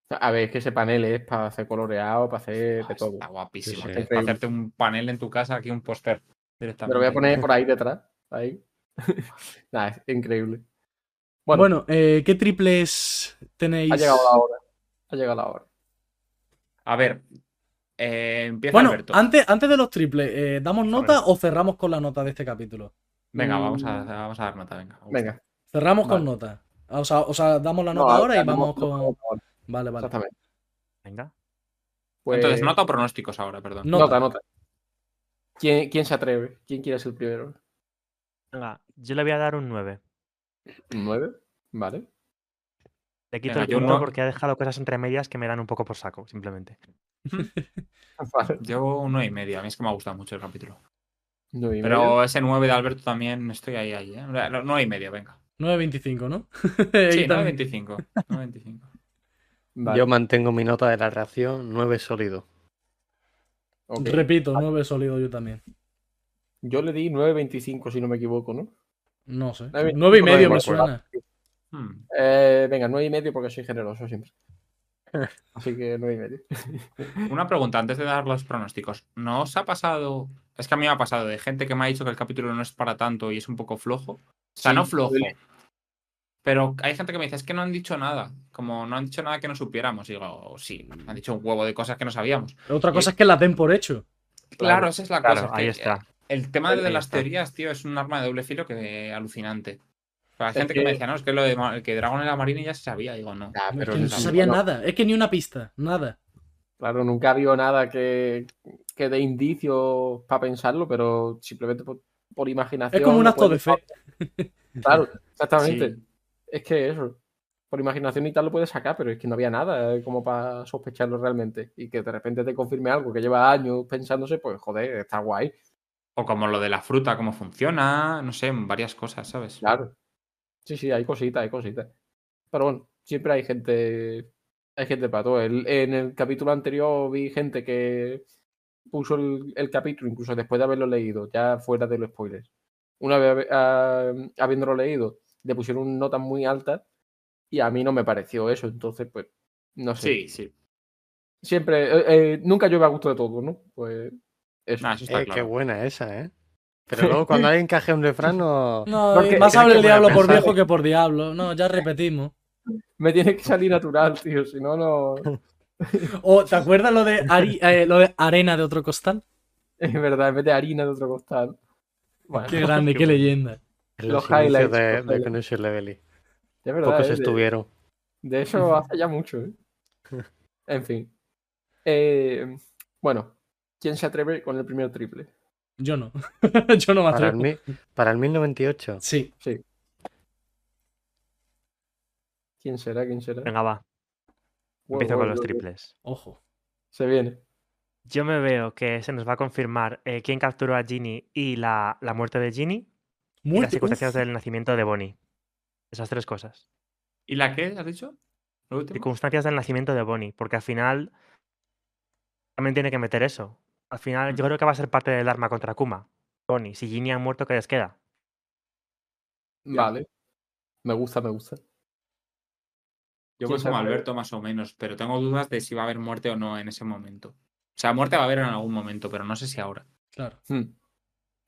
A ver, es que ese panel es para hacer coloreado, para hacer de Ah, todo. Está guapísimo. Sí, sí. Para hacerte un panel en tu casa, aquí un póster. Me directamente. lo voy a poner por ahí detrás. Ahí. Nada, es increíble. Bueno, Bueno, eh, ¿qué triples tenéis? ha llegado la hora. Ha llegado la hora. A ver, eh, empieza Bueno, Alberto. antes, antes de los triples, eh, ¿damos nota o cerramos con la nota de este capítulo? Venga, vamos a, Mm. vamos a dar nota, venga. Cerramos con nota. O sea, o sea, damos la No, nota ahora y vamos con. Vale, vale. Exactamente. Venga. Pues, Entonces, nota o pronósticos ahora, perdón. Nota. Nota, nota. ¿Quién, quién se atreve? ¿Quién quiere ser el primero? Venga, yo le voy a dar un 9. ¿Un ¿Nueve? Vale. Le quito Venga, el punto no- porque ha dejado cosas entre medias que me dan un poco por saco, simplemente. Vale. Yo un 9 y medio. A mí es que me ha gustado mucho el capítulo. Pero medio. ese 9 de Alberto también estoy ahí, ahí, ¿eh? 9 y medio, venga. 9.25, ¿no? Sí, Y también- 9.25. 9.25. Vale, Yo mantengo mi nota de la reacción 9 sólido. Repito, 9 sólido yo también. Yo le di 9.25 si no me equivoco, ¿no? No sé. Nueve- 9 y medio me suena. Hmm. Eh, venga, 9 y medio porque soy generoso siempre. Así que 9 y medio. Una pregunta antes de dar los pronósticos. ¿No os ha pasado? Es que a mí me ha pasado de gente que me ha dicho que el capítulo no es para tanto y es un poco flojo. O sea, Sí, no flojo. Pero hay gente que me dice, es que no han dicho nada. Como no han dicho nada que no supiéramos. Y digo, sí, han dicho un huevo de cosas que no sabíamos. Otra cosa es que la den por hecho. Claro, esa es la Claro, cosa. ahí que está. El tema de Ahí las está. teorías, tío, es un arma de doble filo que alucinante. Hay Es gente que... me decía, no, es que lo de que Dragon era marina ya se sabía. Digo, no. Es pero que no se sabía no- nada. Es que ni una pista. Nada. Claro, nunca ha habido nada que, que dé indicios para pensarlo, pero simplemente por, por imaginación. Es como un acto de fe. Claro, exactamente. Sí. Es que eso. Por imaginación y tal lo puedes sacar, pero es que no había nada eh, como para sospecharlo realmente. Y que de repente te confirme algo que lleva años pensándose, pues joder, está guay. O como lo de la fruta, cómo funciona, no sé, varias cosas, ¿sabes? Claro. Sí, sí, hay cositas, hay cositas. Pero bueno, siempre hay gente. Hay gente para todo. El- en el capítulo anterior vi gente que puso el, el capítulo, incluso después de haberlo leído, ya fuera de los spoilers. Una vez ah, habiéndolo leído, le pusieron notas muy altas y a mí no me pareció eso. Entonces, pues, no sé. Sí, sí. Siempre, eh, eh, nunca llueve a gusto de todo, ¿no? Pues eso. Nah, eso está Eh, claro. Qué buena esa, ¿eh? Pero luego cuando alguien caje un refrán no... No, Porque- más habla el diablo por viejo que por diablo. No, ya repetimos. Me tiene que salir natural, tío. Si no, no. O, ¿te acuerdas lo de, ari- eh, lo de arena de otro costal? Es verdad, en vez de harina de otro costal. Bueno, Qué grande, qué leyenda. En Los highlights, de, los de. Connection. Es verdad, Pocos ¿eh? de, estuvieron. de eso hace ya mucho. ¿eh? En fin. Eh, bueno, ¿quién se atreve con el primer triple? Yo no. Yo no me Para el, atrevo. para el 1098. Sí. Sí. ¿Quién será? ¿Quién será? Venga, va. Wow, Empiezo wow, con los wow, triples. Ojo. Se viene. Yo me veo que se nos va a confirmar eh, quién capturó a Ginny y la, la muerte de Ginny y las circunstancias del nacimiento de Bonnie. Esas tres cosas. ¿Y la qué has dicho? Circunstancias del nacimiento de Bonnie, porque al final también tiene que meter eso. Al final yo creo que va a ser parte del arma contra Kuma. Bonnie, si Ginny ha muerto, ¿qué les queda? Vale. Me gusta, me gusta. Yo ¿Quién voy se como? Alberto más o menos, pero tengo dudas de si va a haber muerte o no en ese momento. O sea, muerte va a haber en algún momento, pero no sé si ahora. Claro. Hmm.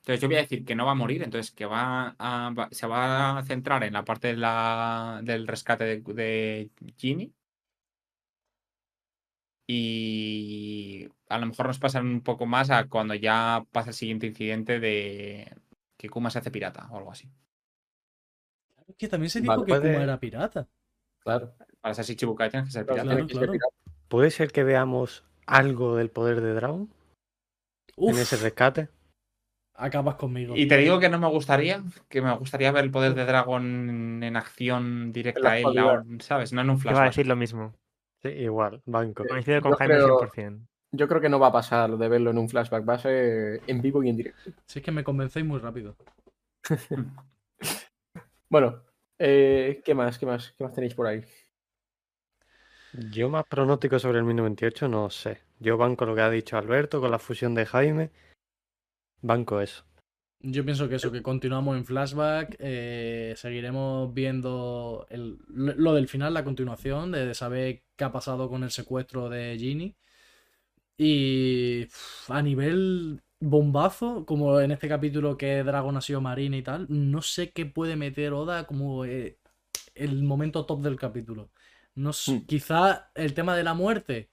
Entonces yo voy a decir que no va a morir, entonces que va a, va- se va a centrar en la parte de la, del rescate de, de Ginny. Y a lo mejor nos pasan un poco más a cuando ya pasa el siguiente incidente de que Kuma se hace pirata o algo así. Es que también se dijo Vale, que puede- Kuma era pirata. Claro. Para ser Shichibukai tienes que ser Claro, pirata. Claro, tiene que ser claro. pirata. ¿Puede ser que veamos algo del poder de Dragon Uf, en ese rescate? Acabas conmigo. Y te digo que no me gustaría, que me gustaría ver el poder de Dragon en acción directa a él, ¿sabes? No en un Iba a flashback. decir lo mismo. Sí, igual, banco. Coincido con Yo Jaime creo- 100%. Yo creo que no va a pasar de verlo en un flashback. Va a ser en vivo y en directo. Si es que me convencéis muy rápido. Bueno, eh, ¿qué más? ¿Qué más? ¿Qué más tenéis por ahí? Yo más pronóstico sobre el 1098 no sé. Yo banco lo que ha dicho Alberto con la fusión de Jaime. Banco eso. Yo pienso que eso, que continuamos en flashback, eh, seguiremos viendo el- lo del final, la continuación, de saber qué ha pasado con el secuestro de Ginny. Y a nivel bombazo, como en este capítulo que Dragon ha sido marina y tal, no sé qué puede meter Oda como eh, el momento top del capítulo. No sé, Hmm. quizá el tema de la muerte.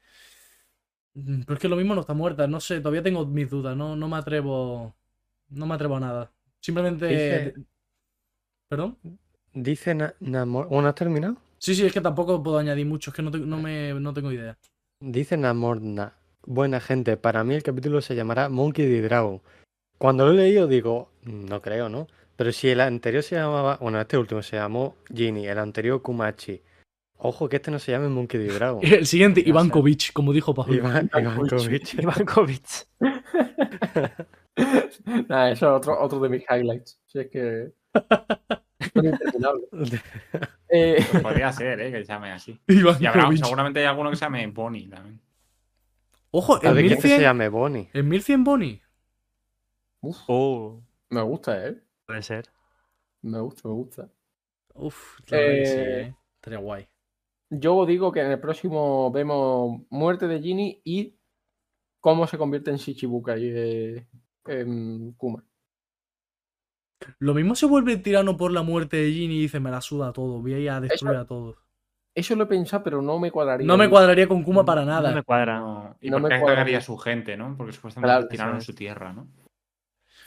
Mm, Pero es que lo mismo no está muerta, no sé, todavía tengo mis dudas, no, no me atrevo. No me atrevo a nada. Simplemente. Dice- ¿Perdón? Dice Na- Namor... ¿O no has terminado? Sí, sí, es que tampoco puedo añadir mucho, es que no, te- no, me, no tengo idea. Dice Namorna. Buena gente, para mí el capítulo se llamará Monkey D. Dragon. Cuando lo he leído digo, no creo, ¿no? Pero si el anterior se llamaba, bueno, este último se llamó Ginny, el anterior Kumachi. Ojo que este no se llame Monkey D. Dragon. El siguiente, Ivankovic, como dijo Pablo. Iván Ivankovic. Ivankovic. Nada, eso es otro, otro de mis highlights. Si es que. Eh, Pues podría ser, ¿eh? Que se llame así. Y habrá, Ivankovic. seguramente hay alguno que se llame Bonnie también. Ojo, A en ver, ¿quién que se 1100, llame Bonnie? en 1100 Bonnie. uf, Uh, me gusta, ¿eh? puede ser. Me gusta, me gusta. Uf, la verdad que sí, Eh, eh. Estaría guay. Yo digo que en el próximo vemos muerte de Ginny y cómo se convierte en Shichibukai eh, en Kuma. Lo mismo se vuelve tirano por la muerte de Ginny y dice, me la suda todo, voy a ir a destruir a todos. Eso lo he pensado, pero no me cuadraría. No me cuadraría con Kuma para nada. No me cuadra. No, y No me qué cuadra cagaría a mucho. su gente, ¿no? Porque supuestamente Claro, tiraron eso su tierra, ¿no?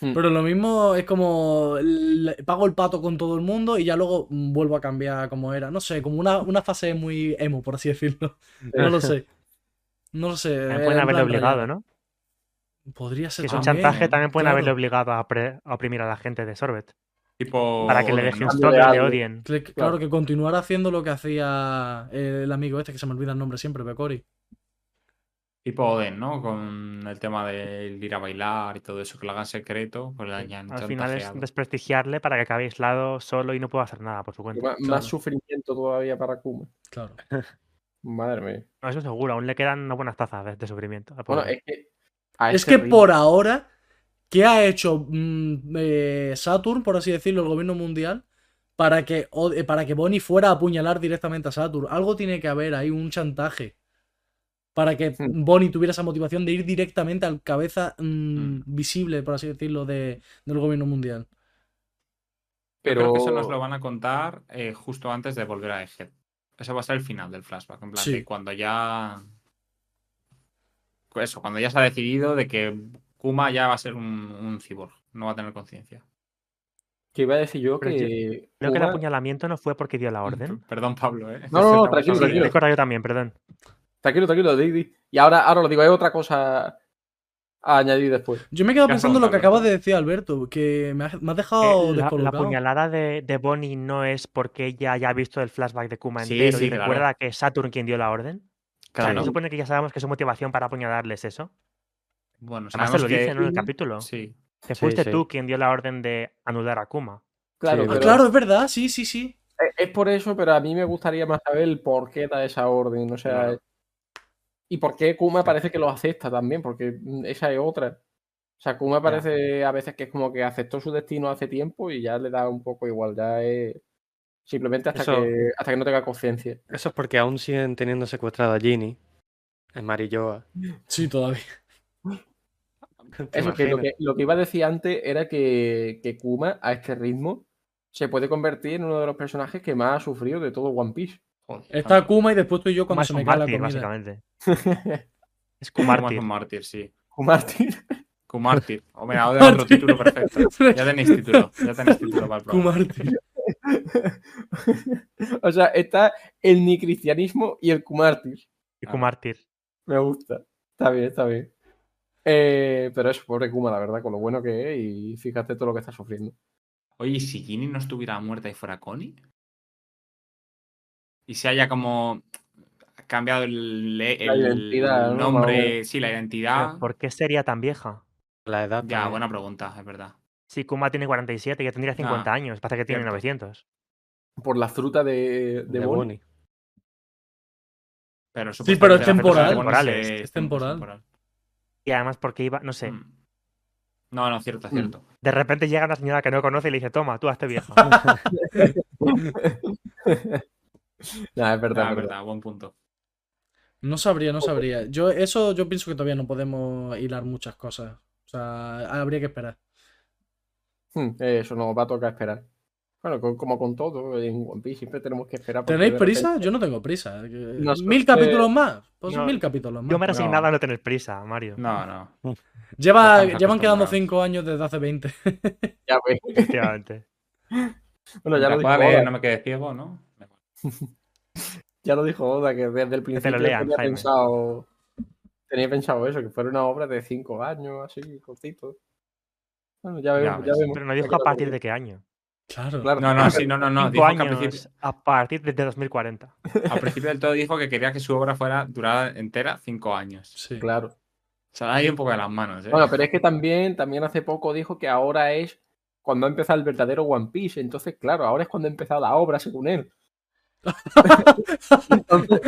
Mm. Pero lo mismo es como le- pago el pato con todo el mundo y ya luego vuelvo a cambiar como era. No sé, como una, una fase muy emo, por así decirlo. No lo sé. No lo sé. También eh, pueden en haberle obligado. ¿no? Podría ser Si es un también, chantaje, ¿eh? también pueden Claro. haberle obligado a, pre- a oprimir a la gente de Sorbet. Tipo. Para que le Oden, deje ¿no? un Cambio stop de y le odien. Claro, Claro. que continuara haciendo lo que hacía el amigo este, que se me olvida el nombre siempre, Pecori. Tipo Oden, ¿no? Con el tema de ir a bailar y todo eso, que lo hagan secreto, pues le hayan Al final es desprestigiarle para que acabe aislado solo y no pueda hacer nada por su cuenta. Más, Claro. más sufrimiento todavía para Kuma. Claro. Madre mía. No, eso seguro, aún le quedan unas buenas tazas de, de sufrimiento. Bueno, es que. a Es ese que por ahora, ¿qué ha hecho mm, eh, Saturn, por así decirlo, el gobierno mundial, para que, eh, para que Bonnie fuera a apuñalar directamente a Saturn? Algo tiene que haber ahí, un chantaje. Para que Hmm. Bonnie tuviera esa motivación de ir directamente al cabeza mm, Hmm. visible, por así decirlo, de- del gobierno mundial. Yo creo Pero que eso nos lo van a contar eh, justo antes de volver a Egghead. Eso va a ser el final del flashback. En plan, Sí. cuando ya. Eso, cuando ya se ha decidido de que Kuma ya va a ser un, un cyborg, no va a tener conciencia. Que iba a decir yo Pero yo- que. Creo que el apuñalamiento no fue porque dio la orden. Perdón, Pablo, ¿eh? No, no, no, tranquilo, tranquilo. Yo también, perdón. Tranquilo, tranquilo, di, di. Y ahora, ahora lo digo, hay otra cosa a añadir después. Yo me he quedado ¿Qué has pensando en lo que acabas de decir, Alberto, que me has, has Eh, dejado la, la puñalada de, de Bonnie no es porque ella ya ha visto el flashback de Kuma Sí, entero sí, y claro. recuerda que es Saturn quien dio la orden. O sea, Claro. ¿no se supone que ya sabemos que su motivación para apuñalarles es eso? Bueno, Además te lo que... dice ¿no? en el capítulo. Sí. Que fuiste sí. tú quien dio la orden de anular a Kuma. Claro, Sí, Ah, pero claro, es verdad, sí, sí, sí. es- es por eso, pero a mí me gustaría más saber el por qué da esa orden. O sea, Claro. Y por qué Kuma parece que lo acepta también, porque mm, esa es otra. O sea, Kuma parece a veces que es como que aceptó su destino hace tiempo y ya le da un poco igual. Ya es simplemente hasta, Eso- que, hasta que no tenga conciencia. Eso es porque aún siguen teniendo secuestrada a Ginny en Marilloa. Sí, todavía. ¿Te Eso que lo, que lo que iba a decir antes era que, que Kuma a este ritmo se puede convertir en uno de los personajes que más ha sufrido de todo One Piece. Joder, Está Kuma y después tú y yo cuando Kuma es se un me cae la mártir, comida. básicamente. Es Kuma es Kumártir. un mártir, sí. Kumártir. Kumártir. O mira, ahora otro título perfecto. Ya tenéis título. Ya tenéis título para el programa. Kumártir. o sea, está el ni cristianismo y el Kumártir. Y Kumártir. Me gusta. Está bien, está bien. Eh, pero eso, pobre Kuma, la verdad, con lo bueno que es y fíjate todo lo que está sufriendo. Oye, ¿y si Ginny no estuviera muerta y fuera Connie? Y se haya como cambiado el, el La identidad, ¿no? nombre, sí, la identidad. ¿Por qué sería tan vieja? La edad. Ya, también. buena pregunta, es verdad. Si Kuma tiene 47, ya tendría 50 Ah, años. Pasa que tiene cierto. 900. Por la fruta de, de, de Bonnie. Bonnie. Pero Sí, pero es temporal. Es temporal. Y además porque iba, no sé, Mm. No, no, cierto, Mm. cierto. de repente llega una señora que no conoce y le dice, toma, tú hazte vieja. Nah, es verdad, Ah, es verdad. buen punto. No sabría, no sabría. Yo, eso yo pienso que todavía no podemos hilar muchas cosas. O sea, habría que esperar. Hmm, Eso nos va a tocar esperar. Bueno, con- como con todo, en One Piece siempre tenemos que esperar. ¿Tenéis repente- prisa? Yo no tengo prisa. Nosotros, ¿Mil eh, capítulos más? Pues no, mil capítulos más. Yo me he No. resignado a no tener prisa, Mario. No, no. Lleva, llevan quedando cinco años desde hace 20. Ya ves. Efectivamente. Bueno, ya lo, Vale, no me quedé ciego, ¿no? ya lo dijo Oda, que desde el principio lean, tenía, Jaime. pensado, tenía pensado eso, que fuera una obra de cinco años, así, cortito. Bueno, ya vemos, ya, ves. vemos. Pero no dijo a partir de qué año. Claro. Claro. No, no, sí, no, no, no. Que años principio, a partir de 2040. al principio del todo dijo que quería que su obra fuera durada entera cinco años. Sí. Claro. Se ha ido un poco de las manos, ¿eh? Bueno, pero es que también, también hace poco dijo que ahora es cuando ha empezado el verdadero One Piece. Entonces, claro, ahora es cuando ha empezado la obra, según él. Entonces,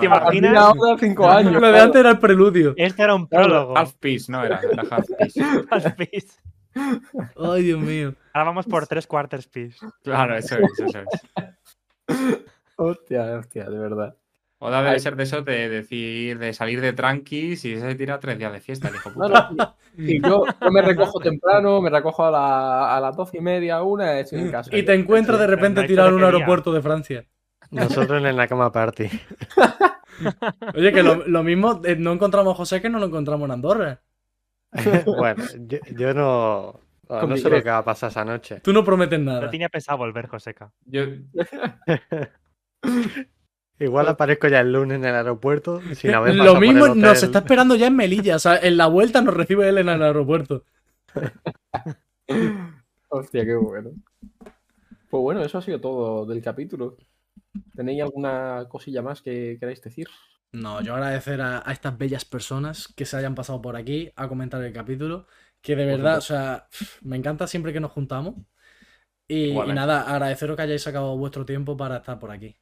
¿te imaginas? ahora, cinco años. Lo de claro. antes era el preludio. Este era un prólogo. Half piece, no era, era half piece. Half piece. Ay, Dios mío. Ahora vamos por tres quarters piece. Claro, eso es, eso es. Hostia, hostia, de verdad. Oda debe Ay. ser de eso de decir, de salir de tranquis y se tira tres días de fiesta, el hijo No, puta. no, yo, yo me recojo temprano, me recojo a, la- a las doce y media, una, estoy en casa. Y te encuentras de repente no tirado en un aeropuerto de Francia. Nosotros en la cama party. Oye, que lo, lo mismo, eh, no encontramos a José que no lo encontramos en Andorra. bueno, yo, yo no. No sé lo que va a pasar esa noche. Tú no prometes No nada. tenía pensado volver, Joseca. Yo, Igual aparezco ya el lunes en el aeropuerto sin haber Lo mismo nos está esperando ya en Melilla. O sea, en la vuelta nos recibe él en el aeropuerto. Hostia, qué bueno. Pues bueno, eso ha sido todo del capítulo. ¿Tenéis alguna cosilla más que queráis decir? No, yo agradecer a, a estas bellas personas que se hayan pasado por aquí a comentar el capítulo. Que de verdad, o sea, me encanta siempre que nos juntamos. Y, nada, agradeceros que hayáis sacado vuestro tiempo para estar por aquí.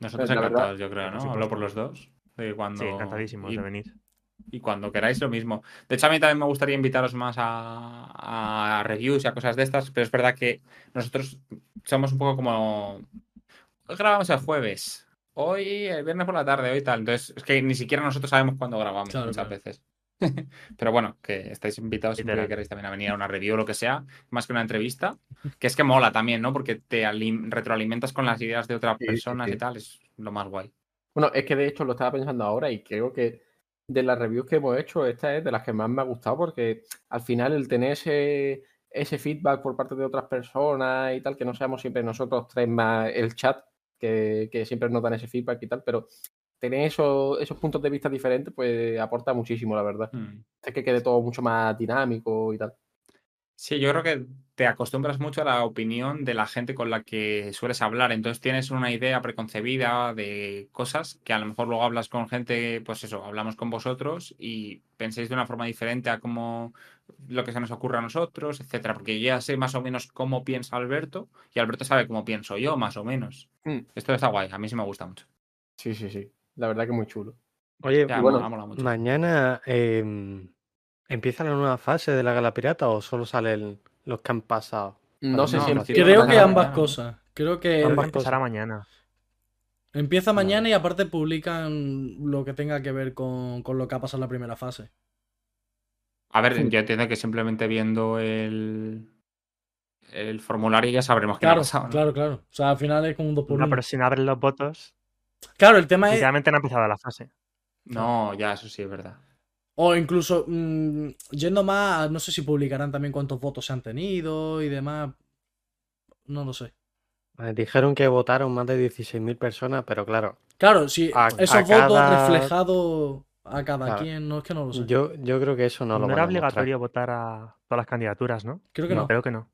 Nosotros Pues verdad, encantados, yo creo, ¿no? Hablo por los dos. de cuando, Sí, encantadísimos y, de venir. y cuando queráis lo mismo. De hecho, a mí también me gustaría invitaros más a, a reviews y a cosas de estas, pero es verdad que nosotros somos un poco como... Hoy grabamos el jueves, hoy el viernes por la tarde, hoy tal. Entonces, es que ni siquiera nosotros sabemos cuándo grabamos Claro, muchas claro. veces. Pero bueno, que estáis invitados siempre que queráis también a venir a una review o lo que sea, más que una entrevista. Que es que mola también, ¿no? Porque te alim- retroalimentas con las ideas de otras Sí, sí, personas sí. y tal, es lo más guay. Bueno, es que de hecho lo estaba pensando ahora y creo que de las reviews que hemos hecho, esta es de las que más me ha gustado porque al final el tener ese, ese feedback por parte de otras personas y tal, que no seamos siempre nosotros tres más el chat, que, que siempre nos dan ese feedback y tal, pero tener esos, esos puntos de vista diferentes, pues aporta muchísimo, la verdad. Mm. Es que quede todo mucho más dinámico y tal. Sí, yo creo que te acostumbras mucho a la opinión de la gente con la que sueles hablar. Entonces tienes una idea preconcebida de cosas que a lo mejor luego hablas con gente, pues eso, hablamos con vosotros y penséis de una forma diferente a cómo lo que se nos ocurre a nosotros, etcétera. Porque yo ya sé más o menos cómo piensa Alberto y Alberto sabe cómo pienso yo, más o menos. Mm. Esto está guay, a mí sí me gusta mucho. Sí, sí, sí. La verdad que muy chulo. Oye, Ya, bueno, mola, mola mucho. mañana em, empieza la nueva fase de la Gala Pirata o solo salen los que han pasado. No sé no, si no, Creo que ambas mañana. cosas. Creo que Ambas empezará cosas. mañana. empieza mañana y aparte publican lo que tenga que ver con, con lo que ha pasado en la primera fase. A ver, Sí. yo entiendo que simplemente viendo el, el formulario ya sabremos qué ha Claro, pasado. ¿no? claro, claro. O sea, al final es como un 2 por No, 1 pero si no abren los votos, Claro, el tema es. literalmente no ha empezado la fase. No, ya, eso sí es verdad. O incluso mm, yendo más, no sé si publicarán también cuántos votos se han tenido y demás. No lo sé. Dijeron que votaron más de 16.000 personas, pero claro, Claro, si A- esos a votos cada- reflejados a cada Claro. quien, no es que no lo sé. yo, yo creo que eso no No, lo van era a mostrar. obligatorio votar a todas las candidaturas, ¿no? Creo que no. Creo que no.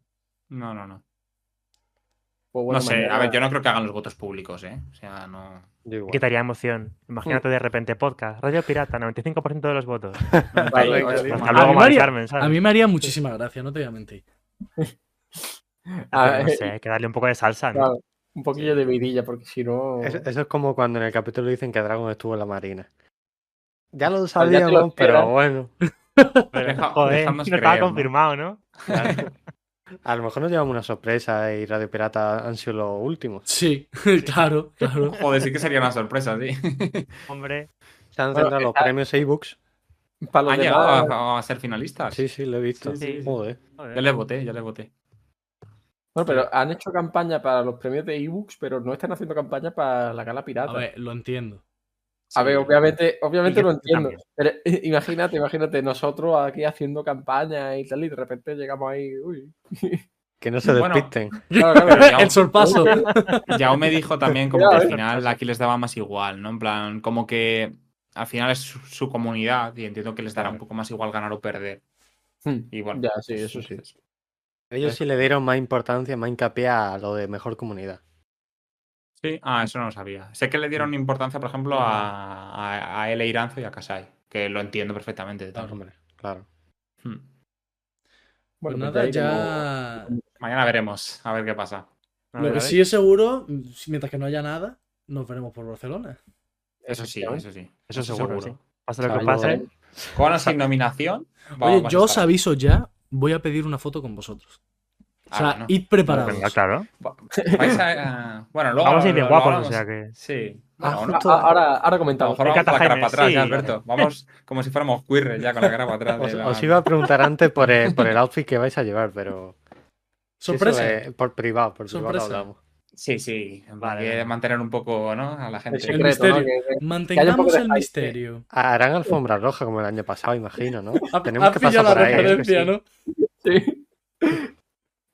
No, no, no. Pues bueno, no sé, a ver, yo no creo que hagan los votos públicos, ¿eh? O sea, no. Quitaría emoción. Imagínate de repente podcast, Radio Pirata, 95% de los votos. Vale, dime. Hasta A luego, mí me Mari haría- Carmen, ¿sabes? A mí me haría muchísima gracia, no te voy a mentir. a Pero no ver, sé, hay que darle un poco de salsa, ¿no? claro, un poquillo de vidilla, porque si no. Eso, eso es como cuando en el capítulo dicen que Dragon estuvo en la marina. Ya lo lo sabíamos, pero bueno. Pero, Deja- joder, dejadnos no estaba creer, ¿no? confirmado, ¿no? A lo mejor nos llevamos una sorpresa y Radio Pirata han sido los últimos. Sí, claro, claro. Joder, sí que sería una sorpresa, sí. Hombre, Se han Bueno, centrado los está- premios ebooks. Para los Han llegado demás, a, a ser finalistas. Sí, sí, lo he visto. Sí, sí. Joder. joder. Yo les voté, yo les voté. Bueno, pero han hecho campaña para los premios de ebooks, pero no están haciendo campaña para la gala pirata. A ver, lo entiendo. A ver, obviamente, obviamente lo entiendo. Pero eh, imagínate, imagínate, nosotros aquí haciendo campaña y tal, y de repente llegamos ahí. Uy. Que no se Bueno. despisten. Claro, claro. Ya- El sorpaso. Yao me dijo también como que al final aquí les daba más igual, ¿no? En plan, como que al final es su, su comunidad y entiendo que les dará un poco más igual ganar o perder. Hmm, Y bueno, Ya, sí, eso sí. Ellos sí le dieron más importancia, más hincapié a lo de mejor comunidad. Sí, ah, eso no lo sabía. Sé que le dieron importancia, por ejemplo, a, a, a L. Iranzo y a Kasai, que lo entiendo perfectamente. de todas Hombre, claro. Hmm. Pues Bueno, nada, ya. Mañana veremos, a ver qué pasa. Lo que sí es seguro, mientras que no haya nada, nos veremos por Barcelona. Eso sí, eso sí. Eso seguro, sí. Pase lo que pase. Con o sin nominación. Oye, yo os aviso ya, voy a pedir una foto con vosotros. O Ah, sea, bueno. id preparados. Venga, claro. Vais a, eh, bueno, luego. Vamos a ir lo guapos, o hablamos. sea que. Sí. Ah, Bueno, justo- no, A- Ahora, ahora a lo comentamos. mejor vamos con la cara para atrás, sí. ya, Alberto. Vamos como si fuéramos queers ya con la cara para atrás. de Os, la- os iba a preguntar antes por el, por el outfit que vais a llevar, pero. Sorpresa. es por privado, por privado Sorpresa. hablamos. Sí, sí. Vale, Hay que mantener un poco, ¿no? A la gente. El secreto, ¿no? misterio. Que- que- haya un Mantengamos de el misterio. Harán alfombra roja como el año pasado, imagino, ¿no? Ha- Tenemos que pasar la por ahí. ¿no? Sí.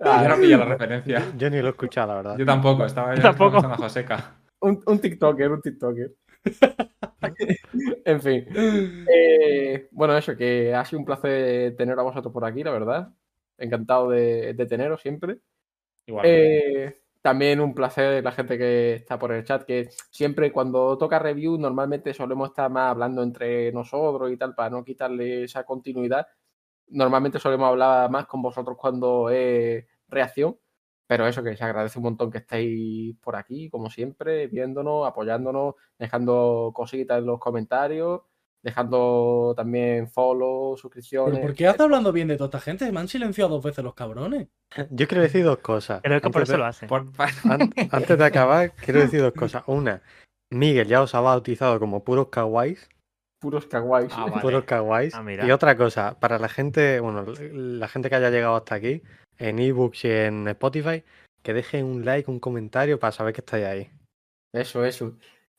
Ah, Yo no pillo la referencia. Yo ni lo he escuchado, la verdad. Yo tampoco, estaba yo Tampoco. en Joseca. un, un TikToker, un TikToker. en fin. Eh, bueno, eso, que ha sido un placer tener a vosotros por aquí, la verdad. Encantado de, de teneros siempre. Igual. Eh, también un placer la gente que está por el chat, que siempre cuando toca review normalmente solemos estar más hablando entre nosotros y tal, para no quitarle esa continuidad. Normalmente solemos hablar más con vosotros cuando es reacción, pero eso que se agradece un montón que estéis por aquí, como siempre, viéndonos, apoyándonos, dejando cositas en los comentarios, dejando también follow, suscripciones. ¿Pero por qué haces hablando bien de toda esta gente? Me han silenciado dos veces los cabrones. Yo quiero decir dos cosas. Creo que por Antes eso de- lo hace. Por- an- antes de acabar, quiero decir dos cosas. Una, Miguel ya os ha bautizado como puros kawaiis. Puros kawaiis. Ah, vale. Puros kawaiis. Ah, mira. y otra cosa, para la gente, bueno, la gente que haya llegado hasta aquí, en ebooks y en Spotify, que dejen un like, un comentario para saber que estáis ahí. Eso, eso.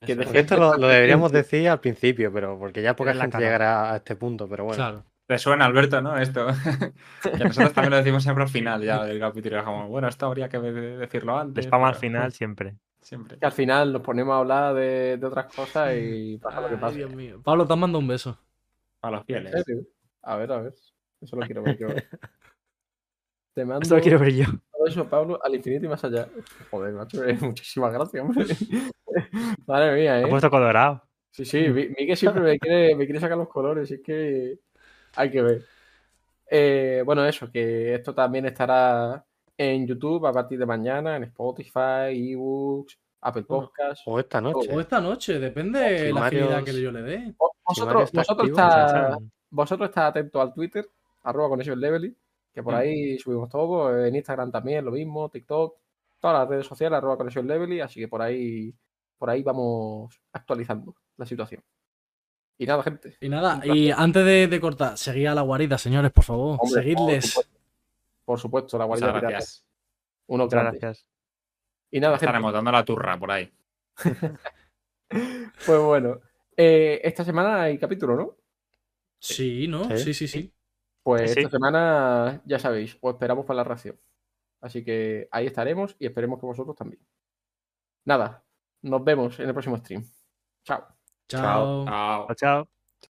Que Eso. deje- Porque esto lo, lo deberíamos decir al principio, pero porque ya poca gente cara. llegará a este punto, pero bueno. Claro. Te suena, Alberto, ¿no? Esto. que nosotros también lo decimos siempre al final ya del capítulo. y Como, bueno, esto habría que decirlo antes. Spam al pero- final siempre. Siempre. Que al final nos ponemos a hablar de, de otras cosas y pasa lo que Ay, pasa. Dios mío. Pablo, te han mandado un beso. A los ¿En fieles. serio? A ver, a ver. Eso lo quiero ver yo. Te mando Eso lo quiero ver yo. todo eso, Pablo, al infinito y más allá. Joder, macho, eh, muchísimas gracias, hombre. Madre mía, Me he ¿eh? puesto colorado. Sí, sí, Miguel siempre me quiere, me quiere sacar los colores, es que hay que ver. Eh, bueno, eso, que esto también estará en YouTube a partir de mañana, en Spotify, ebooks, Apple Podcasts. O esta noche. O esta noche, depende de Si la agilidad que yo le dé. Vosotros, está vosotros, activo, está- vosotros está atentos al Twitter, arroba conexión leveling, que por Mm. ahí subimos todo, en Instagram también lo mismo, TikTok, todas las redes sociales, arroba conexión leveling, así que por ahí, por ahí vamos actualizando la situación. Y nada, gente. Y nada, y antes de, de cortar, seguid a la guarida, señores, por favor. Hombre, Seguidles. Por supuesto, la guardia Muchas pirata. gracias. Uno Muchas gracias. Y nada, gente. Estaremos dando la turra por ahí. Pues bueno, eh, esta semana hay capítulo, ¿no? Sí, ¿no? Sí. Sí, sí, sí. Pues Sí. esta semana, ya sabéis, os esperamos para la reacción. Así que ahí estaremos y esperemos que vosotros también. Nada, nos vemos en el próximo stream. Chao. Chao. Chao. Chao, chao.